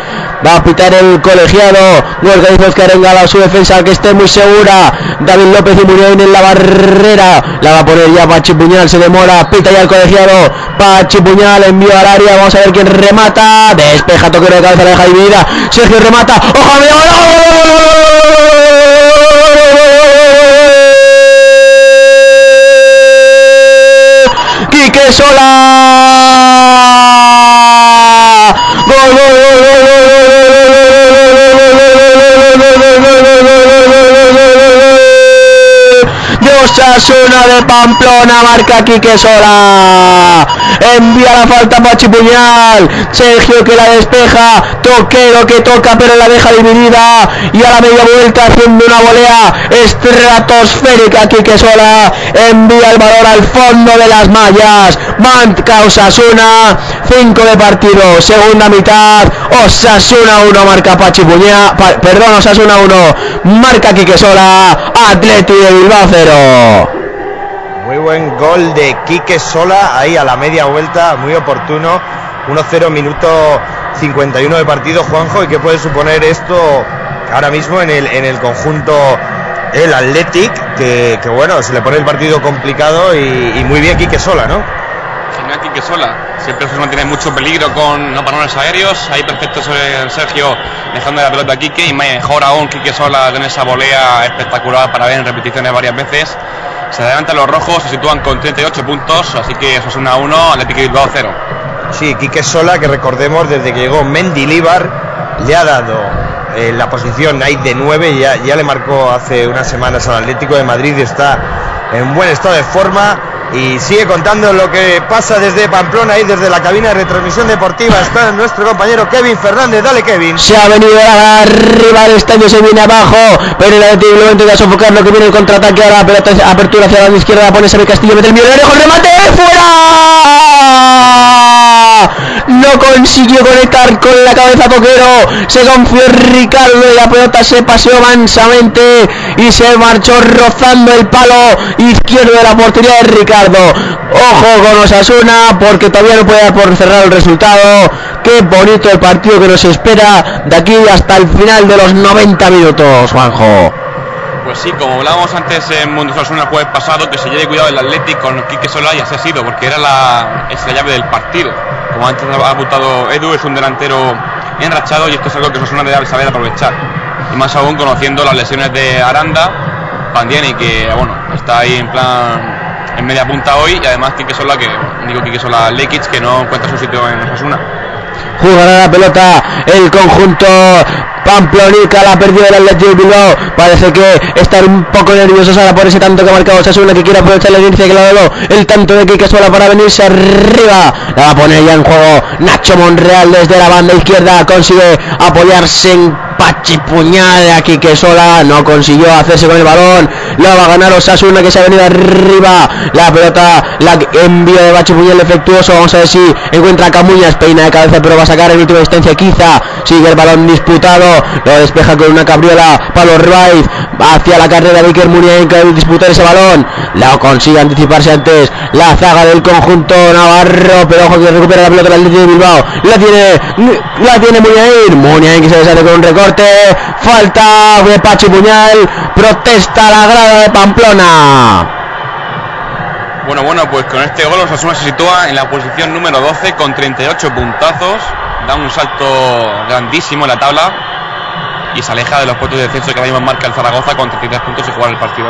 va a pitar el colegiado Arizov que arengala su defensa que esté muy segura David López y Muriel en la barrera la va a poner ya Pachi Puñal se demora pita ya el colegiado Pachi Puñal envío al área vamos a ver quién remata despeja toque de cabeza, deja dividida. Sergio remata. ¡Ojo! ¡Gol! ¡Quique Sola! ¡Gol, gol, gol, gol, cosa Osasuna de Pamplona marca Quique Sola. Envía la falta Pachi Puñal. Sergio que la despeja. Toquero que toca pero la deja dividida. Y a la media vuelta haciendo una volea estratosférica Quique Sola. Envía el balón al fondo de las mallas. Marca Osasuna 5 de partido segunda mitad. Osasuna 1 marca Pachi Puñal pa, perdón Osasuna 1 marca Quique Sola. Atleti de Bilbao 0 muy buen gol de Quique Sola ahí a la media vuelta, muy oportuno. 1-0 minuto 51 de partido, Juanjo, y qué puede suponer esto ahora mismo en el, en el conjunto el Athletic, que, bueno, se le pone el partido complicado y, muy bien Quique Sola, ¿no? Genial Quique Sola, siempre se mantiene mucho peligro con no parones aéreos, ahí perfecto Sergio dejando la pelota a Quique y mejor aún Quique Sola con esa volea espectacular para ver en repeticiones varias veces se adelantan los rojos, se sitúan con 38 puntos, así que eso es una 1, Atlético Bilbao 0. Sí, Quique Sola, que recordemos desde que llegó Mendilibar, le ha dado eh, la posición ahí de 9, ya, ya le marcó hace unas semanas al Atlético de Madrid y está en buen estado de forma y sigue contando lo que pasa desde Pamplona y desde la cabina de retransmisión deportiva está nuestro compañero Kevin Fernández, dale Kevin. Se ha venido arriba del estadio, se viene abajo, pero el Atlético lo intenta sofocar lo que viene el contraataque ahora, apertura hacia la izquierda, pone Xavi Castillo, mete el millonario con remate, fuera. No consiguió conectar con la cabeza Coquero, se confió Ricardo y la pelota se paseó mansamente y se marchó rozando el palo izquierdo de la portería de Ricardo. Ojo con Osasuna porque todavía no puede dar por cerrar el resultado. Qué bonito el partido que nos espera de aquí hasta el final de los 90 minutos, Juanjo. Pues sí, como hablábamos antes en Mundo Osasuna el jueves pasado, que se lleve cuidado el Atlético con Quique Sola y así ha sido, porque era la, es la llave del partido. Como antes ha apuntado Edu, es un delantero enrachado y esto es algo que Osasuna debe saber aprovechar. Y más aún conociendo las lesiones de Aranda, Pandiani, que bueno, está ahí en plan en media punta hoy, y además Quique Sola, que digo Quique Sola Lekic, que no encuentra su sitio en Osasuna. Jugará la pelota el conjunto Pamplonica, la perdió el Atlético Bilbao. Parece que están un poco nerviosos ahora por ese tanto que ha marcado. Osasuna, que quiere aprovechar la inercia que le ha dado. El tanto de Quique Sola para venirse arriba. La va a poner ya en juego Nacho Monreal desde la banda izquierda. Consigue apoyarse en Pachi Puñal. Aquí que sola no consiguió hacerse con el balón. La va a ganar Osasuna que se ha venido arriba. La pelota la envío de Pachi Puñal defectuoso. Vamos a ver si encuentra Camuñas. Peina de cabeza pero va a sacar en última instancia. Quizá sigue el balón disputado lo despeja con una cabriola Pablo Ribaiz hacia la carrera de Iker Muniain que debe disputar ese balón. La consigue anticiparse antes la zaga del conjunto Navarro pero ojo que recupera la pelota el Atlético de Bilbao. La tiene la tiene que se deshace con un recorte. Falta de Pachi Puñal. Protesta la grada de Pamplona. Bueno, bueno, pues con este gol Osasuna se sitúa en la posición número 12 con 38 puntazos. Da un salto grandísimo en la tabla y se aleja de los puestos de descenso que ahora mismo marca el Zaragoza con 33 puntos y jugar el partido.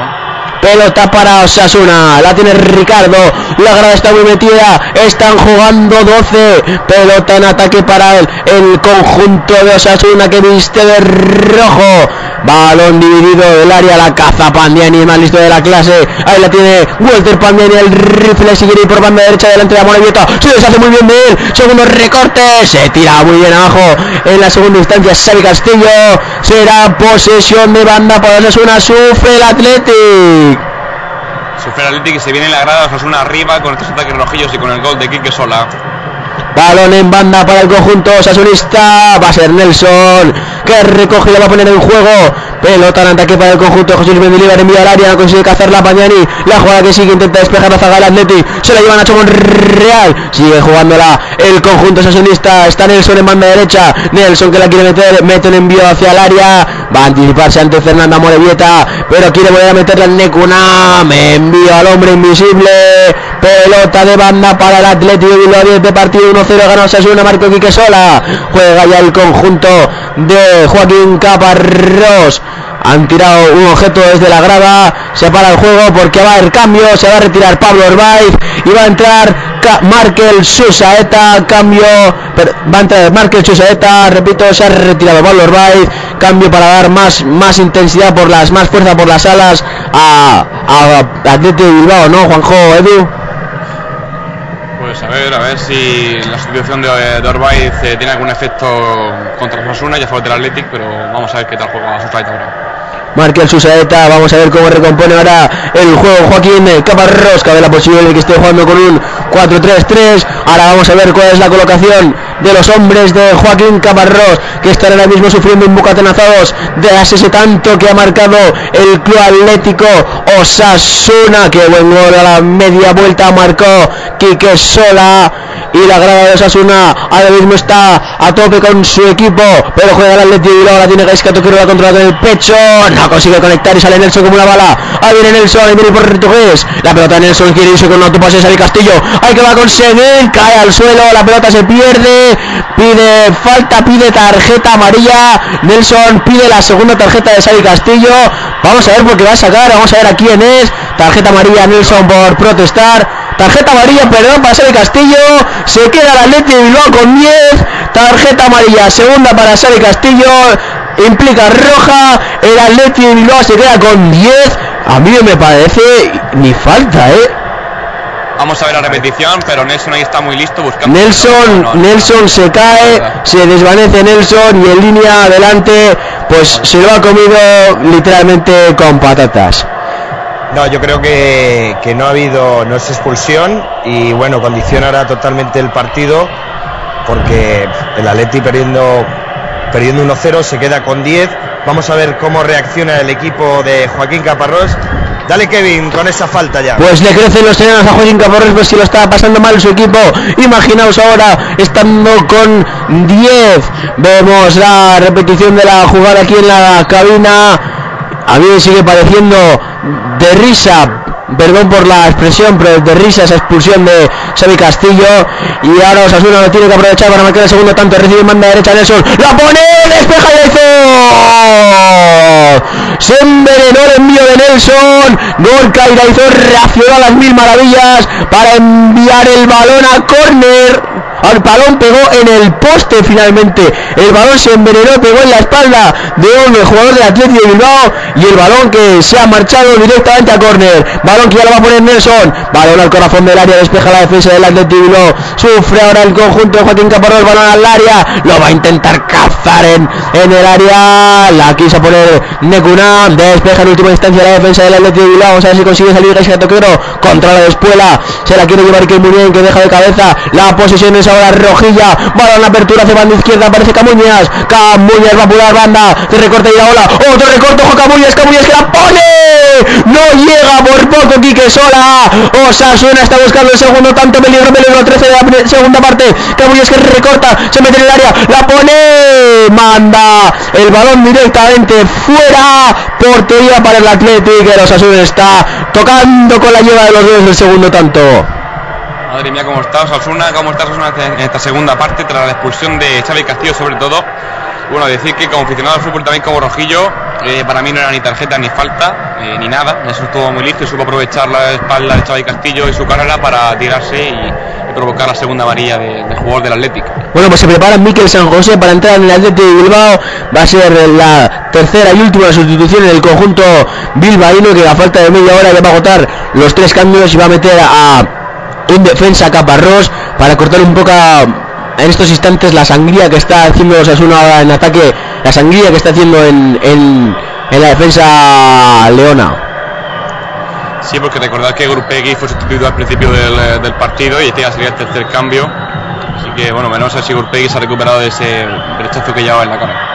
Pelota para Osasuna, la tiene Ricardo, la grada está muy metida, están jugando 12, pelota en ataque para el, el conjunto de Osasuna que viste de rojo, balón dividido del área, la caza Pandiani, el más listo de la clase, ahí la tiene Walter Pandiani, el rifle sigue por banda derecha. Delante de Amorebieta, se deshace muy bien de él, segundo recorte, se tira muy bien abajo, en la segunda instancia Xavi Castillo, será posesión de banda para Osasuna, sufre el Athletic. Sufre el Atlético y se viene en la grada Osasuna arriba con estos ataques rojillos y con el gol de Quique Sola. Balón en banda para el conjunto sasunista. Va a ser Nelson que recoge y la va a poner en juego. Pelota en ataque para el conjunto. José Luis Mendilibar envía al área. No consigue cazarla Pañani. La jugada que sigue intenta despejar la zaga Atleti. Se la lleva Nacho Monreal. Sigue jugándola el conjunto sasunista. Está Nelson en banda derecha. Nelson que la quiere meter. Mete un envío hacia el área. Va a anticiparse ante Fernanda Morevieta. Pero quiere volver a meterla en Necuna. Me envío al hombre invisible. Pelota de banda para el Atlético de Bilbao 10 de partido 1-0 gana Osasuna Marco Quique Sola. Juega ya el conjunto de Joaquín Caparrós. Han tirado un objeto desde la grada. Se para el juego porque va a haber cambio. Se va a retirar Pablo Orbaiz y va a entrar Markel Susaeta. Cambio. va a entrar Markel Susaeta. Repito, se ha retirado Pablo Orbaiz. Cambio para dar más, más intensidad por las, más fuerza por las alas a, a de Bilbao, ¿no, Juanjo, Edu? Pues a ver, a ver si la sustitución de, de Orbaiz eh, tiene algún efecto contra Osasuna, ya fue del Athletic, pero vamos a ver qué tal juega Susaeta ahora. Markel Susaeta, vamos a ver cómo recompone ahora el juego Joaquín Caparrós, cabe la posibilidad de que esté jugando con un 4-3-3, ahora vamos a ver cuál es la colocación de los hombres de Joaquín Caparrós, que están ahora mismo sufriendo un bucatenazados de ese tanto que ha marcado el Club Atlético Osasuna, que buen gol a la media vuelta marcó Quique Sola, y la grada de Osasuna ahora mismo está a tope con su equipo, pero juega el Atlético y ahora tiene Gaisca que la controla con el pecho, no consigue conectar y sale Nelson como una bala, ahí viene Nelson, ahí viene por portugués, la pelota Nelson quiere irse con un autopase de Castillo, hay que va a conseguir, cae al suelo, la pelota se pierde, pide falta, pide tarjeta amarilla, Nelson pide la segunda tarjeta de Sari Castillo, vamos a ver por qué va a sacar, vamos a ver a quién es, tarjeta amarilla Nelson por protestar, tarjeta amarilla, perdón, para Sari Castillo, se queda el Atlético de Bilbao con 10, tarjeta amarilla, segunda para Sari Castillo, implica roja, el Atlético de Bilbao se queda con 10, a mí me parece ni falta, eh. Vamos a ver la repetición, pero Nelson ahí está muy listo buscando. Nelson, No, no, no. Nelson se cae, se desvanece Nelson y en línea adelante, pues se lo ha comido literalmente con patatas. No, yo creo que, que no ha habido, no es expulsión y bueno, condicionará totalmente el partido porque el Atleti perdiendo, perdiendo 1-0 se queda con 10. Vamos a ver cómo reacciona el equipo de Joaquín Caparrós. Dale Kevin con esa falta ya. Pues le crecen los tenanos a Joaquín Caparrós pues si lo estaba pasando mal su equipo. Imaginaos ahora estando con 10. Vemos la repetición de la jugada aquí en la cabina. A mí sigue pareciendo de risa. Perdón por la expresión, pero de risa esa expulsión de Xavi Castillo. Y ahora Osasuna lo tiene que aprovechar para marcar el segundo tanto. Recibe en banda derecha Nelson. ¡La pone! ¡Despeja y! Se envenenó el envío de Nelson. Gorka Iraizor reaccionó a las mil maravillas para enviar el balón a córner. El balón pegó en el poste finalmente. El balón se envenenó, pegó en la espalda de un jugador del Atlético de Bilbao y el balón que se ha marchado directamente a córner. Balón que ya lo va a poner Nelson. Balón al corazón del área, despeja la defensa del Atlético de Bilbao. Sufre ahora el conjunto de Joaquín Caparrós, balón al área. Lo va a intentar cazar en, en el área. La quiso poner Necuna despeja en última instancia la defensa del Atlético de Bilbao. Vamos a ver si consigue salir Gaisca Toquero contra la despuela. Se la quiere llevar que muy bien, que deja de cabeza. La posesión es ahora rojilla. Balón apertura hacia banda izquierda. Aparece Camuñas. Camuñas va a apurar banda. Se recorta y la ola. Otro recorte. Ojo Camuñas. Camuñas que la pone. No llega por poco Quique Sola. Osasuna está buscando el segundo tanto. Peligro, peligro. 13 de la segunda parte. Camuñas que recorta. Se mete en el área. La pone. Manda el balón directamente fuera. Portería para el Atlético. El Osasuna está tocando con la lleva de los dedos del segundo tanto. Madre mía, cómo está Osasuna, cómo está Osasuna en esta segunda parte tras la expulsión de Xavi Castillo sobre todo. Bueno, decir que como aficionado al fútbol también como rojillo, eh, para mí no era ni tarjeta ni falta, eh, ni nada. Eso estuvo muy listo y supo aprovechar la espalda de Xavi Castillo y su carrera para tirarse y, provocar la segunda amarilla de- del jugador del Atlético. Bueno, pues se prepara Miquel San José para entrar en el Atlético de Bilbao. Va a ser la tercera y última sustitución en el conjunto bilbaíno que a falta de media hora le va a agotar los tres cambios y va a meter a en defensa Caparrós para cortar un poco en estos instantes la sangría que está haciendo Osasuna ahora en ataque, la sangría que está haciendo en, en, en la defensa Leona. Sí, porque recordad que Grupegui fue sustituido al principio del, eh, del partido y decía sería el tercer cambio. Así que bueno, menos si Grupegui se ha recuperado de ese brechazo que llevaba en la cara.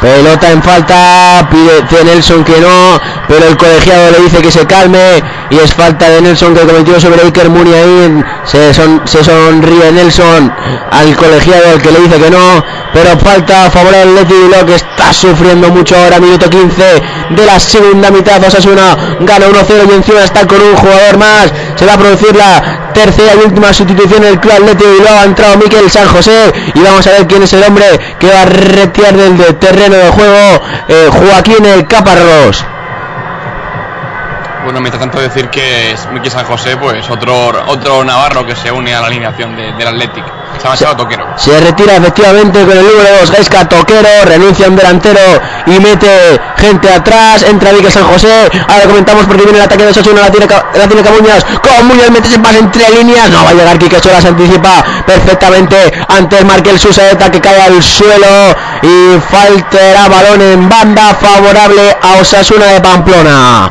Pelota en falta, pide de Nelson que no, pero el colegiado le dice que se calme y es falta de Nelson que cometió sobre Iker Muniain. Se, son- se sonríe Nelson al colegiado el que le dice que no, pero falta a favor del Athletic Bilbao que está sufriendo mucho ahora, minuto 15 de la segunda mitad. Osasuna gana 1-0 y encima está con un jugador más. Se va a producir la tercera y última sustitución del Club Atlético de Bilbao. Ha entrado Miquel San José y vamos a ver quién es el hombre que va a retirar del, del terreno de juego eh, Joaquín el Caparrós. Bueno, mientras tanto decir que es Miki San José, pues otro otro navarro que se une a la alineación de- del Athletic. Se Chava Toquero. Se retira efectivamente con el número 2 Gaisca Toquero, renuncia a un delantero y mete gente atrás, entra Miquel San José, ahora comentamos porque viene el ataque de Osasuna, la tiene, la tiene Camuñas, Camuñas mete ese pase entre líneas, no va a llegar Quique Sola, se anticipa perfectamente antes Markel Susaeta que cae al suelo y faltará balón en banda favorable a Osasuna de Pamplona.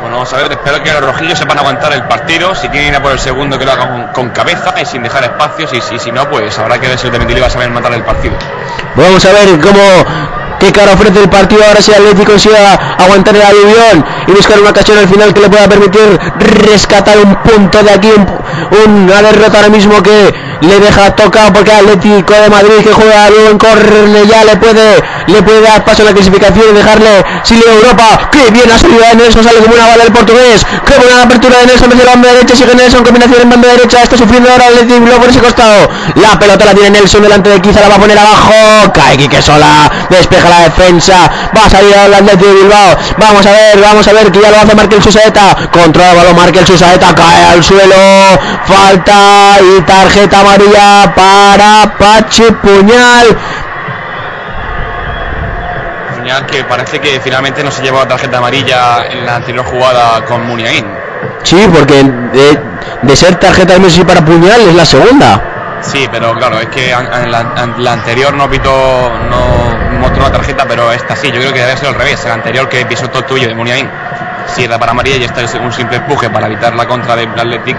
Bueno, vamos a ver, espero que los rojillos sepan aguantar el partido. Si quieren ir a por el segundo, que lo hagan con, cabeza y sin dejar espacios. Y si, no, pues habrá que ver si el de Mendilibar saber matar el partido. Vamos a ver cómo qué cara ofrece el partido ahora si Atlético consigue aguantar el aluvión y buscar una ocasión al final que le pueda permitir rescatar un punto de aquí, un- una derrota ahora mismo que le deja tocado porque Atlético de Madrid que juega luego en Cornellá le puede le puede dar paso a la clasificación y dejarle sin Europa. Qué bien ha salido de Nelson, sale como una bala el portugués. Qué buena apertura de Nelson desde la banda derecha, sigue Nelson, combinación en banda derecha, está sufriendo ahora Atlético Bilbao por ese costado. La pelota la tiene Nelson delante de Kiza, la va a poner abajo. Cae Quique sola, despeja la defensa, va a salir ahora el Atlético de Bilbao. Vamos a ver, vamos a ver que ya lo hace Markel Susaeta. Controla el balón Markel Susaeta, cae al suelo. Falta y tarjeta amarilla para Pachi Puñal. Puñal que parece que finalmente no se llevó la tarjeta amarilla en la anterior jugada con Muniain. Sí, porque de, de ser tarjeta de Messi para Puñal es la segunda. Sí, pero claro, es que la, la anterior no pitó, no mostró la tarjeta, pero esta sí, yo creo que debe ser al revés. La anterior que pisó todo tuyo de Muniain, sí era para amarilla y esta es un simple empuje para evitar la contra del Athletic,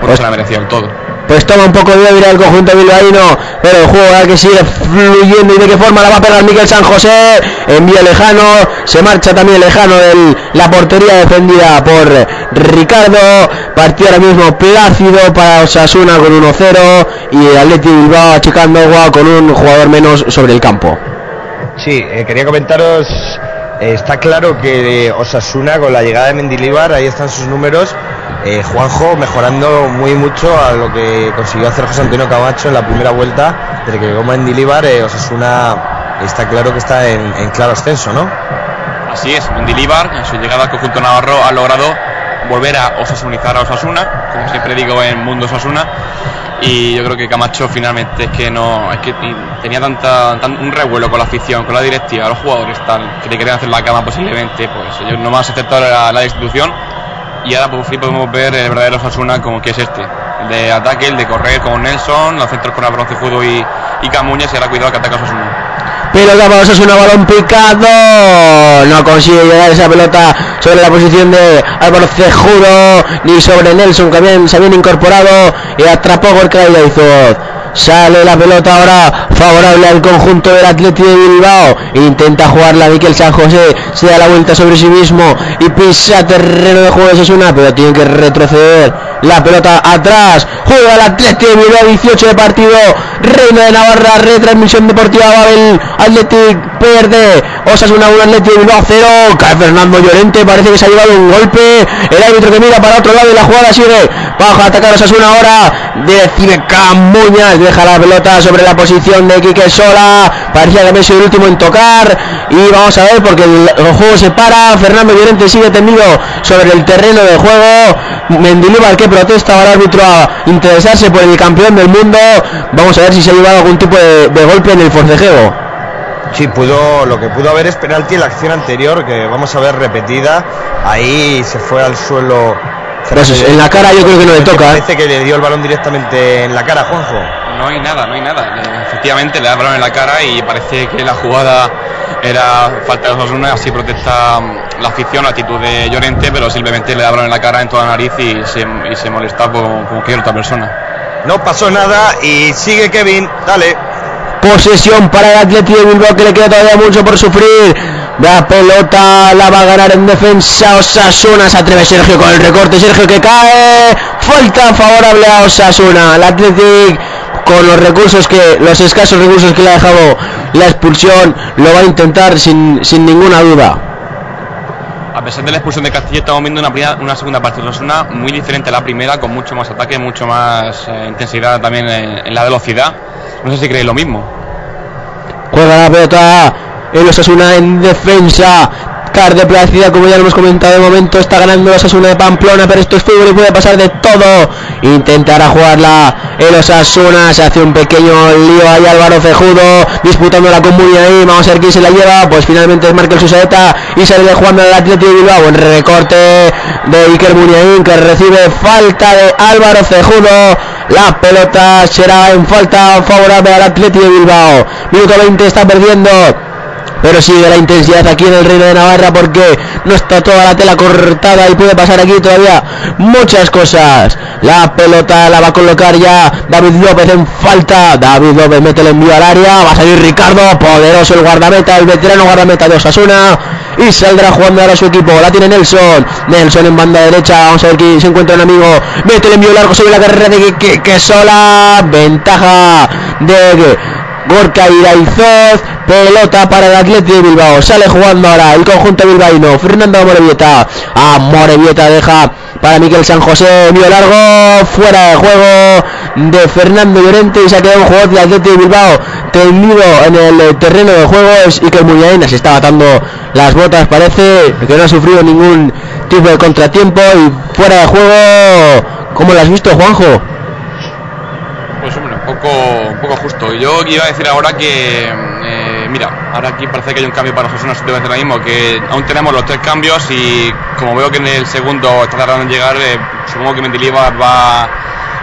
pues se la merecía el todo. Pues toma un poco de débil el conjunto bilbaíno, pero el juego que sigue fluyendo y de qué forma la va a pegar Miguel San José, envía lejano, se marcha también lejano de la portería defendida por Ricardo, partido ahora mismo plácido para Osasuna con 1-0 y el Athletic Bilbao achicando agua con un jugador menos sobre el campo. Sí, eh, quería comentaros, eh, está claro que eh, Osasuna con la llegada de Mendilibar, ahí están sus números, Juanjo mejorando muy mucho a lo que consiguió hacer José Antonio Camacho en la primera vuelta, desde que llegó Mendilibar, Osasuna está claro que está en, en claro ascenso, ¿no? Así es, Mendilibar en su llegada al conjunto navarro ha logrado volver a osasunizar a Osasuna, como siempre digo en Mundo Osasuna, y yo creo que Camacho finalmente es que no, es que tenía tanta, tan- un revuelo con la afición, con la directiva, los jugadores tal, que le querían hacer la cama posiblemente, pues ellos nomás aceptaron la, la destitución y ahora por fin podemos ver el verdadero Osasuna como que es este, el de ataque, el de correr con Nelson, los centros con Bronce Fútbol y, y Camuñas y ahora cuidado que ataca Osasuna. Pelota para Osasuna, balón picado, no consigue llegar esa pelota sobre la posición de Álvaro Cejudo, ni sobre Nelson que habían, se habían incorporado y atrapó Gorka Ilaizoz. Sale la pelota ahora favorable al conjunto del Atlético de Bilbao. Intenta jugarla Miquel San José. Se da la vuelta sobre sí mismo y pisa terreno de juego de Sasuna, pero tiene que retroceder. La pelota atrás. Juega el Atlético de Bilbao 18 de partido. Reino de Navarra, retransmisión deportiva Babel. Atlético pierde. Osasuna 1, Atlético de Bilbao 0. Cae Fernando Llorente. Parece que se ha llevado un golpe. El árbitro que mira para otro lado y la jugada sigue. Baja a atacar Osasuna ahora. Decide Camuñas. Deja la pelota sobre la posición de Quique Sola. Parecía que había sido el último en tocar. Y vamos a ver porque el, el juego se para. Fernando Llorente sigue tendido sobre el terreno de juego. Mendilibar que protesta ahora el árbitro a interesarse por el campeón del mundo. Vamos a ver si se ha llevado algún tipo de, de golpe en el forcejeo. Sí, pudo, lo que pudo haber es penalti en la acción anterior, que vamos a ver repetida. Ahí se fue al suelo. Pues en la cara yo creo que no le toca. ¿eh? Parece que le dio el balón directamente en la cara, Juanjo. No hay nada, no hay nada. Efectivamente le da el balón en la cara y parece que la jugada era falta de Osasuna, así protesta mm, la afición, la actitud de Llorente, pero simplemente le balón en la cara en toda la nariz y se, y se molesta como, como cualquier otra persona. No pasó nada y sigue Kevin. Dale. Posesión para el Atlético de Bilbao que le queda todavía mucho por sufrir. La pelota la va a ganar en defensa Osasuna. Se atreve Sergio con el recorte. Sergio que cae. Falta favorable a Osasuna. El Atlético con los recursos que, los escasos recursos que le ha dejado la expulsión, lo va a intentar sin, sin ninguna duda. A pesar de la expulsión de Castillo, estamos viendo una, primera- una segunda parte de Osasuna muy diferente a la primera, con mucho más ataque, mucho más eh, intensidad también en, en la velocidad. No sé si creéis lo mismo. Juega la pelota el Osasuna en defensa. Car de Placida, como ya lo hemos comentado de momento, está ganando el Osasuna de Pamplona, pero esto es fútbol y puede pasar de todo. Intentará jugarla el Osasuna, se hace un pequeño lío ahí Álvaro Cejudo, disputando la comunidad ahí, vamos a ver quién se la lleva, pues finalmente es Markel Susaeta y sale jugando el Atlético de Bilbao, en recorte de Iker Muniain que recibe falta de Álvaro Cejudo, la pelota será en falta favorable al Atlético de Bilbao, minuto 20 está perdiendo pero sigue la intensidad aquí en el Reino de Navarra porque no está toda la tela cortada y puede pasar aquí todavía muchas cosas. La pelota la va a colocar ya David López en falta. David López mete el envío al área. Va a salir Ricardo, poderoso el guardameta, el veterano guardameta de Osasuna. Y saldrá jugando ahora su equipo. La tiene Nelson. Nelson en banda derecha. Vamos a ver quién se encuentra un amigo. Mete el envío largo sobre la carrera de que, que sola. Ventaja de Gorka Iraizoz, pelota para el Atlético de Bilbao, sale jugando ahora el conjunto bilbaíno, Fernando Amorebieta, Amorebieta deja para Miquel San José, envío largo, fuera de juego de Fernando Llorente y se ha quedado un jugador del Atlético de Bilbao tendido en el terreno de juego, es Iker Muñaina, se está atando las botas, parece que no ha sufrido ningún tipo de contratiempo y fuera de juego, ¿cómo lo has visto Juanjo? Pues hombre, un poco, un poco justo. Yo iba a decir ahora que, eh, mira, ahora aquí parece que hay un cambio para nosotros, no sé si mismo, que aún tenemos los tres cambios y como veo que en el segundo está tardando en llegar, eh, supongo que Mendilibar va,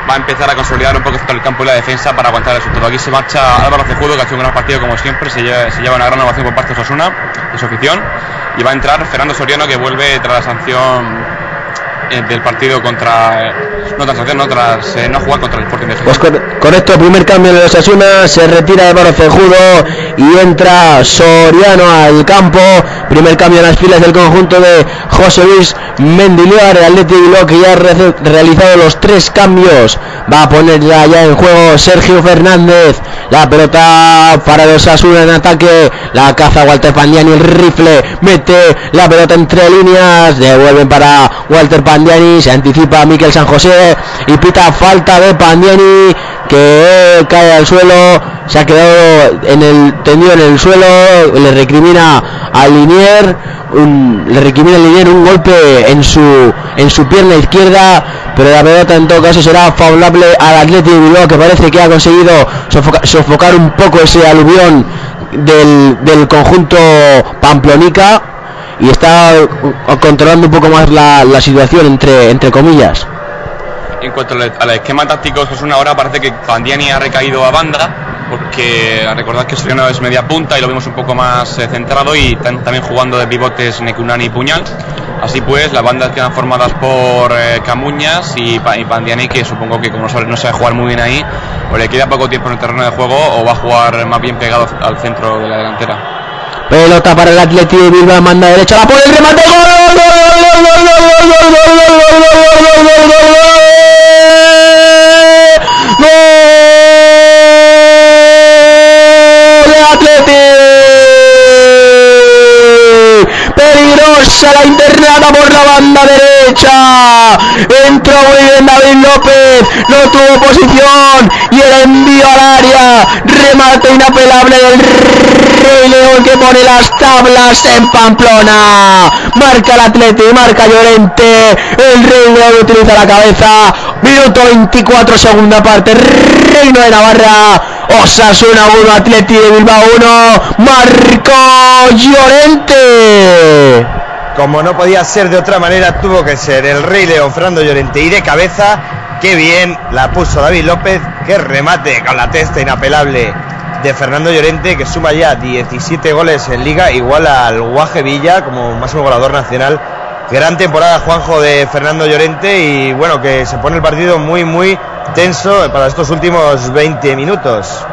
va a empezar a consolidar un poco el campo y la defensa para aguantar el resultado. Aquí se marcha Álvaro Cejudo, que ha hecho un gran partido como siempre, se lleva, se lleva una gran ovación por parte de Osasuna, de su afición, y va a entrar Fernando Soriano, que vuelve tras la sanción del partido contra, no sanción, no tras eh, no jugar contra el Sporting de Gijón. Pues cor- correcto, primer cambio de los Asuna, se retira Álvaro Cejudo y entra Soriano al campo. Primer cambio en las filas del conjunto de José Luis Mendilibar, el Atlético Bilbao que ya ha re- realizado los tres cambios. Va a poner ya, ya en juego Sergio Fernández. La pelota para los Asuna en ataque. La caza Walter Pandiani, el rifle. Mete la pelota entre líneas. Devuelven para Walter Pandiani. Se anticipa Miquel San José. Y pita falta de Pandiani que cae al suelo, se ha quedado en el tendido en el suelo, le recrimina a Linier, un- le recrimina a Linier un golpe en su en su pierna izquierda, pero la pelota en todo caso será favorable al Atlético de que parece que ha conseguido sofoca- sofocar un poco ese aluvión del, del conjunto Pamplonica y está controlando un poco más la, la situación entre entre comillas. En cuanto al, esquema táctico, es una hora parece que Pandiani ha recaído a banda porque recordad que Soriano es media punta y lo vimos un poco más eh, centrado y tan- también jugando de pivotes Nekunani y Puñal. Así pues, las bandas quedan formadas por eh, Camuñas y, y Pandiani, que supongo que como no sabe, no sabe jugar muy bien ahí, o le queda poco tiempo en el terreno de juego o va a jugar más bien pegado al centro de la delantera. Pelota para el Atleti de Bilbao, manda derecha, la pone el remate, gol, gol, gol, gol, gol, gol, gol, gol, gol, gol, gol, gol, gol, gol. Peligrosa la internada por la banda derecha. Entró muy bien David López, no tuvo posición y el envío al área. Remate inapelable del Rey León que pone las tablas en Pamplona. Marca el Atleti, marca Llorente. El Rey León utiliza la cabeza. Minuto 24, segunda parte. Reino de Navarra. Osasuna 1, Atleti de Bilbao 1. Marco Llorente. Como no podía ser de otra manera, tuvo que ser el Rey León Fernando Llorente y de cabeza. Qué bien la puso David López. Qué remate con la testa inapelable de Fernando Llorente, que suma ya 17 goles en liga, igual al Guaje Villa como máximo goleador nacional. Gran temporada, Juanjo, de Fernando Llorente y bueno, que se pone el partido muy, muy tenso para estos últimos 20 minutos.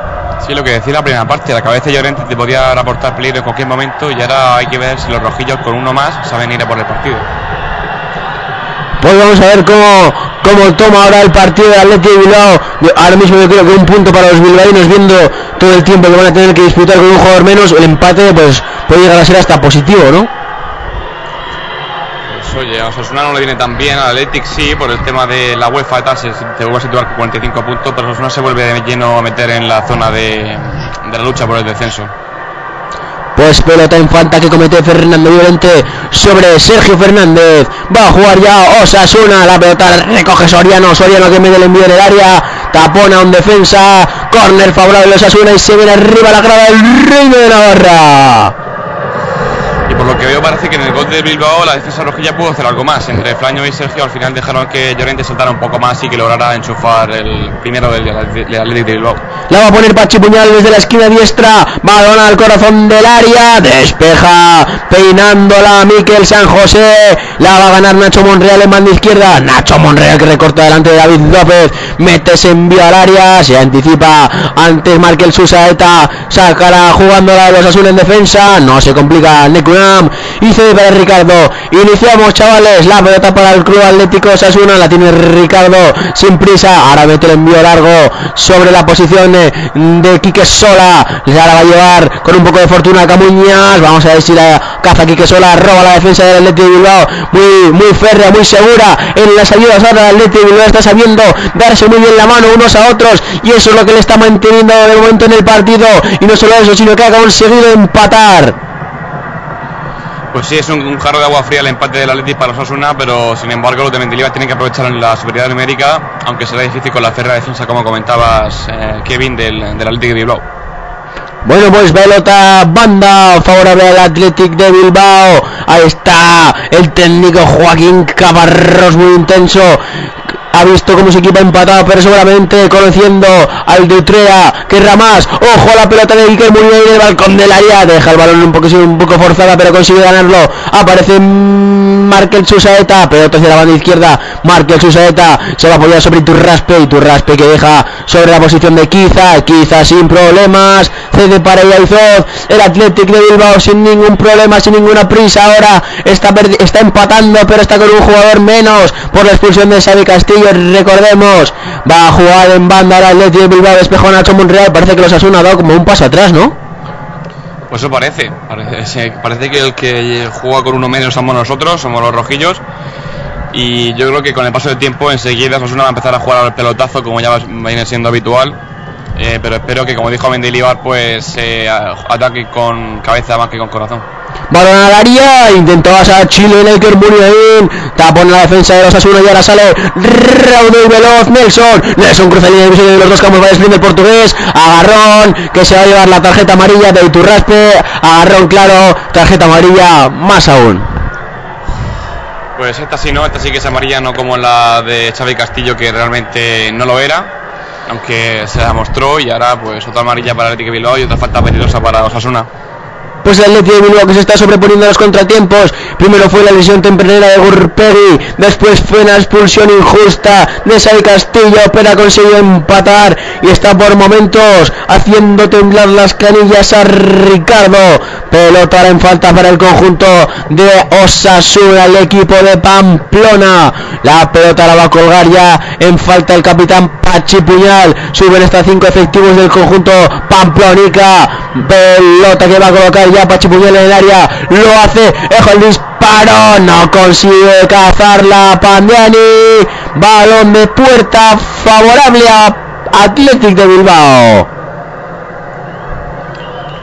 Sí, lo que decía la primera parte, la cabeza de Llorente te podía aportar peligro en cualquier momento y ahora hay que ver si los rojillos con uno más saben ir a por el partido. Pues vamos a ver cómo, cómo toma ahora el partido de Atleti de Bilbao. Ahora mismo yo creo que un punto para los bilbaínos viendo todo el tiempo que van a tener que disputar con un jugador menos, el empate pues puede llegar a ser hasta positivo, ¿no? Pues oye, a Osasuna no le viene tan bien, al Athletic sí, por el tema de la UEFA se, se vuelve a situar con 45 puntos, pero Osasuna se vuelve de lleno a meter en la zona de, de la lucha por el descenso. Pues pelota infanta que comete Fernando Llorente sobre Sergio Fernández. Va a jugar ya Osasuna. La pelota recoge Soriano. Soriano que mete el envío en el área. Tapona un defensa. Corner favorable de Osasuna y se viene arriba la grada del Reino de Navarra. Que veo parece que en el gol de Bilbao la defensa rojilla pudo hacer algo más. Entre Flaño y Sergio al final dejaron que Llorente saltara un poco más y que lograra enchufar el primero del, del Athletic de Bilbao. La va a poner Pachi Puñal desde la esquina diestra. Balón al corazón del área. Despeja. Peinándola Miquel San José. La va a ganar Nacho Monreal en banda izquierda. Nacho Monreal que recorta delante de David López. Mete ese envío al área. Se anticipa. Antes Markel Susaeta. Sacará jugándola de los Azul en defensa. No se complica Nekunam. Y cede para Ricardo. Iniciamos chavales. La pelota para el Club Atlético Sasuna. La tiene Ricardo sin prisa. Ahora mete el envío largo sobre la posición de, de Quique Sola. La va a llevar con un poco de fortuna Camuñas. Vamos a ver si la caza Quique Sola. Roba la defensa del Atlético de Bilbao. Muy, muy férrea, muy segura. En las ayudas ahora el Atlético de Bilbao está sabiendo darse muy bien la mano unos a otros. Y eso es lo que le está manteniendo de momento en el partido. Y no solo eso, sino que ha conseguido empatar. Pues sí, es un, jarro de agua fría el empate del Athletic para los Osasuna, pero sin embargo los de Mendilibar tienen que aprovechar la superioridad numérica, aunque será difícil con la férrea defensa, como comentabas, eh, Kevin, del, del Athletic de Bilbao. Bueno, pues pelota banda favorable al Athletic de Bilbao. Ahí está el técnico Joaquín Cabarros, muy intenso. Ha visto cómo su equipo ha empatado, pero seguramente conociendo al de Utrea, querrá más. Ojo a la pelota de Iker Murillo en el balcón del área. Deja el balón un poco, un poco forzada, pero consigue ganarlo. Aparece Markel Susaeta, pelota hacia la banda izquierda. Markel Susaeta se va a apoyar sobre Iturraspe. Iturraspe que deja sobre la posición de Kiza. Kiza sin problemas. Cede para Iaizoz. El Athletic de Bilbao sin ningún problema, sin ninguna prisa. Ahora está, está empatando, pero está con un jugador menos por la expulsión de Xavi Castillo. Recordemos, va a jugar en banda el Athletic de Bilbao. Despejó Nacho Monreal. Parece que los ha dado como un paso atrás, ¿no? Pues eso parece, parece, parece que el que juega con uno menos somos nosotros, somos los rojillos. Y yo creo que con el paso del tiempo enseguida Osasuna va a empezar a jugar al pelotazo como ya viene siendo habitual. Eh, pero espero que como dijo Mendilibar pues eh, a- ataque con cabeza más que con corazón. Balón al área, intentó pasar Chile en el que Muniain, tapón en la defensa de los Asuna y ahora sale y veloz Nelson, Nelson cruza línea división de los dos campos, a desprender el portugués, agarrón, que se va a llevar la tarjeta amarilla de Iturraspe, agarrón claro, tarjeta amarilla más aún. Pues esta sí no, esta sí que es amarilla, no como la de Xavi Castillo que realmente no lo era. Aunque se demostró y ahora pues otra amarilla para el Bilbao y otra falta peligrosa para Osasuna. Pues el Atleti de Bilbao que se está sobreponiendo a los contratiempos. Primero fue la lesión tempranera de Gurperi, después fue una expulsión injusta de Sai Castillo, pero ha conseguido empatar y está por momentos haciendo temblar las canillas a Ricardo. Pelota en falta para el conjunto de Osasuna, el equipo de Pamplona. La pelota la va a colgar ya en falta el capitán Pachi Puñal. Suben hasta cinco efectivos del conjunto Pamplonica. Pelota que va a colocar ya Pachi Puñal en el área. Lo hace. Ejo el disparo. No consigue cazarla Pandiani. Balón de puerta favorable a Athletic de Bilbao.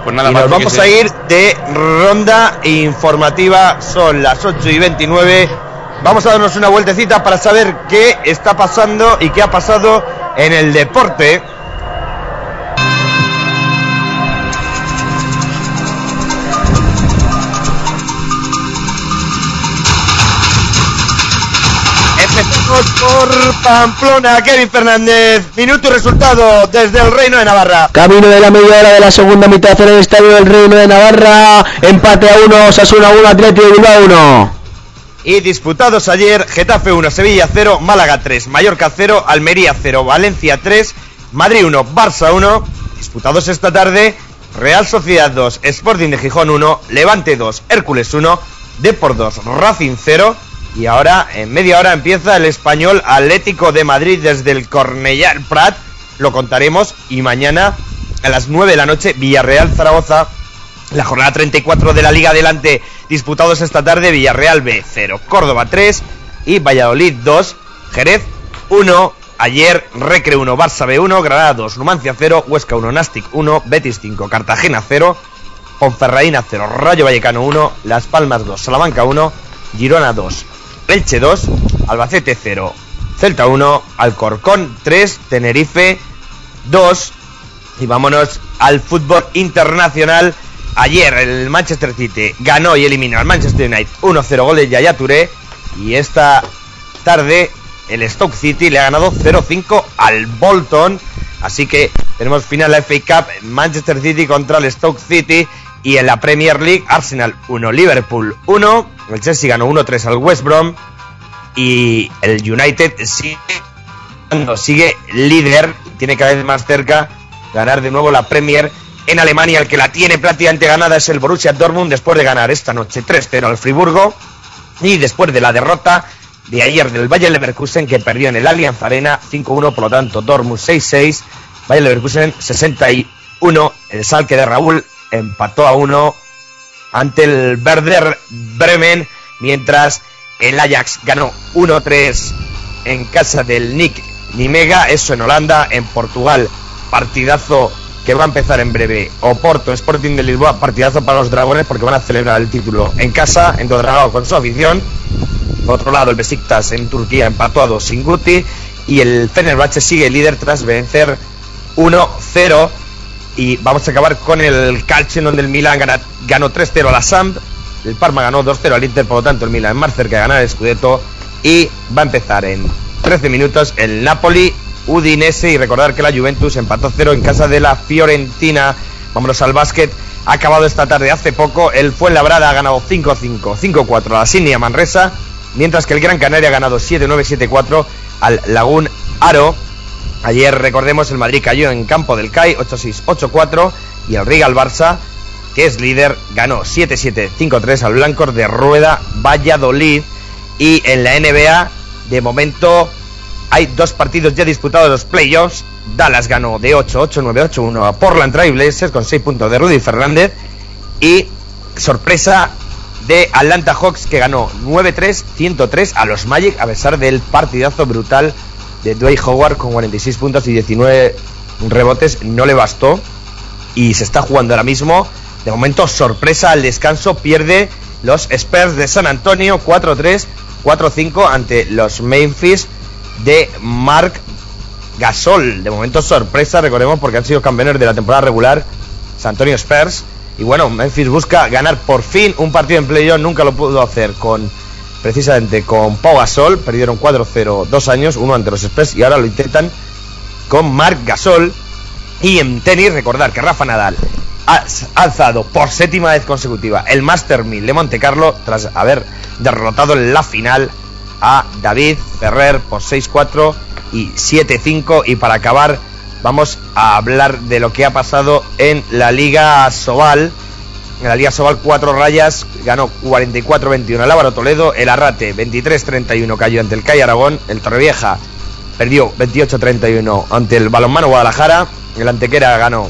Pues nada, y nos vamos a ir de ronda informativa. Son las 8 y 29. Vamos a darnos una vueltecita para saber qué está pasando y qué ha pasado en el deporte. Empezamos por Pamplona, Kevin Fernández. Minuto y resultado desde el Reino de Navarra. Camino de la media hora de la segunda mitad en el estadio del Reino de Navarra. Empate a 1, Osasuna 1, Atleti de Bilbao 1. Y disputados ayer, Getafe 1, Sevilla 0, Málaga 3, Mallorca 0, Almería 0, Valencia 3, Madrid 1, Barça 1. Disputados esta tarde, Real Sociedad 2, Sporting de Gijón 1, Levante 2, Hércules 1, Depor 2, Racing 0. Y ahora, en media hora, empieza el español Atlético de Madrid desde el Cornellà Prat. Lo contaremos. Y mañana, a las 9 de la noche, Villarreal Zaragoza la jornada 34 de la Liga Adelante disputados esta tarde, Villarreal B 0, Córdoba 3 y Valladolid 2, Jerez 1, ayer Recre 1, Barça B 1, Granada 2, Numancia 0, Huesca 1, Nastic 1, Betis 5, Cartagena 0, Ponferradina 0, Rayo Vallecano 1, Las Palmas 2, Salamanca 1, Girona 2, Elche 2, Albacete 0, Celta 1, Alcorcón 3, Tenerife 2, y vámonos al fútbol internacional. Ayer el Manchester City ganó y eliminó al Manchester United 1-0 goles de Yaya Touré. Y esta tarde el Stoke City le ha ganado 0-5 al Bolton. Así que tenemos final la FA Cup, Manchester City contra el Stoke City. Y en la Premier League, Arsenal 1, Liverpool 1. El Chelsea ganó 1-3 al West Brom. Y el United sigue, sigue líder, tiene cada vez más cerca ganar de nuevo la Premier en Alemania. El que la tiene prácticamente ganada es el Borussia Dortmund después de ganar esta noche 3-0 al Friburgo y después de la derrota de ayer del Bayern Leverkusen que perdió en el Allianz Arena 5-1, por lo tanto Dortmund 6-6, Bayern Leverkusen 61, el Salque de Raúl empató a 1 ante el Werder Bremen, mientras el Ajax ganó 1-3 en casa del Nick Nimega, eso en Holanda, en Portugal, partidazo que va a empezar en breve. Oporto, Sporting de Lisboa, partidazo para los dragones porque van a celebrar el título en casa, en Dodragao con su afición. Por otro lado, el Besiktas en Turquía empató a 2 sin Guti y el Fenerbahce sigue líder tras vencer 1-0 y vamos a acabar con el calcio en donde el Milan gana- ganó 3-0 a la Samp, el Parma ganó 2-0 al Inter, por lo tanto el Milan más cerca de ganar el Scudetto y va a empezar en 13 minutos el Napoli Udinese y recordar que la Juventus empató 0 en casa de la Fiorentina. Vámonos al básquet. Ha acabado esta tarde hace poco. El Fuenlabrada ha ganado 5-5, 5-4 a la Sinia Manresa. Mientras que el Gran Canaria ha ganado 7-9, 7-4 al Lagún Aro. Ayer, recordemos, el Madrid cayó en campo del CAI 8-6, 8-4. Y el Rigal Barça, que es líder, ganó 7-7, 5-3 al Blancos de Rueda Valladolid. Y en la NBA, de momento, hay dos partidos ya disputados los playoffs. Dallas ganó de 8-8, 9-8-1 a Portland Trail Blazers con 6 puntos de Rudy Fernández. Y sorpresa de Atlanta Hawks que ganó 9-3, 103 a los Magic a pesar del partidazo brutal de Dwayne Howard con 46 puntos y 19 rebotes. No le bastó y se está jugando ahora mismo. De momento, sorpresa al descanso, pierde los Spurs de San Antonio 4-3, 4-5 ante los Memphis de Mark Gasol. De momento, sorpresa, recordemos, porque han sido campeones de la temporada regular San Antonio Spurs. Y bueno, Memphis busca ganar por fin un partido en playoff, nunca lo pudo hacer con precisamente con Pau Gasol, perdieron 4-0 dos años, uno ante los Spurs y ahora lo intentan con Marc Gasol. Y en tenis, recordar que Rafa Nadal ha alzado por séptima vez consecutiva el Master 1000 de Monte Carlo tras haber derrotado en la final a David Ferrer por 6-4 y 7-5. Y para acabar, vamos a hablar de lo que ha pasado en la Liga Sobal. En la Liga Sobal, cuatro rayas, ganó 44-21 el Álvaro Toledo, el Arrate 23-31 cayó ante el CAI Aragón, el Torrevieja perdió 28-31 ante el Balonmano Guadalajara, el Antequera ganó,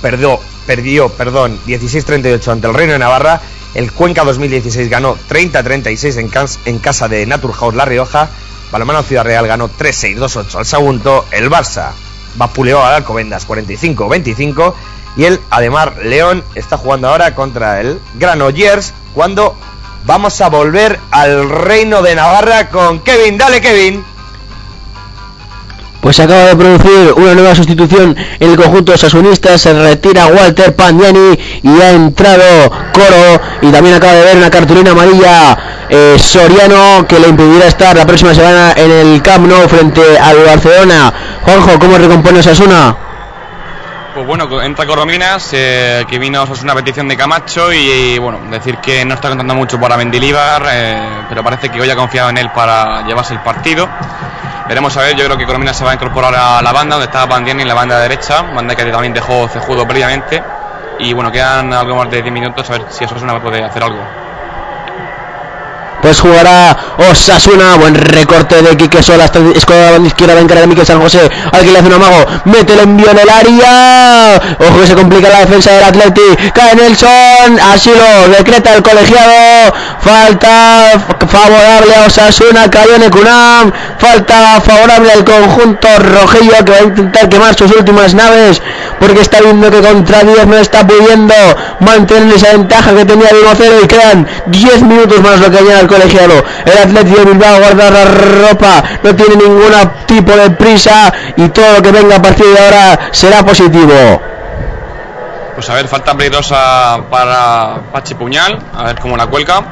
perdió, perdió, perdón, 16-38 ante el Reino de Navarra, el Cuenca 2016 ganó 30-36 en, en casa de Naturhaus La Rioja, Balonmano Ciudad Real ganó 3-6, 2-8 al Sagunto, el Barça vapuleó al Alcobendas 45-25 y el Ademar León está jugando ahora contra el Granollers cuando vamos a volver al Reino de Navarra con Kevin. Dale Kevin. Pues acaba de producir una nueva sustitución en el conjunto sasunista, se retira Walter Pandiani y ha entrado Coro y también acaba de ver una cartulina amarilla eh, Soriano que le impedirá estar la próxima semana en el Camp Nou frente al Barcelona. Juanjo, ¿cómo recompone Sasuna? Pues bueno, entra Corominas, eh, que vino es una petición de Camacho y, bueno, decir que no está contando mucho para Mendilibar, eh, pero parece que hoy ha confiado en él para llevarse el partido. Veremos a ver, yo creo que Corominas se va a incorporar a la banda, donde estaba Bandiani en la banda derecha, banda que también dejó cejudo previamente. Y bueno, quedan algo más de 10 minutos, a ver si Osasuna puede hacer algo. Pues jugará Osasuna, buen recorte de Quique Sola, hasta escuadra banda izquierda, va a encarar a Miquel San José, al que le hace un amago, mete el envío en el área, ojo que se complica la defensa del Atleti, cae Nelson, así lo decreta el colegiado, falta favorable a Osasuna, cayó Necunam, falta favorable al conjunto rojillo que va a intentar quemar sus últimas naves, porque está viendo que contra 10 no está pudiendo mantener esa ventaja que tenía de 1-0 y quedan 10 minutos más lo que añade el colegiado. El Atlético de Bilbao guarda la ropa, no tiene ningún tipo de prisa y todo lo que venga a partir de ahora será positivo. Pues a ver, falta peligrosa para Pachi Puñal, a ver cómo la cuelga.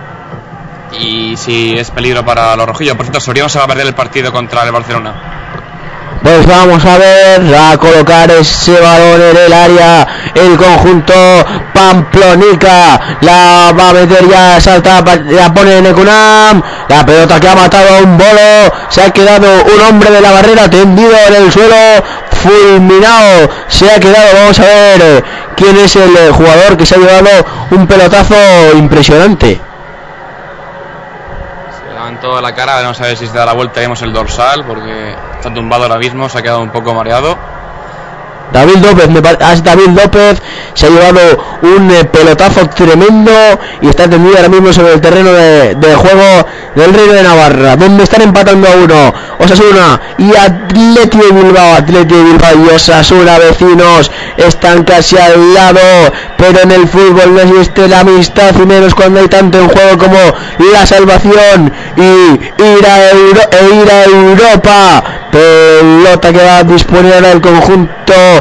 Y si es peligro para los rojillos. Por cierto, Soriano se va a perder el partido contra el Barcelona. Pues vamos a ver, a colocar ese balón en el área, el conjunto Pamplonica, la va a meter ya, salta, la pone Necunam, la pelota que ha matado a un bolo, se ha quedado un hombre de la barrera tendido en el suelo, fulminado, se ha quedado, vamos a ver quién es el jugador que se ha llevado un pelotazo impresionante. Se levantó la cara, veremos a ver si se da la vuelta vemos el dorsal, porque está tumbado ahora mismo, se ha quedado un poco mareado. David López, me ah, David López se ha llevado un eh, pelotazo tremendo y está tendido ahora mismo sobre el terreno de, juego del Reino de Navarra, donde están empatando a uno Osasuna y Atleti de Bilbao, Atleti de Bilbao y Osasuna vecinos están casi al lado, pero en el fútbol no existe la amistad y menos cuando hay tanto en juego como la salvación y ir a, e ir a Europa. Pelota que va a disponer el conjunto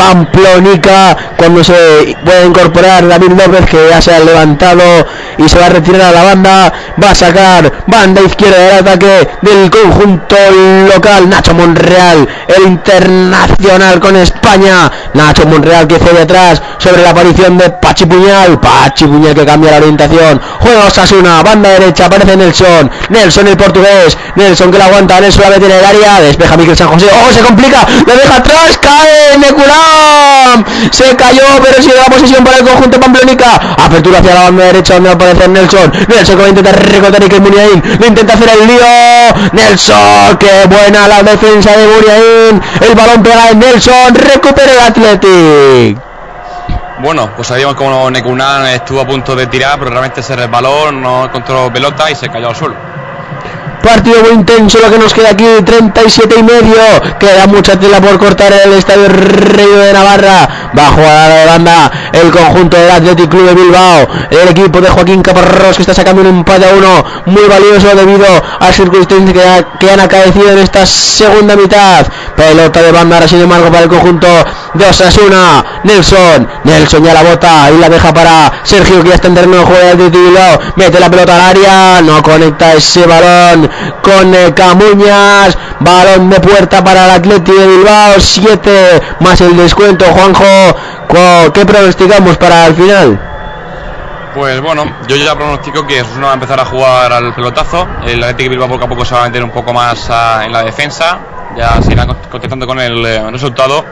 Pamplonica cuando se puede incorporar David López que ya se ha levantado y se va a retirar a la banda. Va a sacar banda izquierda del ataque del conjunto local Nacho Monreal, el internacional con España. Nacho Monreal que cede atrás sobre la aparición de Pachi Puñal. Pachi Puñal que cambia la orientación. Juega Osasuna, banda derecha, aparece Nelson. Nelson el portugués. Nelson que la aguanta, Nelson la mete en el área. Despeja Miquel San José. ¡Oh, se complica! Lo deja atrás, cae Neculam. Se cayó, pero sigue la posesión para el conjunto Pamplonica. Apertura hacia la banda derecha donde va a aparecer Nelson. Nelson que va a intentar recortar Iker Muniain. Lo intenta hacer el lío. Nelson, qué buena la defensa de Muniain. El balón pega en Nelson. Recupera el Athletic. Bueno, pues sabíamos como Nekunan estuvo a punto de tirar, pero realmente se resbaló, no encontró pelota y se cayó al suelo. Partido muy intenso lo que nos queda aquí, 37 y medio. Queda mucha tela por cortar el estadio Reino de Navarra. Va a jugar a la banda el conjunto del Athletic Club de Bilbao. El equipo de Joaquín Caparrós que está sacando un empate a uno muy valioso debido a circunstancias que, que han acaecido en esta segunda mitad. pelota de banda ahora sin embargo para el conjunto de Osasuna Nelson Nelson ya la bota y la deja para Sergio que ya está en terreno de Athletic Bilbao mete la pelota al área no conecta ese balón con eh, Camuñas balón de puerta para el Athletic de Bilbao 7 más el descuento Juanjo ¿qué pronosticamos para el final? Pues bueno, yo ya pronostico que Osasuna va a empezar a jugar al pelotazo. El Athletic Bilbao poco a poco se va a meter un poco más ah, en la defensa. Ya se irán con- contestando con el eh, resultado.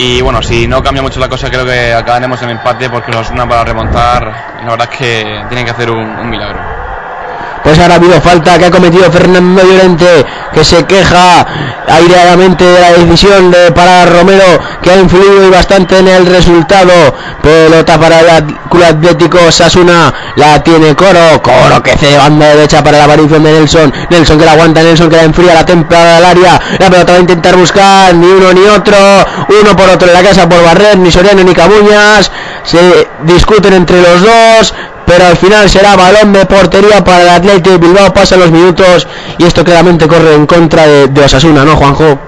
Y bueno, si no cambia mucho la cosa, creo que acabaremos en empate porque los Osasuna para remontar, la verdad es que tienen que hacer un milagro. Pues ahora ha habido falta que ha cometido Fernando Llorente, que se queja aireadamente de la decisión de para Romero, que ha influido bastante en el resultado. Pelota para el Club Atlético Sasuna, la tiene Coro, Coro que cede banda derecha para la aparición de Nelson, Nelson que la aguanta, Nelson que la enfría, la templa al área, la pelota va a intentar buscar, ni uno ni otro, uno por otro en la casa por Barrer, ni Soriano ni Cabuñas, se discuten entre los dos, pero al final será balón de portería para el Atlético de Bilbao, pasan los minutos y esto claramente corre en contra de, de Osasuna, ¿no, Juanjo?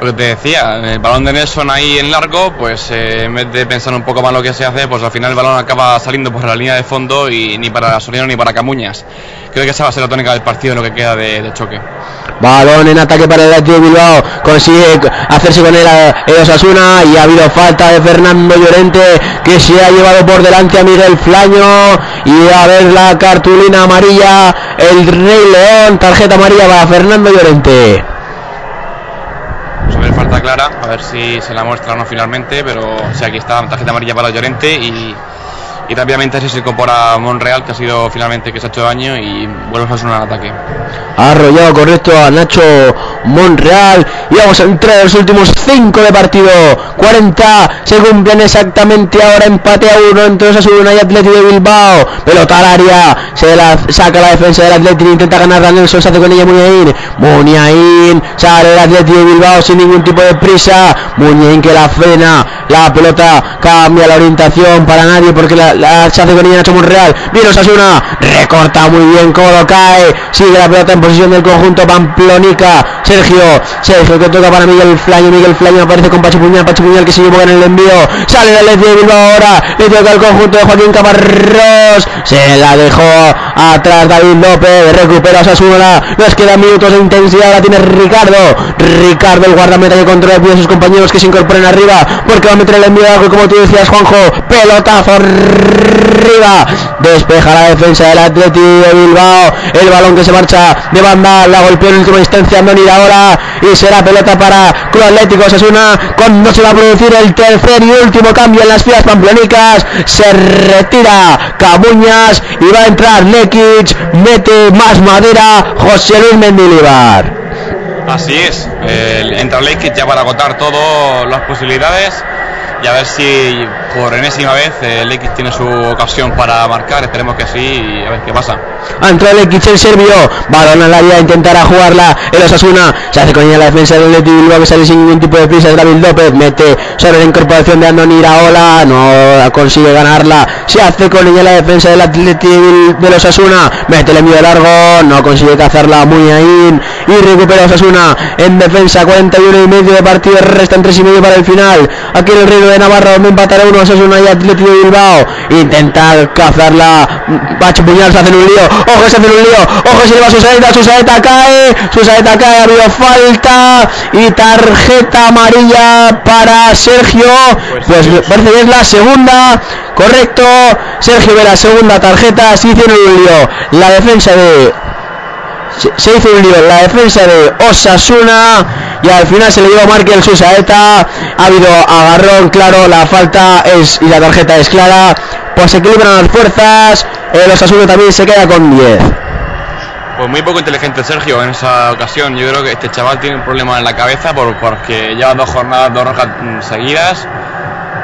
Lo que te decía, el balón de Nelson ahí en largo, pues eh, en vez de pensar un poco más lo que se hace, pues al final el balón acaba saliendo por la línea de fondo y ni para Soriano ni para Camuñas. Creo que esa va a ser la tónica del partido, lo que queda de, choque. Balón en ataque para el Atlético Bilbao, consigue hacerse con a el Osasuna y ha habido falta de Fernando Llorente que se ha llevado por delante a Miguel Flaño y a ver la cartulina amarilla, el Rey León, tarjeta amarilla para Fernando Llorente. Clara, a ver si se la muestra o no finalmente, pero sí, aquí está tarjeta amarilla para Llorente y, y rápidamente así se incorpora Monreal, que ha sido finalmente que se ha hecho daño y vuelve a sonar al ataque. Ha arrollado correcto a Nacho Monreal y vamos a entrar en los últimos 5 de partido. 40 se cumplen exactamente ahora empate a uno entre Osasuna y Atlético de Bilbao. Pelota al área se saca la defensa del Atlético intenta ganar a Nelson se hace con ella Muniain Muniain sale el Atlético de Bilbao sin ningún tipo de prisa. Muniain que la frena la pelota cambia la orientación para nadie porque la, la- se hace con ella Nacho Monreal viene Osasuna recorta muy bien Coro cae. Sigue la pelota en posición del conjunto Pamplonica. Sergio Sergio que toca para Miguel Flaño. Miguel Flaño aparece con Pachi Puñal. Pachi Puñal que sigue en el envío. Sale el Atlético de Bilbao ahora. Le toca al conjunto de Joaquín Camarros se la dejó atrás David López. Recupera Osasuna nos quedan minutos de intensidad. La tiene Ricardo. Ricardo el guardameta que controla el pie de sus compañeros que se incorporen arriba porque va a meter el envío como tú decías Juanjo. Pelotazo arriba. Despeja la defensa del Atlético de Bilbao. El balón que se marcha de banda la golpeó en última instancia Andoni ahora y será pelota para Club Atlético Osasuna. Cuando se va a producir el tercer y último cambio en las filas pamplonicas se retira Cabuñas y va a entrar Lekic mete más madera José Luis Mendilibar. Así es, eh, entra Lekic ya para agotar todas las posibilidades y a ver si por enésima vez eh, Lekic tiene su ocasión para marcar, esperemos que sí y a ver qué pasa. ha entrado Lekic el serbio. Balón al área intentará jugarla. El Osasuna se hace con ella la defensa del de Bilbao que sale sin ningún tipo de prisa. David López mete sobre la incorporación de Andoni Iraola. No consigue ganarla. Se hace con ella la defensa del Atlético de los Osasuna. Mete el envío largo no consigue cazarla muy ahí y recupera Osasuna. En defensa 41 y medio de partido restan 3 y medio para el final. Aquí en el Reino de Navarra donde empatará uno Osasuna y Atlético de Bilbao. Intenta cazarla Pacho Puñal se hace un lío. Ojo se hace un lío. Ojo se lleva Susaeta Susaeta cae. Susaeta cae ha habido falta. Y tarjeta amarilla para Sergio. Pues me parece que es la segunda. Correcto. Sergio ve la segunda tarjeta. Se hicieron un lío. La defensa de se, hizo un lío en la defensa de Osasuna y al final se le dio Markel Susaeta ha habido agarrón claro. La falta es y la tarjeta es clara. Pues se equilibran las fuerzas. El Osasuna también se queda con 10 Pues muy poco inteligente Sergio en esa ocasión, yo creo que este chaval tiene un problema en la cabeza por, porque lleva dos jornadas, dos rojas mm, seguidas.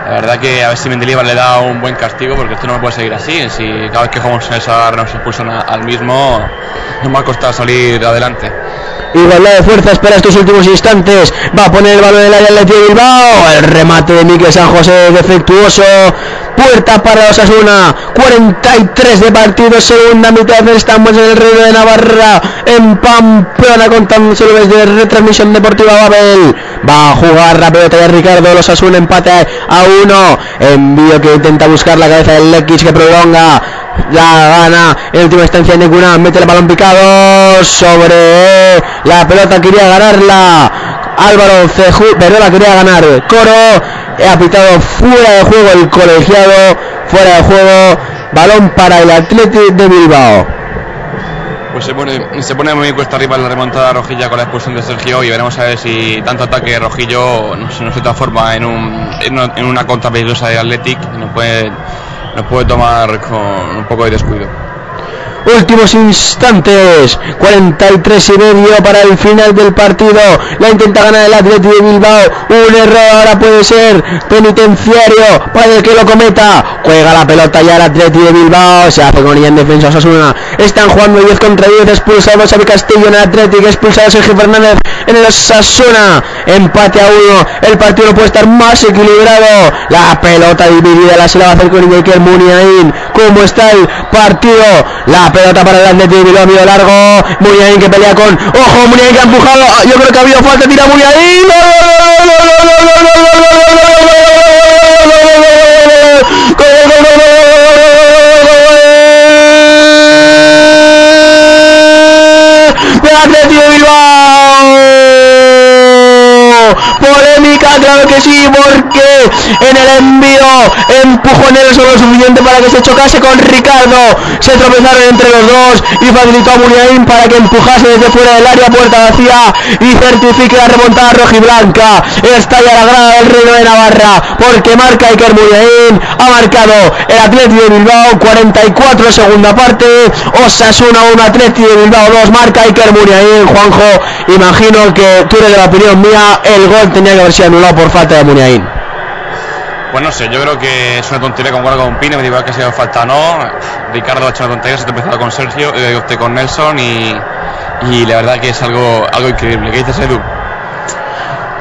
La verdad que a ver si Mendilibar le da un buen castigo porque esto no puede seguir así. Si cada vez que jugamos en esa nos expulsan al mismo, nos va a costar salir adelante. Igualdad de fuerza espera estos últimos instantes. Va a poner el balón en el área de Bilbao. El remate de Miquel San José defectuoso. Puerta para Osasuna, 43 de partido, segunda mitad, estamos en el Reino de Navarra, en Pamplona, contándoselo desde retransmisión deportiva Babel, va a jugar la pelota de Ricardo, los Osasuna empate a uno, envío que intenta buscar la cabeza del X que prolonga, la gana en última instancia Necuna, mete el balón picado sobre la pelota, quería ganarla Álvaro Cejú, pero la quería ganar Coro, ha pitado fuera de juego el colegiado, fuera de juego, balón para el Athletic de Bilbao. Pues se pone, se pone muy cuesta arriba la remontada rojilla con la expulsión de Sergio y veremos a ver si tanto ataque rojillo se nos transforma en, un, en, una, contra peligrosa de Athletic y puede, nos puede tomar con un poco de descuido. Últimos instantes, 43 y medio para el final del partido. La intenta ganar el Atleti de Bilbao. Un error ahora puede ser penitenciario para el que lo cometa. Juega la pelota ya el Atleti de Bilbao. Se hace con ella en defensa Osasuna. Están jugando 10 contra 10. Expulsados Xavi Castillo en el Atlético. Expulsado Sergio Fernández en el Osasuna. Empate a uno. El partido puede estar más equilibrado. La pelota dividida la se la va a hacer con Iker Muniain. ¿Cómo está el partido? La pelota para el Atlético de Bilbao, largo. Muniain que pelea con. ¡Ojo! Muniain que ha empujado. Yo creo que ha habido falta. Tira Muniain. ¡De Atlético de Bilbao! Polémica, claro que sí, porque en el envío empujó Nelson lo suficiente para que se chocase con Ricardo. Se tropezaron entre los dos y facilitó a Muniain para que empujase desde fuera del área, puerta vacía y certifique la remontada rojiblanca. Estalla la grada del Reino de Navarra porque marca Iker Muniain. Ha marcado el Atlético de Bilbao, 44 segunda parte. Osasuna 1, Atlético de Bilbao 2, marca Iker Muniain. Juanjo, imagino que tú eres de la opinión mía, el gol tenía que haber sido anulado por falta de Muniain. Pues no sé, yo creo que es una tontería con con Pine, me digo que ha sido falta no. Ricardo ha hecho una tontería, se ha empezado con Sergio, eh, usted con Nelson y, y la verdad que es algo, algo increíble. ¿Qué dices, Edu?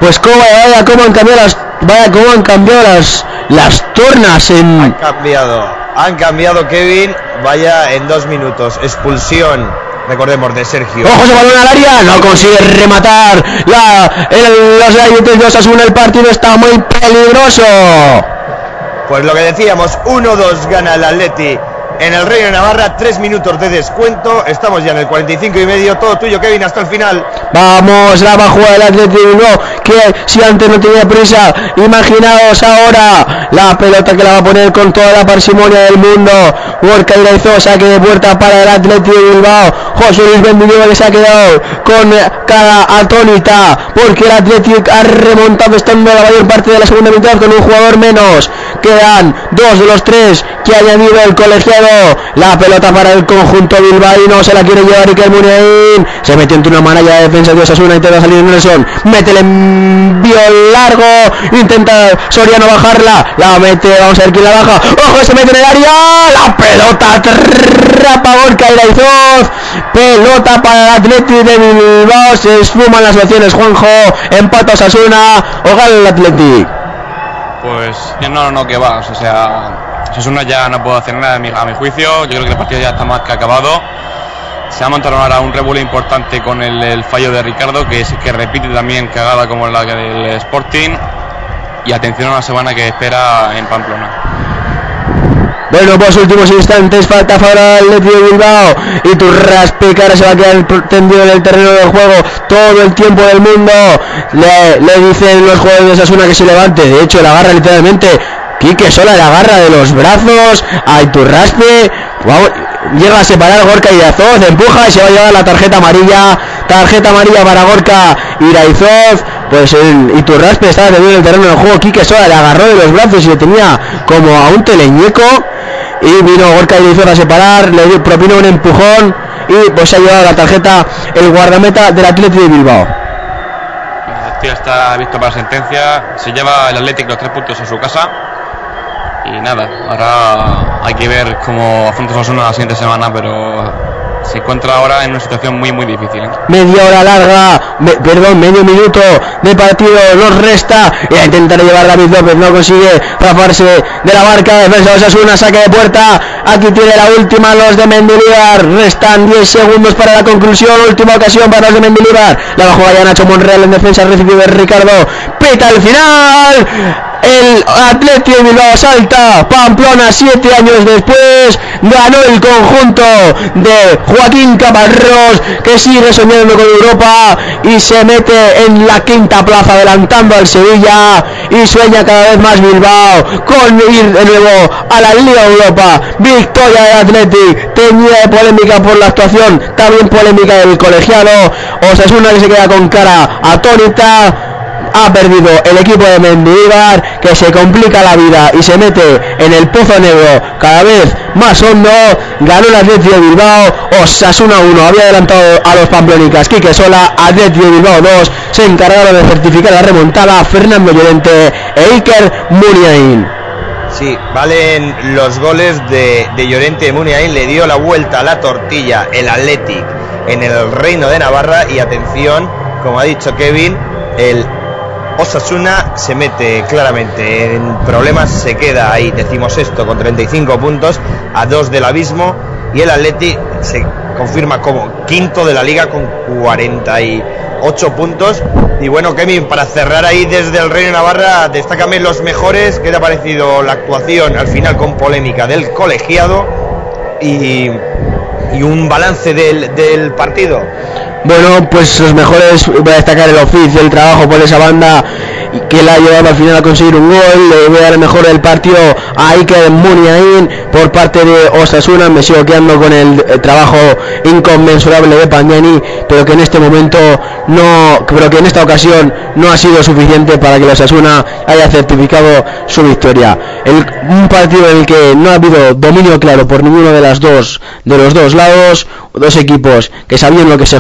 Pues cómo, vaya cómo han cambiado las vaya cómo han cambiado las las tornas en Han cambiado, han cambiado Kevin, vaya en dos minutos. Expulsión, recordemos, de Sergio. Ojo ese balón al área, no consigue rematar la el, los ayudantes de Osasuna, el partido está muy peligroso. Pues lo que decíamos, 1-2 gana el Atleti en el Reino de Navarra, tres minutos de descuento. Estamos ya en el 45 y medio, todo tuyo Kevin hasta el final. Vamos, la va a jugar el Atlético Bilbao, que si antes no tenía prisa, imaginaos ahora la pelota que la va a poner con toda la parsimonia del mundo. Gorka Iraizo, saque de puerta para el Atlético de Bilbao. José Luis Benvinueva que se ha quedado con cara atónita, porque el Atlético ha remontado estando la mayor parte de la segunda mitad con un jugador menos. Quedan dos de los tres que ha añadido el colegiado. La pelota para el conjunto bilbaíno, se la quiere llevar Iker Muniain. Se metió entre una manalla de defensa de Osasuna, intenta salir Nelson. Mete el envío largo, intenta Soriano bajarla. La mete, vamos a ver quién la baja. Ojo, se mete en el área. La pelota atrapa Gorka Iraizoz. Pelota para el Atlético de Bilbao. Se esfuman las opciones, Juanjo. Empata Osasuna. O gana el Atlético. Pues no, no, no, que va. O sea, Osasuna ya no puedo hacer nada a mi, a mi juicio. Yo creo que el partido ya está más que acabado. Se ha montado ahora un revuelo importante con el, el fallo de Ricardo, que, es, que repite también cagada como la del Sporting. Y atención a la semana que espera en Pamplona. Bueno, pues últimos instantes, falta para el Atlético de Bilbao y tu raspecara se va a quedar tendido en el terreno del juego todo el tiempo del mundo. Le, le dicen los jugadores de Osasuna que se levante, de hecho la agarra literalmente. Quique Sola la agarra de los brazos a Iturraspe. Llega a separar Gorka Iraizoz, empuja y se va a llevar la tarjeta amarilla. Tarjeta amarilla para Gorka Iraizoz. Pues el Iturraspe estaba en el terreno del juego. Quique Sola le agarró de los brazos y le tenía como a un teleñeco y vino Gorka Iraizoz a separar, le propinó un empujón y pues se ha llevado la tarjeta el guardameta del Atlético de Bilbao. Está visto para sentencia. Se lleva el Athletic los tres puntos a su casa. Y nada, ahora hay que ver cómo afronta Osasuna la siguiente semana, pero se encuentra ahora en una situación muy muy difícil. ¿eh? media hora larga, perdón, medio minuto de partido nos resta y a intentar llevar David López, no consigue zafarse de la marca, defensa de Osasuna, saque de puerta, aquí tiene la última los de Mendilibar, restan 10 segundos para la conclusión, última ocasión para los de Mendilibar, la bajó allá Nacho Monreal en defensa, recibido de Ricardo, pita el final, el Atleti de Bilbao salta, Pamplona siete años después, ganó el conjunto de Joaquín Caparrós, que sigue soñando con Europa y se mete en la quinta plaza adelantando al Sevilla y sueña cada vez más Bilbao con ir de nuevo a la Liga Europa. Victoria del Atleti, de polémica por la actuación, también polémica del colegiado. Osasuna que se queda con cara atónita ha perdido el equipo de Mendilibar que se complica la vida y se mete en el pozo negro. Cada vez más hondo ganó el Atleti de Bilbao Osasuna 1 había adelantado a los pamplonicas Quique Sola Atleti de Bilbao 2 se encargaron de certificar la remontada Fernando Llorente e Iker Muniain. Sí, valen los goles de, Llorente. De Muniain, le dio la vuelta a la tortilla el Athletic en el Reino de Navarra. Y atención, como ha dicho Kevin, el Osasuna se mete claramente en problemas, se queda ahí, decimos esto, con 35 puntos, a dos del abismo y el Athletic se confirma como quinto de la liga con 48 puntos. Y bueno, Kevin, para cerrar ahí desde el Reino de Navarra, destácame los mejores. ¿Qué te ha parecido la actuación al final con polémica del colegiado y, un balance del partido? Bueno, pues los mejores, voy a destacar el oficio, el trabajo por esa banda que la ha llevado al final a conseguir un gol. Le voy a dar el mejor del partido a Iker Muniain por parte de Osasuna. Me sigo quedando con el trabajo inconmensurable de Pagnani, pero que en este momento no, pero que en esta ocasión no ha sido suficiente para que Osasuna haya certificado su victoria. Un partido en el que no ha habido dominio claro por ninguno de las dos de los dos lados, dos equipos que sabían lo que se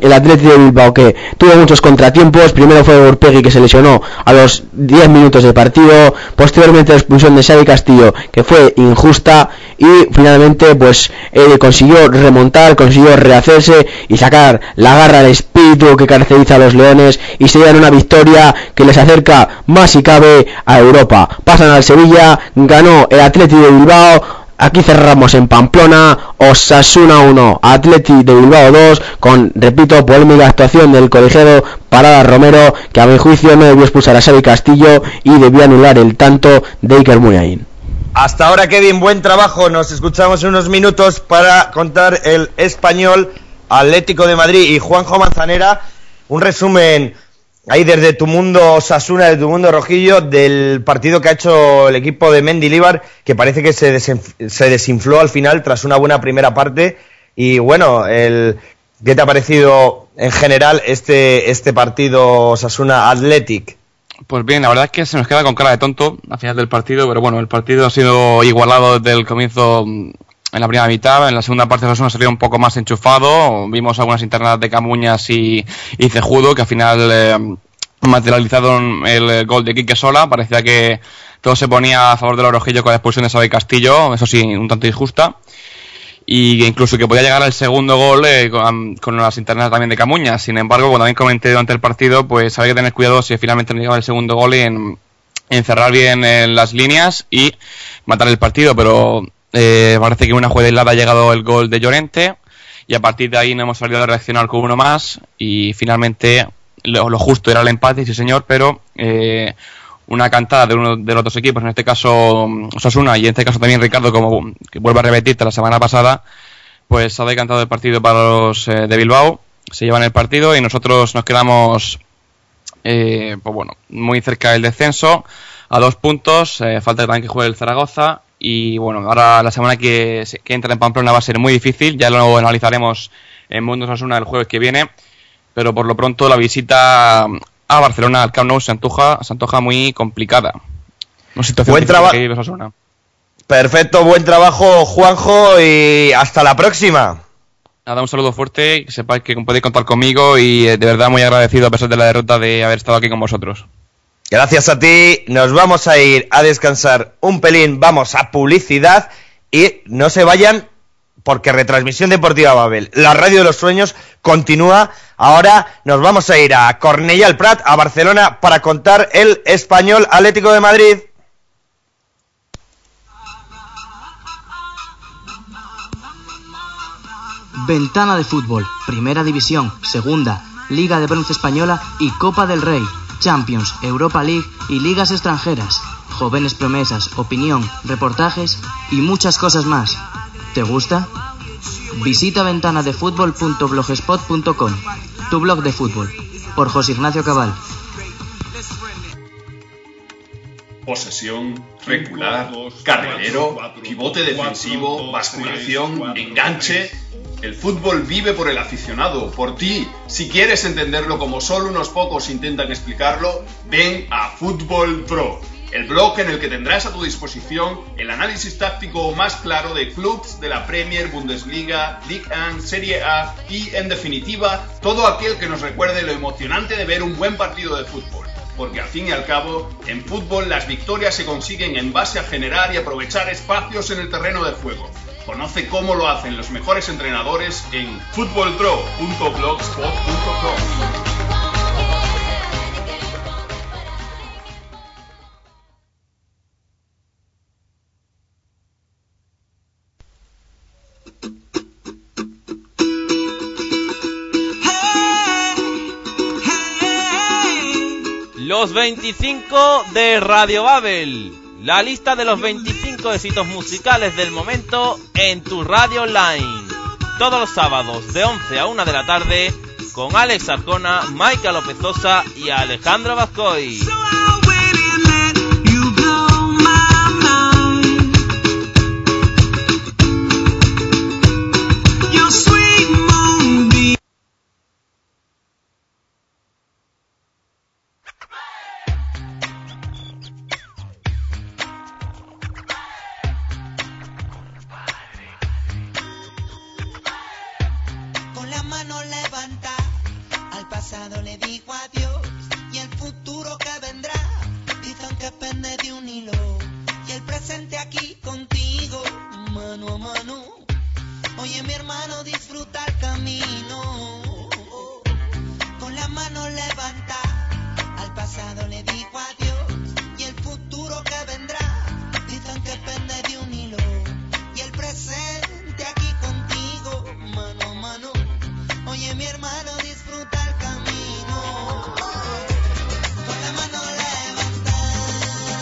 el Atlético de Bilbao que tuvo muchos contratiempos, primero fue Urpegui que se lesionó a los 10 minutos de partido, posteriormente la expulsión de Xavi Castillo que fue injusta. Y finalmente pues eh, consiguió remontar, consiguió rehacerse y sacar la garra al espíritu que caracteriza a los Leones y se llevan una victoria que les acerca más si cabe a Europa. Pasan al Sevilla, ganó el Atlético de Bilbao, Aquí cerramos en Pamplona, Osasuna 1, Atleti de Bilbao 2, con, repito, polémica actuación del colegiado Parada Romero, que a mi juicio no debió expulsar a Xavi Castillo y debió anular el tanto de Iker Muniain. Hasta ahora, Kevin, buen trabajo. Nos escuchamos en unos minutos para contar el español Atlético de Madrid y Juanjo Manzanera. Un resumen ahí desde tu mundo Sasuna, de tu mundo Rojillo, del partido que ha hecho el equipo de Mendilibar, que parece que se, se desinfló al final tras una buena primera parte. Y bueno, el, ¿qué te ha parecido en general este, este partido Sasuna Athletic? Pues bien, la verdad es que se nos queda con cara de tonto al final del partido, pero bueno, el partido ha sido igualado desde el comienzo en la primera mitad. En la segunda parte Osasuna salió un poco más enchufado. Vimos algunas internadas de Camuñas y, y Cejudo que al final eh, materializaron el eh, gol de Quique Sola. Parecía que todo se ponía a favor del Orojillo con la expulsión de Xavi Castillo, eso sí, un tanto injusta. Y incluso que podía llegar al segundo gol eh, con, con las internas también de Camuñas. Sin embargo, como también comenté durante el partido, pues había que tener cuidado si finalmente no llegaba el segundo gol en, en cerrar bien eh, las líneas y matar el partido. Pero eh, parece que una jugada aislada ha llegado el gol de Llorente y a partir de ahí no hemos salido a reaccionar con uno más y finalmente lo, justo era el empate, sí señor, pero eh, una cantada de uno de los dos equipos, en este caso mm, Osasuna y en este caso también Ricardo, como que vuelvo a repetirte la semana pasada, pues ha decantado el partido para los eh, de Bilbao, se llevan el partido y nosotros nos quedamos eh, pues bueno, muy cerca del descenso, a dos puntos, eh, falta también que juegue el Zaragoza y bueno, ahora la semana que, que entra en Pamplona va a ser muy difícil, ya lo analizaremos en Mundo Osasuna el jueves que viene, pero por lo pronto la visita a Barcelona al Camp Nou se antoja, se antoja muy complicada. Una situación Buen difícil traba- que vive Osasuna. Perfecto, buen trabajo, Juanjo, y hasta la próxima. Nada, un saludo fuerte, que sepáis que podéis contar conmigo y eh, de verdad muy agradecido a pesar de la derrota de haber estado aquí con vosotros. Gracias a ti, nos vamos a ir a descansar un pelín, vamos a publicidad y no se vayan porque Retransmisión Deportiva Babel, la radio de los sueños, continúa. Ahora nos vamos a ir a Cornellà al Prat, a Barcelona, para contar el español Atlético de Madrid. Ventana de fútbol, Primera División, Segunda, Liga de Bronce Española y Copa del Rey, Champions, Europa League y ligas extranjeras, jóvenes promesas, opinión, reportajes y muchas cosas más. ¿Te gusta? Visita ventanadefutbol.blogspot.com, tu blog de fútbol, por José Ignacio Cabal. Posesión, recular, carrilero, pivote defensivo, basculación, enganche. El fútbol vive por el aficionado, por ti. Si quieres entenderlo como solo unos pocos intentan explicarlo, ven a Fútbol Pro, el blog en el que tendrás a tu disposición el análisis táctico más claro de clubs de la Premier, Bundesliga, Ligue 1, Serie A y, en definitiva, todo aquel que nos recuerde lo emocionante de ver un buen partido de fútbol. Porque al fin y al cabo, en fútbol las victorias se consiguen en base a generar y aprovechar espacios en el terreno de juego. Conoce cómo lo hacen los mejores entrenadores en footballpro.blogspot.com. Los 25 de Radio Babel. La lista de los 25 éxitos musicales del momento en tu radio online. Todos los sábados de 11 a 1 de la tarde con Alex Arcona, Maika López Sosa y Alejandro Vascoy. Y el presente aquí contigo, mano a mano. Oye mi hermano, disfruta el camino. Con la mano levanta, al pasado le digo adiós y el futuro que vendrá, dicen que pende de un hilo y el presente aquí contigo, mano a mano. Oye, mi hermano,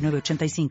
906985.